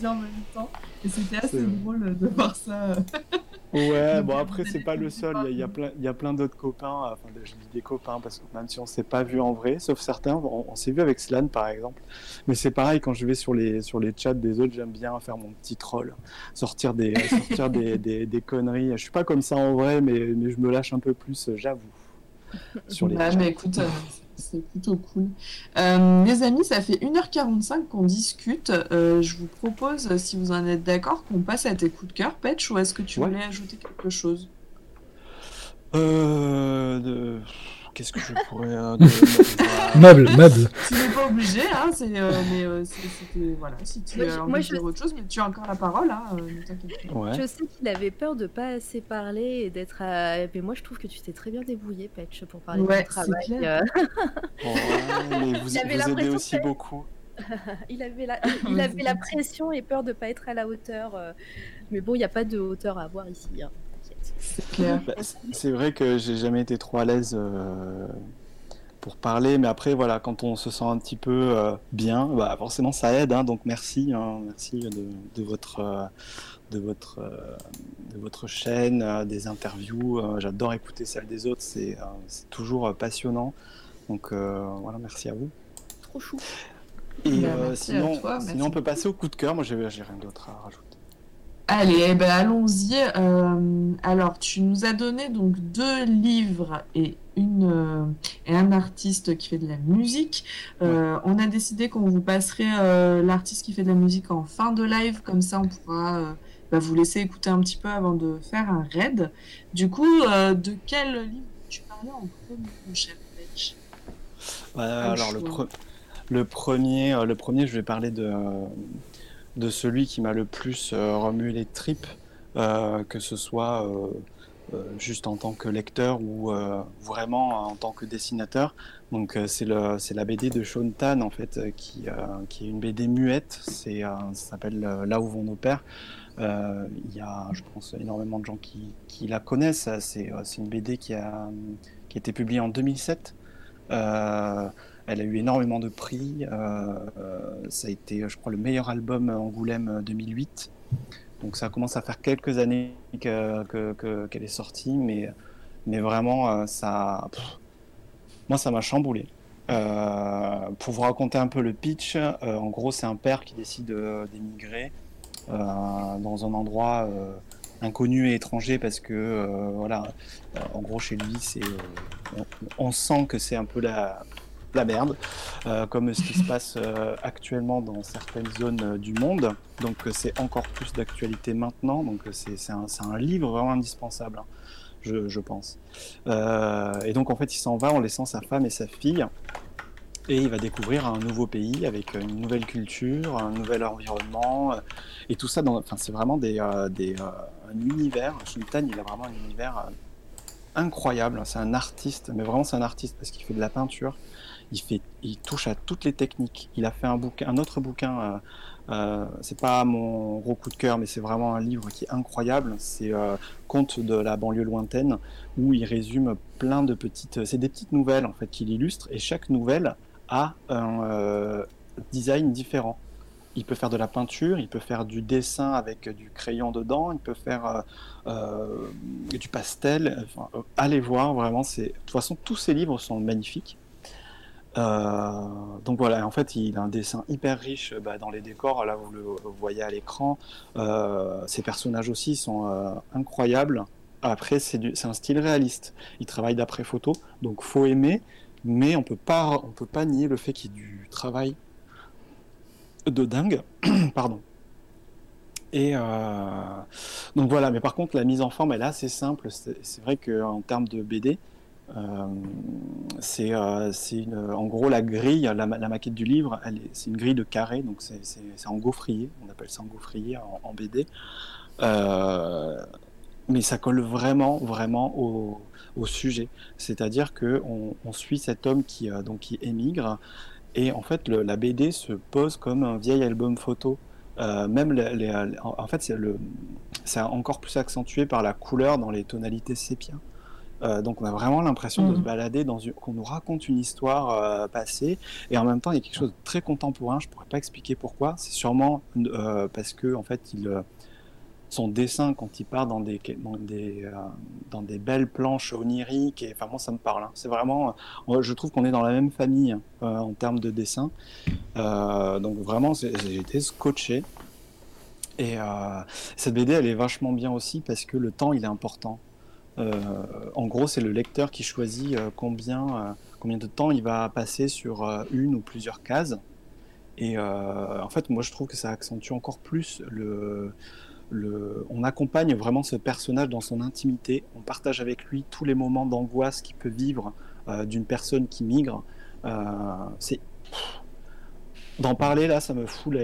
en même temps. Et c'était assez drôle de voir ça. Ouais, bon après c'est pas le seul, il y a, y a plein, il y a plein d'autres copains, enfin je dis des copains parce que même si on s'est pas vu en vrai, sauf certains, on, on s'est vu avec Slan par exemple, mais c'est pareil quand je vais sur les, sur les chats des autres, j'aime bien faire mon petit troll, sortir des, sortir des, des, des conneries, je suis pas comme ça en vrai, mais, mais je me lâche un peu plus, j'avoue, sur les Bah, chats. mais écoute, euh, c'est plutôt cool. Euh, les amis, ça fait 1h45 qu'on discute. Euh, je vous propose, si vous en êtes d'accord, qu'on passe à tes coups de cœur, Petch, ou est-ce que tu Ouais. voulais ajouter quelque chose? Euh, de... Qu'est-ce que je pourrais... euh, de- Meuble, meuble. Tu n'es pas obligé, hein, c'est, euh, mais euh, c'était... Voilà, si tu as je- envie de je- dire autre chose, mais tu as encore la parole, hein, euh, ne t'inquiète pas. Ouais. Je sais qu'il avait peur de pas assez parler et d'être. à- Mais moi, je trouve que tu t'es très bien débrouillé, Patch, pour parler Ouais, de ton travail. clair. Euh, mais vous, Il avait vous aidez l'impression aussi que- beaucoup. il avait la, il avait la pression et peur de pas être à la hauteur. Mais bon, il n'y a pas de hauteur à avoir ici. hein. C'est clair. Bah, c'est- vrai que j'ai jamais été trop à l'aise euh, pour parler, mais après, voilà, quand on se sent un petit peu euh, bien, bah, forcément ça aide, hein, donc merci, hein, merci de, de votre, euh, de, votre, euh, de votre chaîne, des interviews. J'adore écouter celles des autres, c'est toujours passionnant. Donc voilà, merci à vous. Trop chou. Et Bah, sinon, sinon, on peut passer au coup de cœur. Moi, j'ai rien d'autre à rajouter. Allez, eh ben, allons-y. Euh, alors, tu nous as donné donc deux livres et, une, euh, et un artiste qui fait de la musique. Euh, On a décidé qu'on vous passerait l'artiste qui fait de la musique en fin de live, comme ça on pourra bah, vous laisser écouter un petit peu avant de faire un raid. Du coup, de quel livre tu parlais en premier, mon cher le alors le, choix. pre- le premier, le premier, je vais parler de, de celui qui m'a le plus euh, remué les tripes, euh, que ce soit euh, juste en tant que lecteur ou vraiment en tant que dessinateur. Donc c'est la BD de Sean Tan en fait, qui, qui est une BD muette. Ça s'appelle Là où vont nos pères. Euh, Il y a, je pense, énormément de gens qui, qui la connaissent. C'est, une BD qui a, qui a été publiée en 2007. Euh, elle a eu énormément de prix. euh, euh, ça a été, je crois, le meilleur album Angoulême euh, 2008. Donc ça commence à faire quelques années que- que- qu'elle est sortie, mais, mais vraiment, euh, ça, moi, ça m'a chamboulé. Euh, pour vous raconter un peu le pitch, euh, en gros, c'est un père qui décide euh, d'émigrer euh, dans un endroit euh, inconnu et étranger parce que, euh, voilà, euh, en gros, chez lui, c'est, euh, on sent que c'est un peu la, la merde, euh, comme ce qui se passe euh, actuellement dans certaines zones euh, du monde. Donc c'est encore plus d'actualité maintenant. Donc c'est un, un livre vraiment indispensable, hein, je, je pense. Et donc en fait il s'en va en laissant sa femme et sa fille. et il va découvrir un nouveau pays avec une nouvelle culture, un nouvel environnement, et tout ça. Enfin, c'est vraiment des, des, un univers. Shintan, il a vraiment un univers incroyable. C'est un artiste, mais vraiment c'est un artiste parce qu'il fait de la peinture. Il touche à toutes les techniques. Il a fait un bouquin, un autre bouquin. Euh, euh, c'est pas mon gros coup de cœur, mais c'est vraiment un livre qui est incroyable. C'est euh, Conte de la banlieue lointaine, où il résume plein de petites. C'est des petites nouvelles en fait qu'il illustre, et chaque nouvelle a un euh, design différent. Il peut faire de la peinture, il peut faire du dessin avec du crayon dedans, il peut faire euh, euh, du pastel. Euh, allez voir, vraiment. De toute façon tous ces livres sont magnifiques. Euh, donc voilà, en fait, il a un dessin hyper riche bah, dans les décors. Là, vous le voyez à l'écran. Euh, ces personnages aussi sont euh, incroyables. Après, c'est un style réaliste. Il travaille d'après photo, donc faut aimer, mais on peut pas, on peut pas nier le fait qu'il y ait du travail de dingue. Pardon. Et euh, donc voilà, mais par contre, la mise en forme, est assez simple. C'est vrai qu'en termes de BD, euh, c'est euh, c'est une, en gros la grille, la, ma- la maquette du livre, c'est une grille de carré, donc c'est c'est- c'est en gaufrier, on appelle ça en gaufrier en, en BD. Euh, mais ça colle vraiment, vraiment au, sujet. C'est-à-dire que on, suit cet homme qui, euh, donc, qui émigre, et en fait la BD se pose comme un vieil album photo. Euh, même en fait, c'est encore plus accentué par la couleur dans les tonalités sépia. Euh, donc on a vraiment l'impression de se balader dans une, qu'on nous raconte une histoire euh, passée et en même temps il y a quelque chose de très contemporain. Je pourrais pas expliquer pourquoi. C'est sûrement euh, parce que en fait il, son dessin quand il part dans des dans des dans des belles planches oniriques et enfin moi ça me parle. hein. C'est vraiment, je trouve qu'on est dans la même famille en termes de dessin. Donc vraiment j'ai été scotché. Et cette BD, elle est vachement bien aussi parce que le temps, il est important. Euh, en gros, c'est le lecteur qui choisit euh, combien, euh, combien de temps il va passer sur une ou plusieurs cases. Et en fait, moi, je trouve que ça accentue encore plus le. On accompagne vraiment ce personnage dans son intimité. On partage avec lui tous les moments d'angoisse qu'il peut vivre d'une personne qui migre. D'en parler là, ça me fout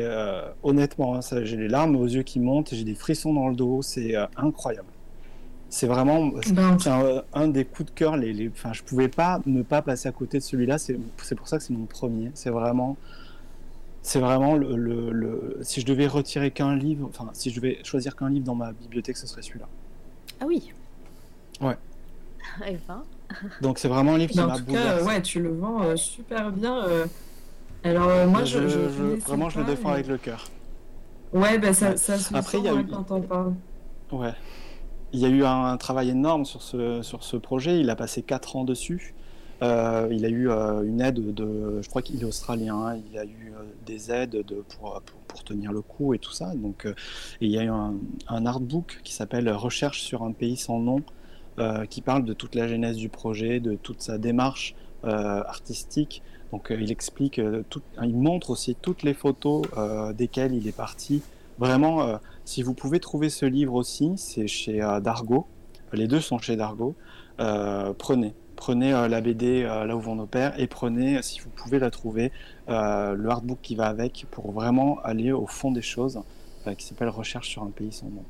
honnêtement, hein, j'ai les larmes aux yeux qui montent, j'ai des frissons dans le dos, c'est incroyable. C'est vraiment Ben, un, un des coups de cœur. Les, les, enfin, je pouvais pas ne pas passer à côté de celui-là. C'est c'est pour ça que c'est mon premier. C'est vraiment, c'est vraiment le, le, le- Si je devais retirer qu'un livre, enfin, si je devais choisir qu'un livre dans ma bibliothèque, ce serait celui-là. Ah oui. Ouais. Eh ben, Donc c'est vraiment un livre qui mais en m'a tout cas, bouleversé. ouais, tu le vends euh, super bien. euh. Alors euh, moi, je, Je- je je- connaissais vraiment, je le défends mais- avec le cœur. Ouais, bah ça, Ouais. ça se Après, sent il y a eu- quand t'en parles. Ouais. Il y a eu un, travail énorme sur ce, sur ce projet. Il a passé 4 ans dessus. Euh, il a eu euh, une aide de. Je crois qu'il est australien. hein. Il a eu euh, des aides de, pour, pour, tenir le coup et tout ça. Donc, il y a eu un, un artbook qui s'appelle Recherche sur un pays sans nom, qui parle de toute la genèse du projet, de toute sa démarche artistique. Donc, il explique, tout, il montre aussi toutes les photos desquelles il est parti. Vraiment. euh, si vous pouvez trouver ce livre aussi, c'est chez euh, Dargo. Les deux sont chez Dargo. Euh, prenez. Prenez la BD là où vont nos pères et prenez, si vous pouvez la trouver, le hardbook qui va avec pour vraiment aller au fond des choses, qui s'appelle Recherche sur un pays sans nom.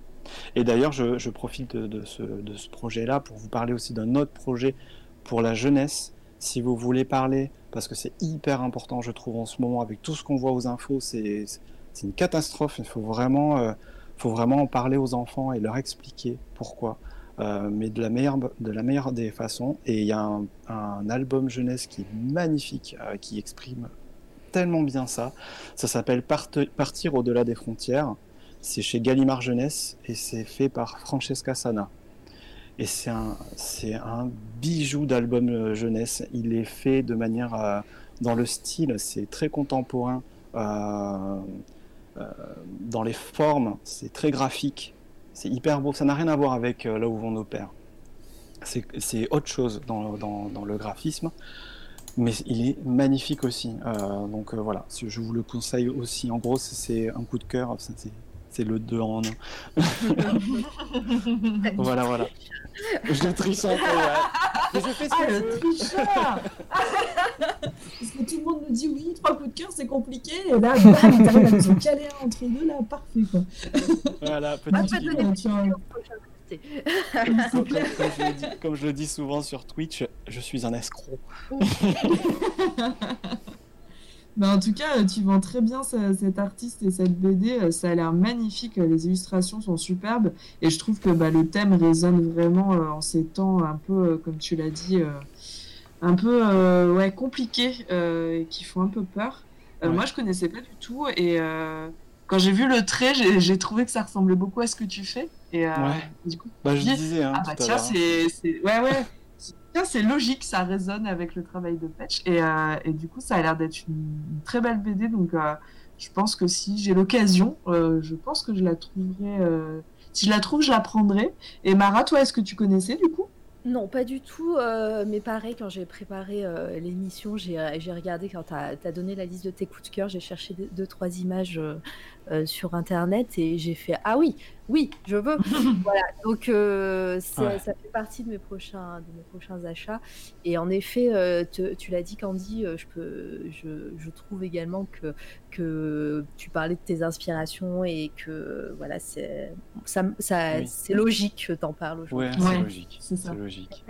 Et d'ailleurs, je, profite de ce, de ce projet-là pour vous parler aussi d'un autre projet pour la jeunesse. Si vous voulez parler, parce que c'est hyper important, je trouve, en ce moment, avec tout ce qu'on voit aux infos, c'est c'est une catastrophe. Il faut vraiment, euh, faut vraiment en parler aux enfants et leur expliquer pourquoi. Euh, mais de la meilleure, de la meilleure des façons. Et il y a un, album jeunesse qui est magnifique, euh, qui exprime tellement bien ça. Ça s'appelle Partir au-delà des frontières. C'est chez Gallimard Jeunesse et c'est fait par Francesca Sana. Et c'est un, un bijou d'album jeunesse. Il est fait de manière, dans le style, c'est très contemporain. Euh, dans les formes, c'est très graphique, c'est hyper beau. Ça n'a rien à voir avec euh, là où vont nos pères. C'est autre chose dans, le graphisme, mais il est magnifique aussi. Euh, donc voilà, je vous le conseille aussi. En gros, c'est- un coup de cœur. C'est le 2 en 1. voilà, voilà. Je triche un peu, ouais. Mais je fais ce Ah, que je le tricheur Parce que tout le monde nous dit oui, trois coups de cœur, c'est compliqué. Et là, bam, t'arrives à nous en caler un entre deux, là, parfait, quoi. Voilà, petit. Comme, comme- comme je le dis, comme je le dis souvent sur Twitch, je suis un escroc. Mais en tout cas, euh, tu vends très bien ce- cet artiste et cette BD. euh, Ça a l'air magnifique. euh, Les illustrations sont superbes. Et je trouve que bah, le thème résonne vraiment euh, en ces temps un peu, euh, comme tu l'as dit, euh, un peu ouais, compliqués et qui font un peu peur. Ouais. Moi, je connaissais pas du tout. Et quand j'ai vu le trait, j'ai trouvé que ça ressemblait beaucoup à ce que tu fais. Et Ouais. du coup, Bah, je dis, disais, hein, ah bah tiens, l'heure. c'est, ouais ouais, c'est logique, ça résonne avec le travail de Patch et, euh, du coup ça a l'air d'être une, très belle BD donc euh, je pense que si j'ai l'occasion, euh, je pense que je la trouverai. Si je la trouve, je la prendrai. Et Mara, toi, est-ce que tu connaissais du coup? Non, pas du tout. mais pareil, quand j'ai préparé l'émission, j'ai regardé quand tu as, donné la liste de tes coups de cœur, j'ai cherché deux, trois images sur Internet et j'ai fait Ah oui, oui, je veux. voilà, donc euh, Ouais. ça fait partie de mes prochains, de mes prochains achats. Et en effet, euh, te- tu l'as dit, Candy, euh, je, peux, je, je trouve également que, que tu parlais de tes inspirations et que voilà, c'est ça, ça, Oui. c'est logique que tu en parles aujourd'hui. Ouais, Ouais, c'est logique. c'est logique.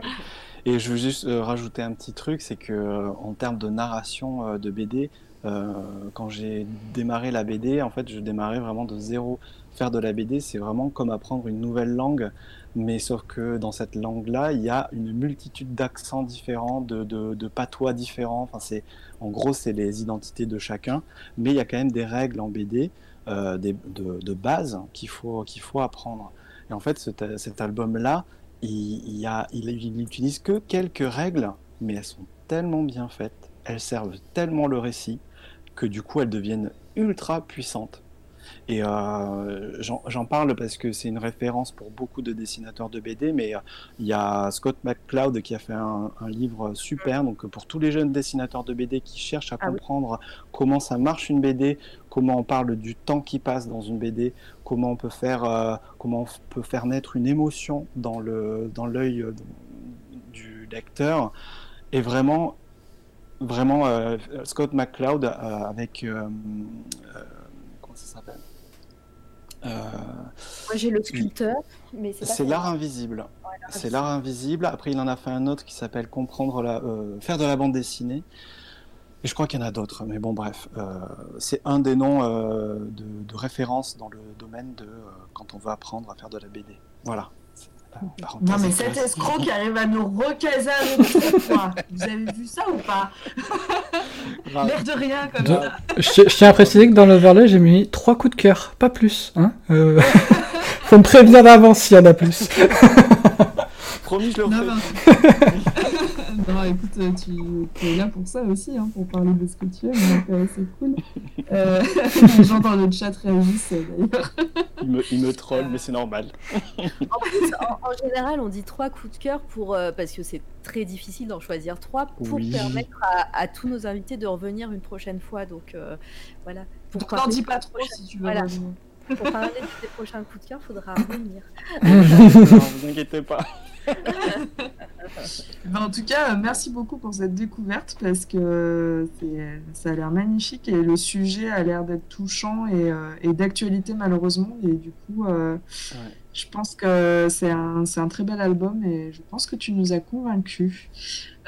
Et je veux juste euh, rajouter un petit truc, c'est que euh, en termes de narration euh, de BD, euh, quand j'ai démarré la BD, en fait, je démarrais vraiment de zéro. Faire de la BD, c'est vraiment comme apprendre une nouvelle langue, mais sauf que dans cette langue-là, il y a une multitude d'accents différents, de, patois différents. Enfin, c'est, en gros, c'est les identités de chacun, mais il y a quand même des règles en BD, euh, de, base qu'il faut, qu'il faut apprendre. Et en fait, cet, album-là, il, il, il n'utilise que quelques règles, mais elles sont tellement bien faites, elles servent tellement le récit, que du coup elles deviennent ultra puissantes. Et euh, j'en parle parce que c'est une référence pour beaucoup de dessinateurs de BD, mais euh, il y a Scott McCloud qui a fait un, un, livre super, donc pour tous les jeunes dessinateurs de BD qui cherchent à Ah oui. comprendre comment ça marche une BD, comment on parle du temps qui passe dans une BD, comment on peut faire, euh, comment on peut faire naître une émotion dans dans l'œil euh, du lecteur, et vraiment vraiment euh, Scott McCloud euh, avec euh, comment ça s'appelle Moi j'ai le sculpteur, mais c'est l'art invisible. Ouais, C'est l'art invisible. Après, il en a fait un autre qui s'appelle comprendre la, faire de la bande dessinée. Et je crois qu'il y en a d'autres, mais bon, bref, c'est un des noms de, de référence dans le domaine de quand on veut apprendre à faire de la BD. Voilà. Non, mais cet escroc qui arrive à nous recaser avec ça, quoi. Vous avez vu ça ou pas? Grave. L'air de rien, comme Donc, ça. je, je tiens à préciser que dans l'overlay, j'ai mis trois coups de cœur, pas plus. Hein euh... Faut me prévenir d'avance s'il y en a plus. Promis, je le Non, refais. non, écoute, euh, tu es là pour ça aussi, hein, pour parler de ce que tu aimes, donc euh, c'est cool. Euh, les gens dans le chat réagissent euh, d'ailleurs. Il me, il me troll, mais c'est normal. En, plus, en, en général, on dit trois coups de cœur pour euh, parce que c'est très difficile d'en choisir trois pour Oui. permettre à, à tous nos invités de revenir une prochaine fois. Donc euh, voilà. Pour Donc n'en dis pas trop si tu veux. Voilà. Pour parler des prochains coups de cœur, faudra revenir. Non, vous inquiétez pas. Ben, en tout cas, euh, merci beaucoup pour cette découverte parce que c'est- ça a l'air magnifique et le sujet a l'air d'être touchant et, euh, et d'actualité malheureusement. Et du coup, euh, Ouais. je pense que c'est un, c'est un très bel album et je pense que tu nous as convaincus.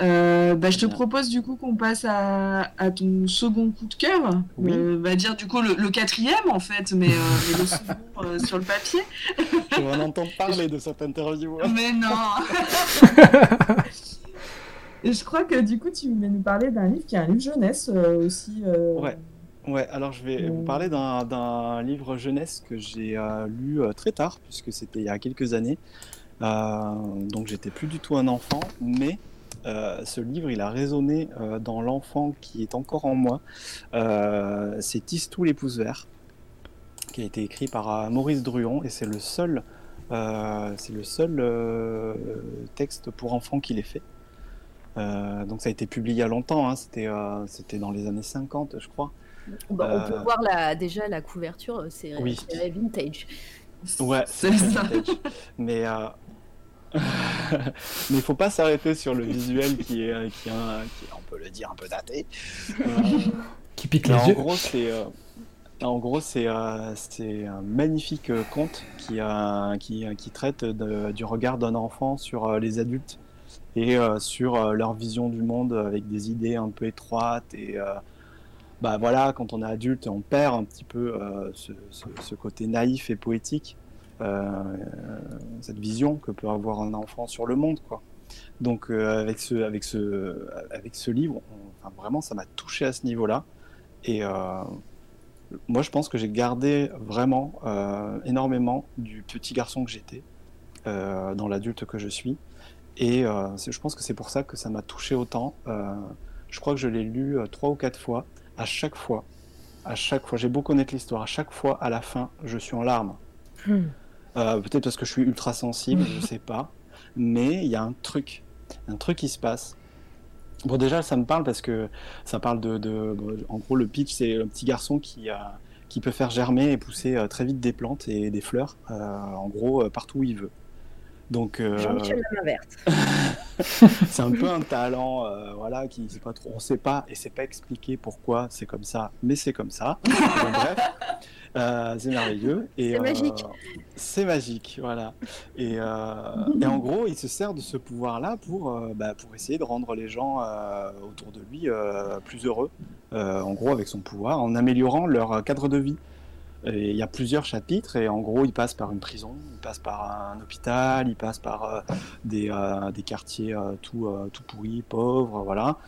Euh, bah, je te propose du coup qu'on passe à, à ton second coup de cœur. Oui. Euh, bah, dire du coup le, le quatrième en fait, mais, euh, mais le second sur le papier. Je vais en entendre parler de cette interview. Mais non Et je crois que du coup, tu voulais nous parler d'un livre qui est un livre jeunesse aussi. Ouais. Ouais, alors je vais vous parler d'un livre jeunesse que j'ai lu très tard, puisque c'était il y a quelques années. Donc j'étais plus du tout un enfant, mais euh, ce livre, il a résonné euh, dans l'enfant qui est encore en moi. Euh, c'est Tistou les pouces verts, qui a été écrit par Maurice Druon, et c'est le seul, c'est le seul texte pour enfants qu'il ait fait. Donc ça a été publié il y a longtemps, hein, c'était c'était dans les années 50, je crois. Bah, On peut voir la, déjà la couverture, c'est Oui. c'est vintage. Ouais, c'est ça. vintage. Mais euh, mais il faut pas s'arrêter sur le visuel qui est, euh, qui est, un- qui est, on peut le dire, un peu daté. Euh, Qui pique les en yeux. gros, c'est euh, en gros c'est euh, c'est un magnifique euh, conte qui a qui, qui traite de- du regard d'un enfant sur euh, les adultes et euh, sur euh, leur vision du monde avec des idées un peu étroites et euh, bah voilà quand on est adulte on perd un petit peu euh, ce, ce- ce côté naïf et poétique euh, cette vision que peut avoir un enfant sur le monde quoi donc euh, avec ce avec ce avec ce livre vraiment ça m'a touché à ce niveau là et euh, moi, je pense que j'ai gardé vraiment euh, énormément du petit garçon que j'étais euh, dans l'adulte que je suis. Et euh, je pense que c'est pour ça que ça m'a touché autant. Euh, je crois que je l'ai lu euh, trois ou quatre fois. À chaque fois, à chaque fois, j'ai beau connaître l'histoire, à chaque fois, à la fin, je suis en larmes. Hmm. Euh, Peut-être parce que je suis ultra sensible, je sais pas. Mais il y a un truc, un truc qui se passe. Bon, déjà, ça me parle parce que ça parle de. en gros, le pitch, c'est un petit garçon qui, a, qui peut faire germer et pousser euh, très vite des plantes et des fleurs, euh, en gros, euh, partout où il veut. Donc, euh, Jean-Michel la main verte. c'est un peu un talent, euh, voilà, qui c'est pas trop, on sait pas et c'est pas expliqué pourquoi c'est comme ça, mais c'est comme ça. Donc, bref, euh, c'est merveilleux et C'est magique. c'est magique, voilà. Et, euh, et en gros, il se sert de ce pouvoir-là pour, euh, bah, pour essayer de rendre les gens euh, autour de lui euh, plus heureux. euh, en gros, avec son pouvoir, en améliorant leur cadre de vie. Et il y a plusieurs chapitres et en gros, il passe par une prison, il passe par un hôpital, il passe par euh, des, euh, des quartiers euh, tout, euh, tout pourris, pauvres, voilà.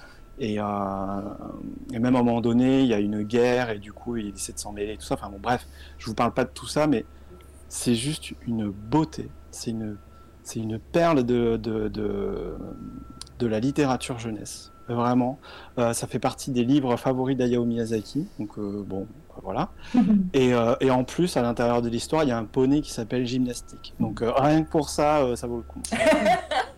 Et, euh, et même à un moment donné, il y a une guerre et du coup, il essaie de s'en mêler, tout ça. Enfin bon, bref, je vous parle pas de tout ça, mais c'est juste une beauté. C'est une, c'est une perle de, de, de, de la littérature jeunesse. Vraiment, Euh, ça fait partie des livres favoris d'Hayao Miyazaki. Donc euh, bon, voilà. Et, et en plus, à l'intérieur de l'histoire, il y a un poney qui s'appelle Gymnastique. Donc rien que pour ça, ça vaut le coup.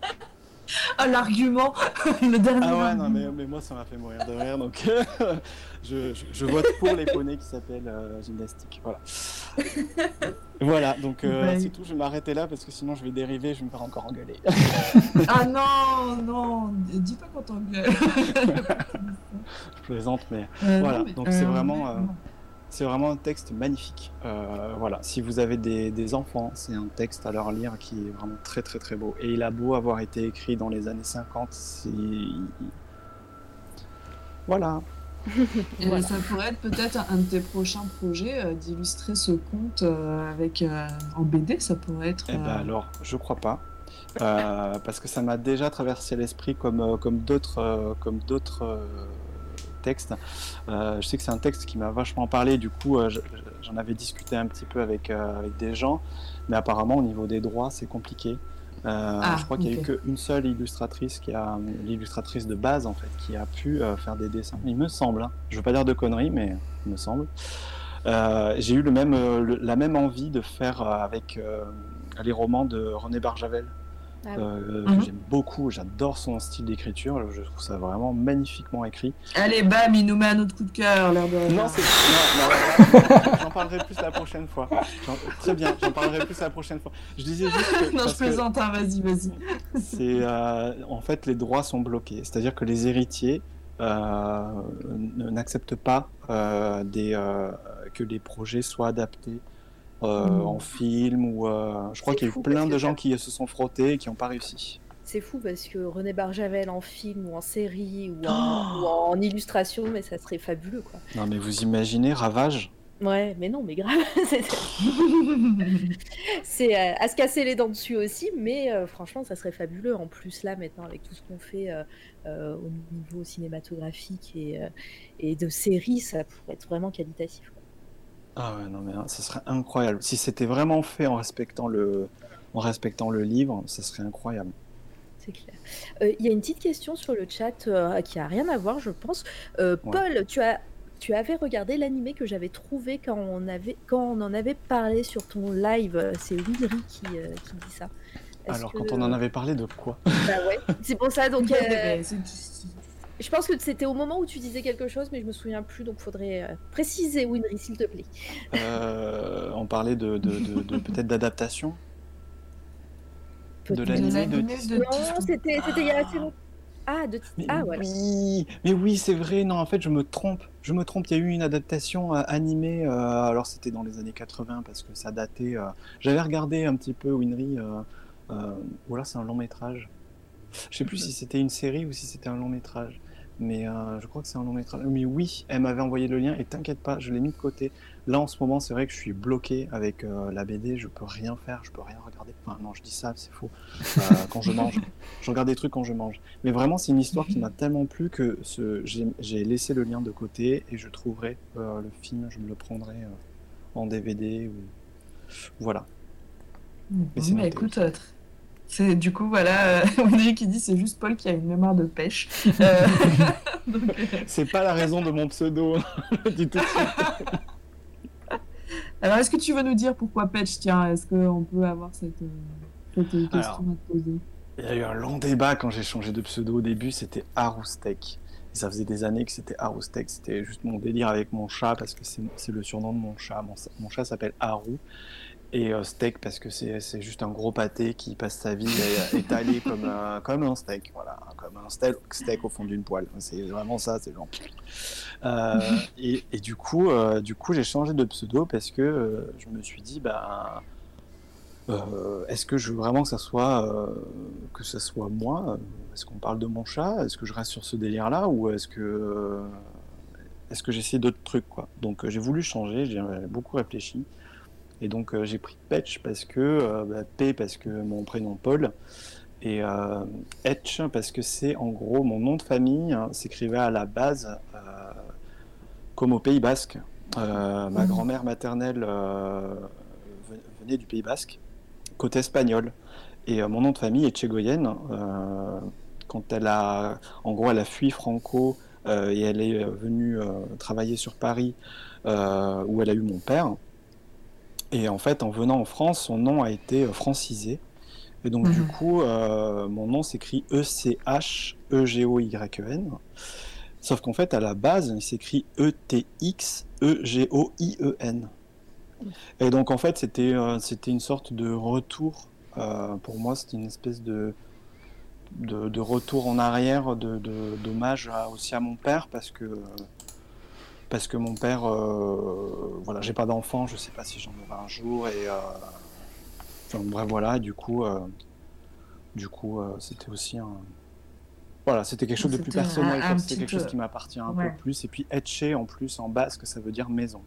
Ah, l'argument, le dernier. Ah ouais, non, mais, mais moi, ça m'a fait mourir de rire. Donc je, je, je vote pour les poneys qui s'appellent euh, Gymnastique. Voilà. voilà, donc euh, Ouais. c'est tout. Je vais m'arrêter là parce que sinon, je vais dériver, je vais me faire encore engueuler. Ah non, non, dis pas qu'on t'engueule. je plaisante, mais Euh, Voilà, non, mais, donc c'est vraiment, C'est vraiment un texte magnifique. Euh, voilà, si vous avez des, des enfants, c'est un texte à leur lire qui est vraiment très très très beau. Et il a beau avoir été écrit dans les années 50, c'est... Voilà. Et ça pourrait être peut-être un de tes prochains projets euh, d'illustrer ce conte euh, avec euh, en BD, ça pourrait être. Eh ben alors, je crois pas. Euh, parce que ça m'a déjà traversé l'esprit comme, comme d'autres euh, comme d'autres euh, je sais que c'est un texte qui m'a vachement parlé, du coup euh, je- j'en avais discuté un petit peu avec, euh, avec des gens, mais apparemment au niveau des droits c'est compliqué. Euh, Ah, je crois qu'il n'y a eu qu'une seule illustratrice qui a l'illustratrice de base en fait qui a pu euh, faire des dessins. Il me semble. hein. Je veux pas dire de conneries, mais il me semble. Euh, J'ai eu le même, le- la même envie de faire avec les romans de René Barjavel, Ah oui. euh, Mhm. que j'aime beaucoup. J'adore son style d'écriture. Je trouve ça vraiment magnifiquement écrit. Allez, bam, il nous met un autre coup de cœur, l'air de. Non, c'est non, non, non, j'en parlerai plus la prochaine fois. Très bien, j'en parlerai plus la prochaine fois. Je disais juste que, non, je que plaisante, hein, vas-y, vas-y. c'est euh, en fait les droits sont bloqués, c'est-à-dire que les héritiers euh, n'acceptent pas euh, des, euh, que les projets soient adaptés euh, Mm. en film ou euh, je crois qu'il y a eu plein de gens qui se sont frottés et qui n'ont pas réussi. C'est fou parce que René Barjavel en film ou en série ou Oh en, ou en illustration, mais ça serait fabuleux quoi. Non mais vous imaginez Ravage? Ouais, mais non, mais grave. c'est- C'est euh, à se casser les dents dessus aussi, mais euh, franchement, ça serait fabuleux. En plus, là, maintenant, avec tout ce qu'on fait euh, euh, au niveau cinématographique et, euh, et de séries, ça pourrait être vraiment qualitatif. quoi. Ah ouais non mais hein, ça serait incroyable. Si c'était vraiment fait en respectant le en respectant le livre, ça serait incroyable. C'est clair. Euh, Il y a une petite question sur le chat euh, qui a rien à voir, je pense. Euh, Ouais. Paul, tu as. Tu avais regardé l'animé que j'avais trouvé quand on, avait, quand on en avait parlé sur ton live. C'est Winry qui, euh, qui dit ça. Alors que- quand on en avait parlé de quoi? Bah ouais, c'est pour ça. Donc, euh, Je pense que c'était au moment où tu disais quelque chose, mais je me souviens plus, donc faudrait euh, préciser, Winry, s'il te plaît. Euh, On parlait de, de, de- de- peut-être d'adaptation. De l'animé de l'animé Disney. de Non, c'était c'était il y a assez longtemps. Ah, de... Mais ah voilà. oui, mais oui, c'est vrai. Non, en fait, je me trompe. Je me trompe. Il y a eu une adaptation euh, animée. euh, alors, c'était dans les années 80 parce que ça datait. euh, J'avais regardé un petit peu Winry. Euh, euh, ou alors, c'est un long métrage. Je sais plus si c'était une série ou si c'était un long métrage. Mais euh, je crois que c'est un long métrage. Mais oui, elle m'avait envoyé le lien et t'inquiète pas, je l'ai mis de côté. Là, en ce moment, c'est vrai que je suis bloqué avec euh, la BD. Je peux rien faire, je peux rien regarder. Enfin, non, je dis ça, c'est faux. Euh, quand je mange, je regarde des trucs quand je mange. Mais vraiment, c'est une histoire qui m'a tellement plu que ce, j'ai, laissé le lien de côté et je trouverai euh, le film, je me le prendrai euh, en DVD ou voilà. Bon, Mais c'est bah, écoute, euh, c'est du coup voilà, euh, Audrey qui dit c'est juste Paul qui a une mémoire de pêche. Euh, euh, C'est pas la raison de mon pseudo. le dis tout de suite. alors est-ce que tu veux nous dire pourquoi pêche Tiens, est-ce qu'on peut avoir cette, cette question Alors. à te poser? Il y a eu un long débat quand j'ai changé de pseudo au début, c'était Haroustek. Et ça faisait des années que c'était Haroustek. C'était juste mon délire avec mon chat parce que c'est c'est le surnom de mon chat. Mon, mon chat s'appelle Haru. Et euh, steak parce que c'est juste un gros pâté qui passe sa vie à- étalé comme un, comme un steak. Voilà, comme un steak, steak au fond d'une poêle. C'est vraiment ça, c'est genre. Euh, et, et du coup, euh, coup j'ai changé de pseudo parce que je me suis dit, bah. Est-ce que je veux vraiment que ça soit que ça soit moi? Est-ce qu'on parle de mon chat? Est-ce que je reste sur ce délire-là? Ou est-ce que est-ce que j'essaie d'autres trucs quoi? Donc j'ai voulu changer, j'ai beaucoup réfléchi et donc euh, j'ai pris Petch parce que euh, bah, P parce que mon prénom Paul et euh, Etch parce que c'est en gros mon nom de famille hein, s'écrivait à la base euh, comme au Pays Basque. Euh, ma Mhm. grand-mère maternelle ven- venait du Pays Basque côté espagnol. Et mon nom de famille est Tchégoyenne. Quand elle a, en gros, elle a fui Franco et elle est venue travailler sur Paris, où elle a eu mon père. Et en fait, en venant en France, son nom a été euh, francisé. Et donc, du Mhm. coup, euh, mon nom s'écrit E E-C-H-E-G-O-Y-E-N. Sauf qu'en fait, à la base, il s'écrit E E-T-X-E-G-O-I-E-N. Et donc, en fait, c'était euh, c'était une sorte de retour. euh, pour moi, c'était une espèce de, de, de retour en arrière, de, de- d'hommage à- aussi à mon père, parce que, parce que mon père, euh, voilà, j'ai pas d'enfant, je sais pas si j'en aurai un jour, et euh, enfin, bref, voilà, et du coup, euh, du coup, euh, c'était aussi un. Voilà, c'était quelque chose de plus personnel, c'était quelque chose qui m'appartient un Ouais. peu plus. Et puis Etche, en plus, en basque, ça veut dire maison.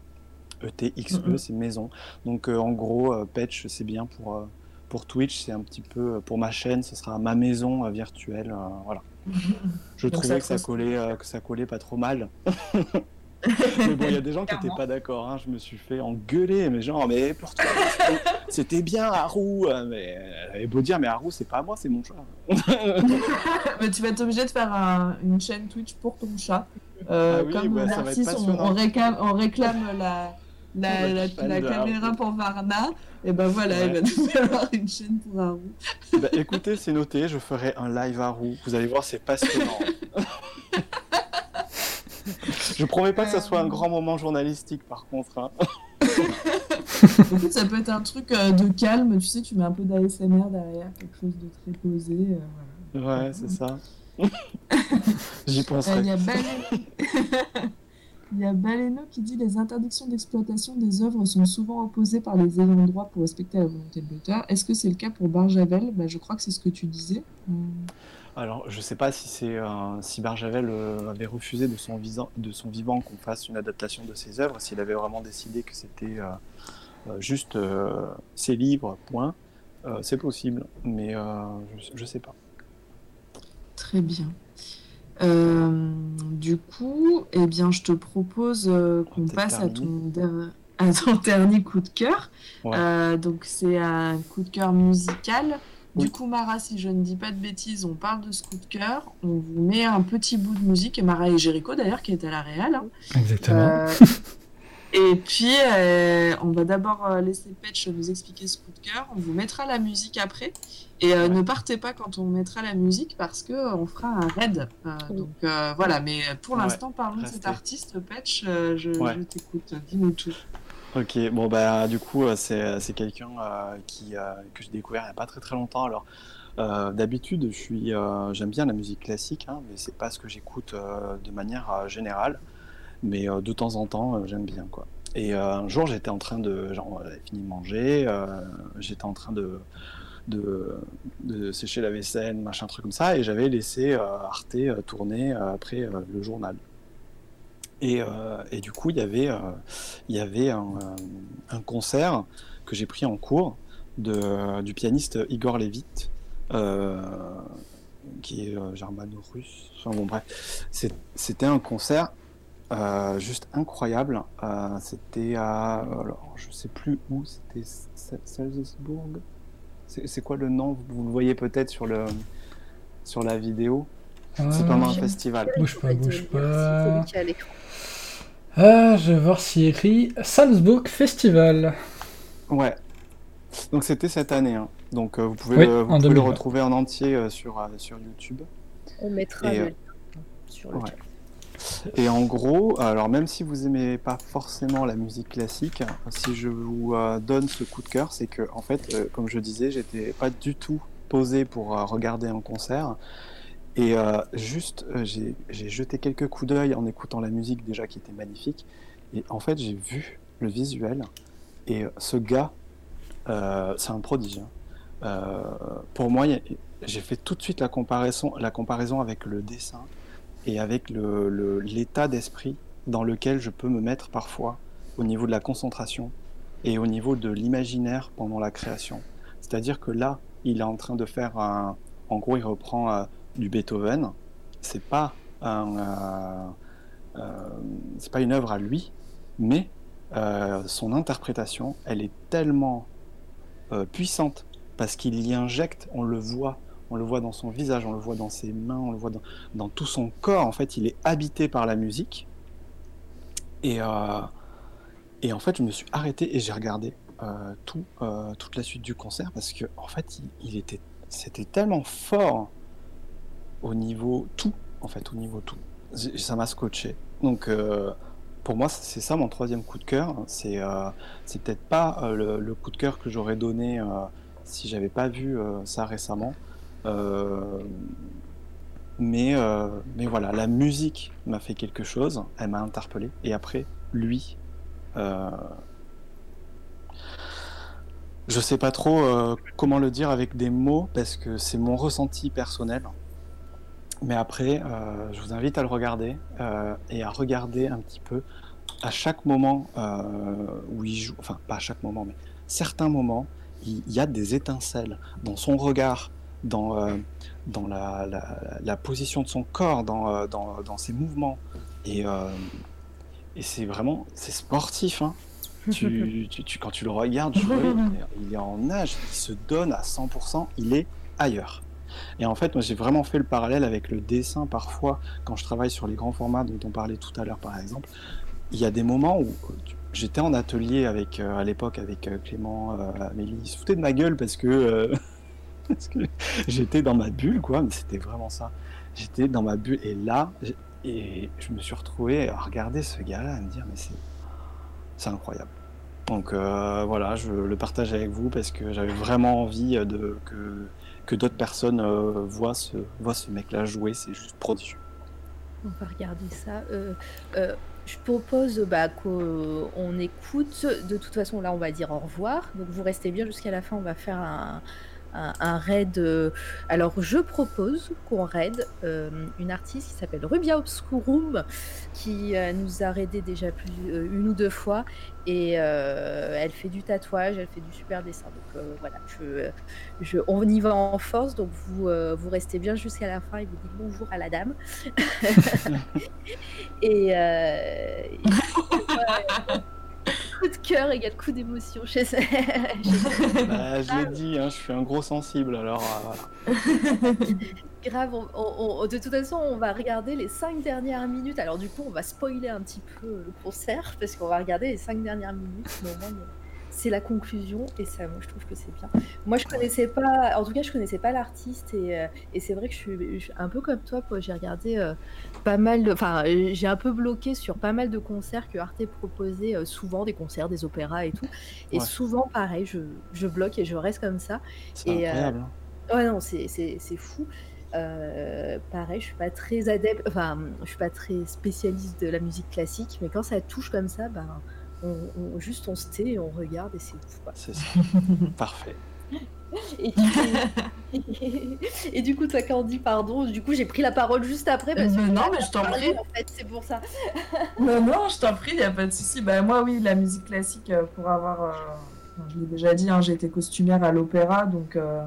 E-T-X-E, Mhm. c'est maison. Donc en gros, Petch, c'est bien pour, pour Twitch, c'est un petit peu pour ma chaîne, ce sera ma maison virtuelle. voilà. Je Donc trouvais ça que ça collait, euh, que ça collait pas trop mal. mais bon, il y a des gens qui n'étaient pas d'accord. hein. Je me suis fait engueuler, mais genre, mais pour toi, c'était- bien Haru. Mais elle avait beau dire, mais Haru, c'est pas moi, c'est mon chat. Mais tu vas être obligé de faire un- une chaîne Twitch pour ton chat. Euh, Ah oui, comme ouais, ça va être Narcisse, on, passionnant. on réclame, on réclame la, la de caméra pour Varna. Et ben voilà, Ouais. il va nous falloir une chaîne pour Haru. Bah, écoutez, c'est noté, je ferai un live Haru. Vous allez voir, c'est passionnant. Je promets pas que ça soit un grand moment journalistique, par contre. hein. Écoute, ça peut être un truc euh, de calme, tu sais, tu mets un peu d'ASMR derrière, quelque chose de très posé. euh, voilà. Ouais, c'est ça. J'y Euh, penserai. Il y a Baleno... Il y a Baleno qui dit les interdictions d'exploitation des œuvres sont souvent opposées par les ayants droit pour respecter la volonté de l'auteur. Est-ce que c'est le cas pour Barjavel? Bah, Je crois que c'est ce que tu disais. Euh, Alors, je sais pas si c'est euh, si Barjavel euh, avait refusé de son, visa- de son vivant qu'on fasse une adaptation de ses œuvres, s'il avait vraiment décidé que c'était euh, juste ses livres, point. C'est possible, mais je, je sais pas. Très bien. Du coup, eh bien, je te propose qu'on passe à ton, terminer. der- à ton dernier coup de cœur. Ouais. Donc, c'est un coup de cœur musical. Du coup, Mara, si je ne dis pas de bêtises, on parle de ce coup de cœur. On vous met un petit bout de musique. Et Mara et Jericho, d'ailleurs, qui est à la réal. hein. Exactement. Euh, et puis, euh, on va d'abord euh, laisser Petch nous expliquer ce coup de cœur. On vous mettra la musique après. Et euh, Ouais. ne partez pas quand on mettra la musique parce que euh, on fera un raid. Euh, Oui. donc euh, voilà, mais pour Ouais. l'instant, parlons de cet artiste. Petch, euh, je, Ouais. je t'écoute. Dis-nous tout. Ok, bon bah du coup euh, c'est euh, c'est quelqu'un euh, qui que j'ai découvert il n'y a pas très très longtemps. Alors d'habitude je suis j'aime bien la musique classique, hein, mais c'est pas ce que j'écoute de manière générale. Mais de temps en temps j'aime bien quoi. Et un jour j'étais en train de genre j'avais fini de manger, j'étais en train de, de de sécher la vaisselle, machin truc comme ça, et j'avais laissé Arte tourner après le journal. Et, euh, et du coup, il y avait, euh, il y avait un, euh, un concert que j'ai pris en cours de, du pianiste Igor Levit, euh, qui est euh, germano-russe. Enfin bon, bref, C'est- c'était un concert euh, juste incroyable. Euh, c'était à, alors, je sais plus où, c'était Sa- Salzbourg. C'est c'est quoi le nom? Vous le voyez peut-être sur le, sur la vidéo. C'est Ah, pendant un festival. Bouge pas, bouge pas. Ah, je vais voir s'il écrit Salzburg Festival. Ouais. Donc c'était cette année. hein. Donc euh, vous pouvez, Oui, le, vous pouvez le 2020. retrouver en entier euh, sur, euh, sur YouTube. On mettra Et, le euh, lien sur le ouais. chat. Et en gros, alors même si vous aimez pas forcément la musique classique, si je vous euh, donne ce coup de cœur, c'est que en fait, euh, comme je disais, j'étais pas du tout posé pour euh, regarder un concert. Et euh, juste, euh, j'ai jeté quelques coups d'œil en écoutant la musique déjà qui était magnifique. Et en fait, j'ai vu le visuel. Et euh, ce gars, c'est un prodige. hein. Pour moi, j'ai fait tout de suite la comparaison, la comparaison avec le dessin et avec l'état d'esprit dans lequel je peux me mettre parfois au niveau de la concentration et au niveau de l'imaginaire pendant la création. C'est-à-dire que là, il est en train de faire un... En gros, il reprend du Beethoven. C'est pas euh, euh, c'est pas une œuvre à lui, mais euh, son interprétation, elle est tellement puissante parce qu'il y injecte, on le voit, on le voit dans son visage, on le voit dans ses mains, on le voit dans, tout son corps. En fait, il est habité par la musique. Et, et en fait, je me suis arrêté et j'ai regardé tout, toute la suite du concert parce que en fait, il était, c'était tellement fort au niveau tout, en fait, au niveau tout. Ça m'a scotché. Donc, euh, pour moi, c'est ça mon troisième coup de cœur. C'est euh, peut-être pas euh, le, coup de cœur que j'aurais donné euh, si j'avais pas vu ça récemment. Mais, mais voilà, la musique m'a fait quelque chose, elle m'a interpellé. Et après, lui, je sais pas trop comment le dire avec des mots parce que c'est mon ressenti personnel. Mais après, euh, je vous invite à le regarder euh, et à regarder un petit peu à chaque moment euh, où il joue, enfin pas à chaque moment, mais certains moments, il, il y a des étincelles dans son regard, dans, dans la, la- la position de son corps, dans, dans, dans ses mouvements. Et, et c'est vraiment, c'est sportif. Hein. Tu, tu- tu- quand tu le regardes jouer, il est en nage, il se donne à 100%, il est ailleurs. Et en fait, moi j'ai vraiment fait le parallèle avec le dessin parfois, quand je travaille sur les grands formats dont on parlait tout à l'heure par exemple. Il y a des moments où euh, j'étais en atelier avec, euh, à l'époque avec euh, Clément, Amélie, ils se foutaient de ma gueule parce que, j'étais dans ma bulle, quoi, mais c'était vraiment ça. J'étais dans ma bulle et là, et je me suis retrouvé à regarder ce gars-là, à me dire, mais c'est incroyable. Donc voilà, je le partage avec vous parce que j'avais vraiment envie de, que, que d'autres personnes euh, voient ce, voient ce mec-là jouer, c'est juste prodigieux. On va regarder ça. Euh, euh, je propose bah, qu'on écoute. De toute façon, là, on va dire au revoir. Donc, vous restez bien jusqu'à la fin. On va faire un, un, un raid. euh, Alors, je propose qu'on raid euh, une artiste qui s'appelle Rubia Obscurum, qui euh, nous a raidé déjà plus, euh, une ou deux fois. Et euh, elle fait du tatouage, elle fait du super dessin. Donc, euh, voilà, je, je, on y va en force. Donc, vous, euh, vous restez bien jusqu'à la fin et vous dites bonjour à la dame. et, euh, coup de cœur égale coup d'émotion chez chez- Bah, je l'ai dit, hein, je suis un gros sensible, alors euh, voilà. grave. on- on- on- de toute façon, on va regarder les cinq dernières minutes. Alors du coup, on va spoiler un petit peu le concert parce qu'on va regarder les cinq dernières minutes. Mais au moins, c'est la conclusion et ça, moi je trouve que c'est bien. Moi je connaissais pas, en tout cas je connaissais pas l'artiste et, euh, et c'est vrai que je suis, un peu comme toi, j'ai regardé euh, pas mal, de, enfin j'ai un peu bloqué sur pas mal de concerts que Arte proposait euh, souvent, des concerts, des opéras et tout, et souvent pareil, je, je, bloque et je reste comme ça. C'est incroyable. Hein. ouais non, c'est fou. pareil, je suis pas très adepte, enfin, je suis pas très spécialiste de la musique classique, mais quand ça touche comme ça, ben, on, juste on se tait et on regarde et c'est ouf. C'est ça. Parfait. Et du, coup, toi, Candy, pardon, du coup, j'ai pris la parole juste après. Parce que non, mais je t'en prie. En fait, c'est pour ça. non, non, je t'en prie, il n'y a pas de souci. Bah, moi, oui, la musique classique, euh, pour avoir. Euh, je l'ai déjà dit, hein, j'ai été costumière à l'opéra, donc. Euh,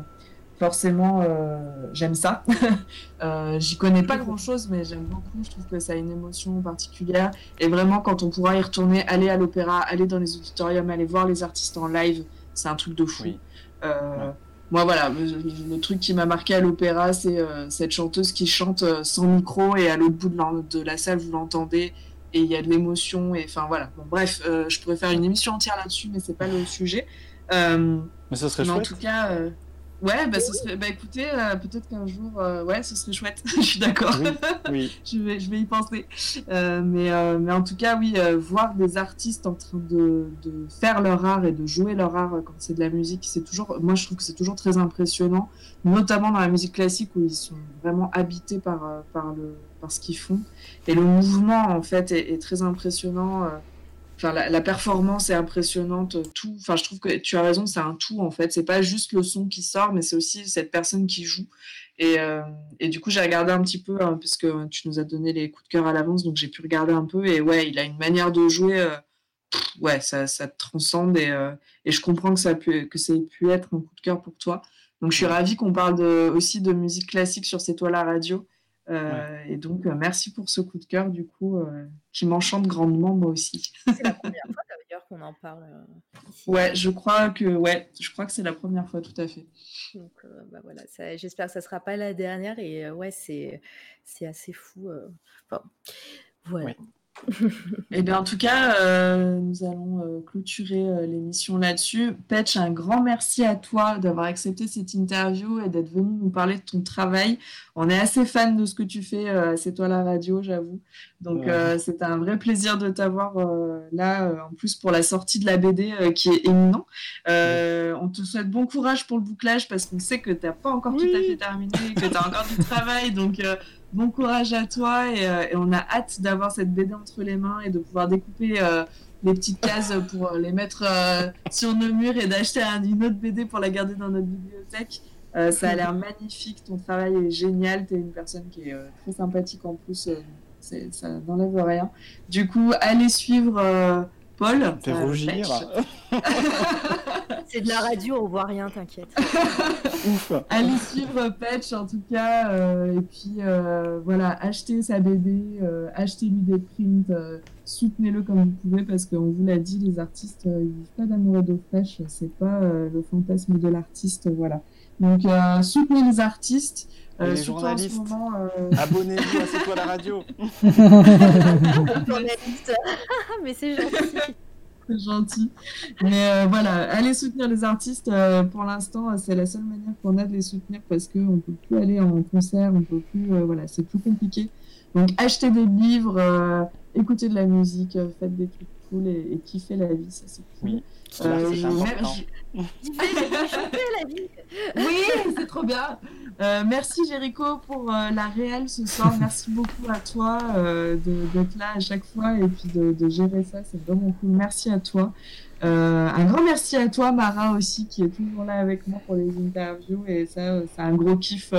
forcément, euh, j'aime ça. euh, J'y connais pas grand-chose, mais j'aime beaucoup. Je trouve que ça a une émotion particulière. Et vraiment, quand on pourra y retourner, aller à l'opéra, aller dans les auditoriums, aller voir les artistes en live, c'est un truc de fou. Euh, moi, voilà, le, truc qui m'a marqué à l'opéra, c'est cette chanteuse qui chante sans micro et à l'autre bout de la, de la, salle, vous l'entendez et il y a de l'émotion. Et enfin, voilà. Bon, bref, je pourrais faire une émission entière là-dessus, mais c'est pas le sujet. mais ça serait chouette. En tout cas. Ouais, bah, ce serait... bah écoutez, euh, peut-être qu'un jour, euh, ouais, ce serait chouette. je suis d'accord. Oui, je, vais, je vais y penser. Euh, mais, mais en tout cas, oui, voir des artistes en train de, de, faire leur art et de jouer leur art quand c'est de la musique, c'est toujours, moi je trouve que c'est toujours très impressionnant, notamment dans la musique classique où ils sont vraiment habités par, par, le, par ce qu'ils font. Et le mouvement, en fait, est, est très impressionnant la, performance est impressionnante, tout. Enfin, je trouve que tu as raison, c'est un tout en fait. C'est pas juste le son qui sort, mais c'est aussi cette personne qui joue. Et, euh, du coup, j'ai regardé un petit peu, hein, parce que tu nous as donné les coups de cœur à l'avance, donc j'ai pu regarder un peu. Et ouais, il a une manière de jouer, euh, ouais, ça, ça transcende. Euh, et, je comprends que ça, pu, que ça ait pu être un coup de cœur pour toi. Donc je suis ravie qu'on parle aussi de musique classique sur C'est toi la radio. Euh, et donc, euh, merci pour ce coup de cœur, du coup, euh, qui m'enchante grandement, moi aussi. c'est la première fois d'ailleurs qu'on en parle ici. Ouais, je crois que, ouais, je crois que c'est la première fois, tout à fait. Donc, bah voilà, j'espère que ça ne sera pas la dernière. Et ouais, c'est assez fou. Enfin, voilà. Eh bien, en tout cas, euh, nous allons euh, clôturer euh, l'émission là-dessus. Petch, un grand merci à toi d'avoir accepté cette interview et d'être venu nous parler de ton travail. On est assez fan de ce que tu fais. c'est toi la radio, j'avoue. Donc, c'est un vrai plaisir de t'avoir là, en plus pour la sortie de la BD qui est éminent. on te souhaite bon courage pour le bouclage parce qu'on sait que tu n'as pas encore tout à fait terminé, que tu as encore du travail. Donc, bon courage à toi euh, et, on a hâte d'avoir cette BD entre les mains et de pouvoir découper euh, les petites cases pour les mettre euh, sur nos murs et d'acheter une autre BD pour la garder dans notre bibliothèque. ça a l'air magnifique, ton travail est génial, tu es une personne qui est très sympathique en plus, ça n'enlève rien. Du coup, allez suivre Paul. Fait rougir. C'est de la radio, on voit rien, t'inquiète. Ouf. Allez suivre Patch en tout cas, euh, et puis euh, voilà, achetez sa BD, euh, achetez-lui des prints, soutenez-le comme vous pouvez parce qu'on vous l'a dit, les artistes, ils vivent pas d'amour et d'eau fraîche, c'est pas le fantasme de l'artiste, voilà. Donc soutenez les artistes. Les journalistes, abonnez-vous à C'est toi la radio. Mais c'est gentil gentil. Mais euh, voilà, allez soutenir les artistes. Euh, pour l'instant, c'est la seule manière qu'on a de les soutenir parce qu'on ne peut plus aller en concert, on peut plus, euh, voilà, c'est plus compliqué. Donc achetez des livres, écoutez de la musique, faites des trucs cool et, et kiffez la vie, ça c'est cool. Oui. Euh, oui, c'est trop bien. Euh, merci Jericho pour euh, la réelle ce soir. Merci beaucoup à toi d'être là à chaque fois et puis de, gérer ça. C'est vraiment cool. Merci à toi. un grand merci à toi, Mara, aussi, qui est toujours là avec moi pour les interviews. Et ça, c'est un gros kiff.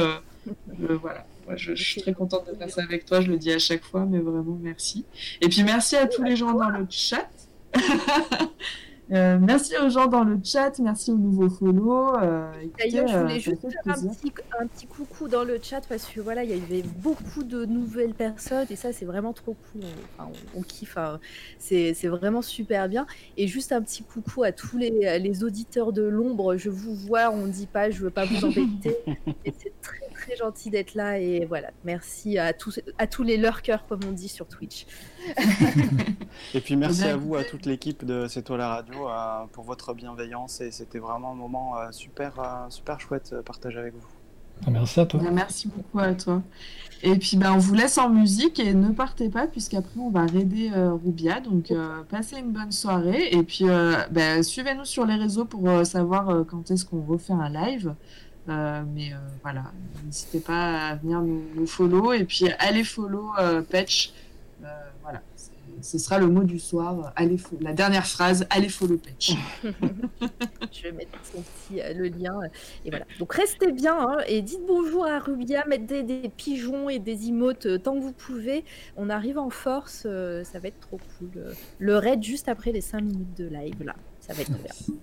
voilà. je, je, suis très contente de passer avec toi. Je le dis à chaque fois, mais vraiment merci. Et puis merci à tous les gens dans le chat. Euh, merci aux gens dans le chat, merci aux nouveaux follow. Euh, D'ailleurs, je voulais euh, juste faire un petit, un petit, coucou dans le chat parce que voilà, il y avait beaucoup de nouvelles personnes et ça, c'est vraiment trop cool. On, kiffe, hein. c'est vraiment super bien. Et juste un petit coucou à tous les, les auditeurs de l'ombre. Je vous vois, on ne dit pas, je veux pas vous embêter. c'est très très gentil d'être là et voilà, merci à tous, à tous les lurkers comme on dit sur Twitch. Et puis merci à vous, à toute l'équipe de C'est toi la radio, euh, pour votre bienveillance et c'était vraiment un moment euh, super, euh, super chouette partagé avec vous. Ah, Merci à toi. Bien, Merci beaucoup à toi. Et puis ben, on vous laisse en musique et ne partez pas puisqu'après on va raider euh, Rubia. Donc euh, passez une bonne soirée et puis euh, ben, suivez-nous sur les réseaux pour euh, savoir euh, quand est-ce qu'on refait un live. Euh, mais euh, voilà, n'hésitez pas à venir nous, nous follow et puis allez follow euh, Patch. Euh, voilà, ce sera le mot du soir. Allez la dernière phrase, allez follow Patch. Je vais mettre son petit, euh, le lien. et voilà. Donc restez bien hein, et dites bonjour à Rubia, mettez des, des pigeons et des emotes euh, tant que vous pouvez. On arrive en force, euh, ça va être trop cool. Le raid juste après les 5 minutes de live là, ça va être bien.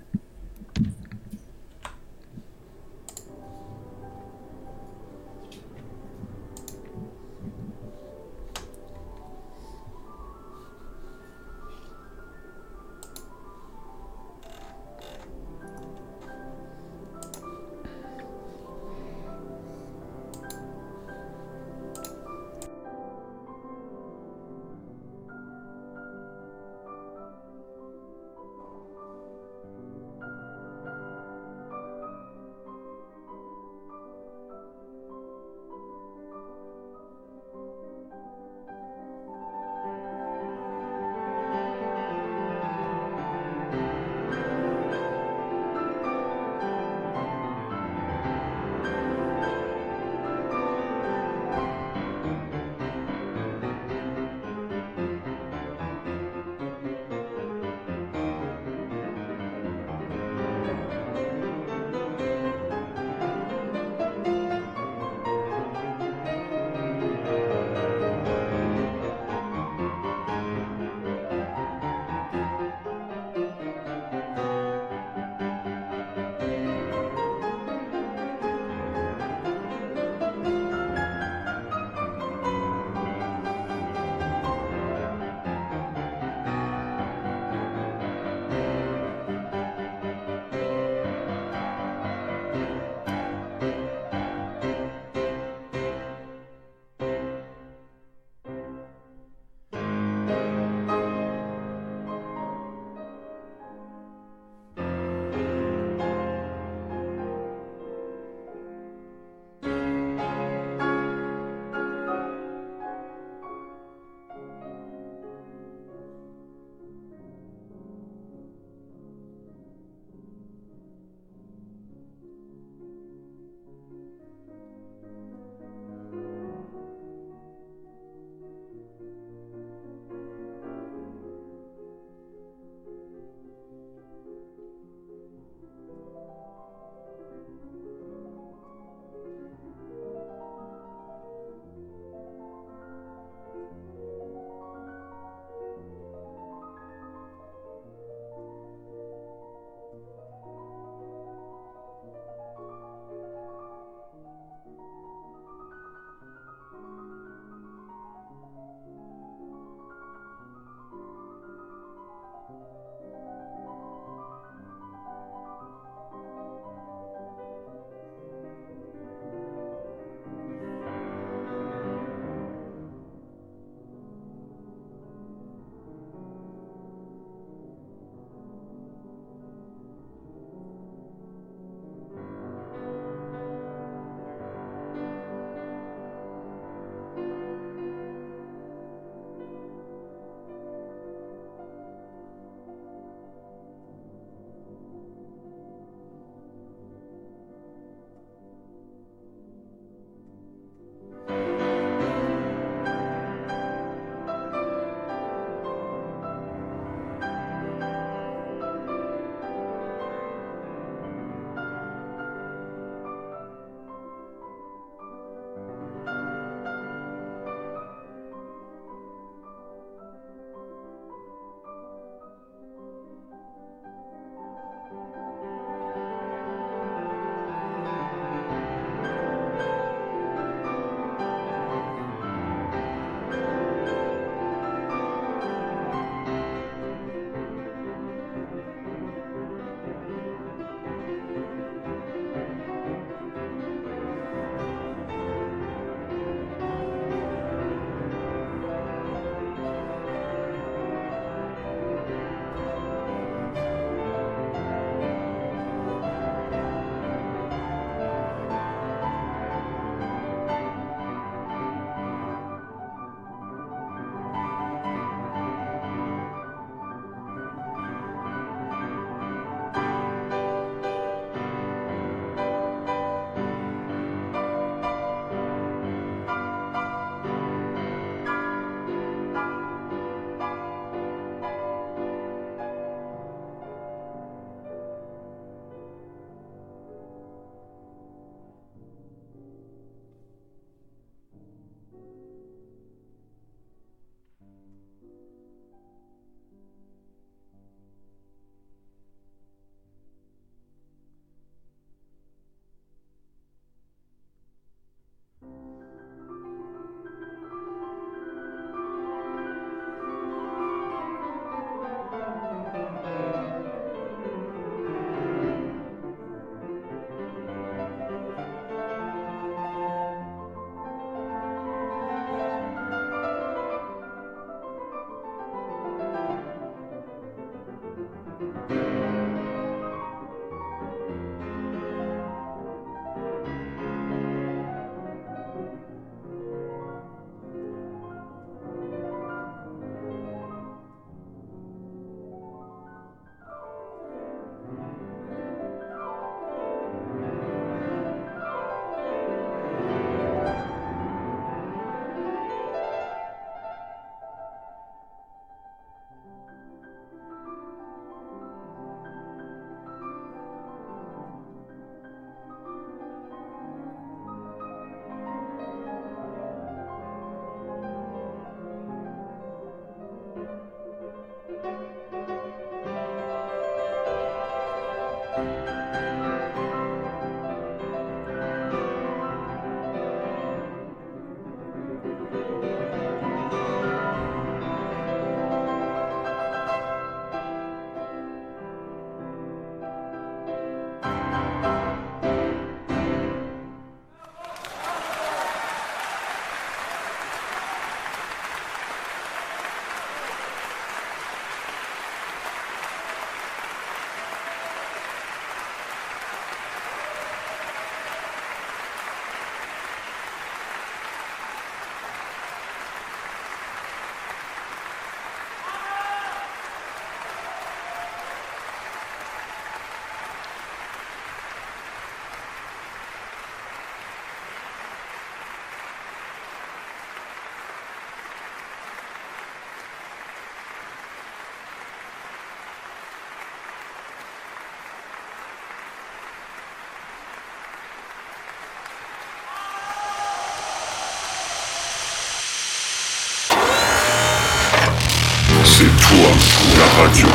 C'est toi la radio.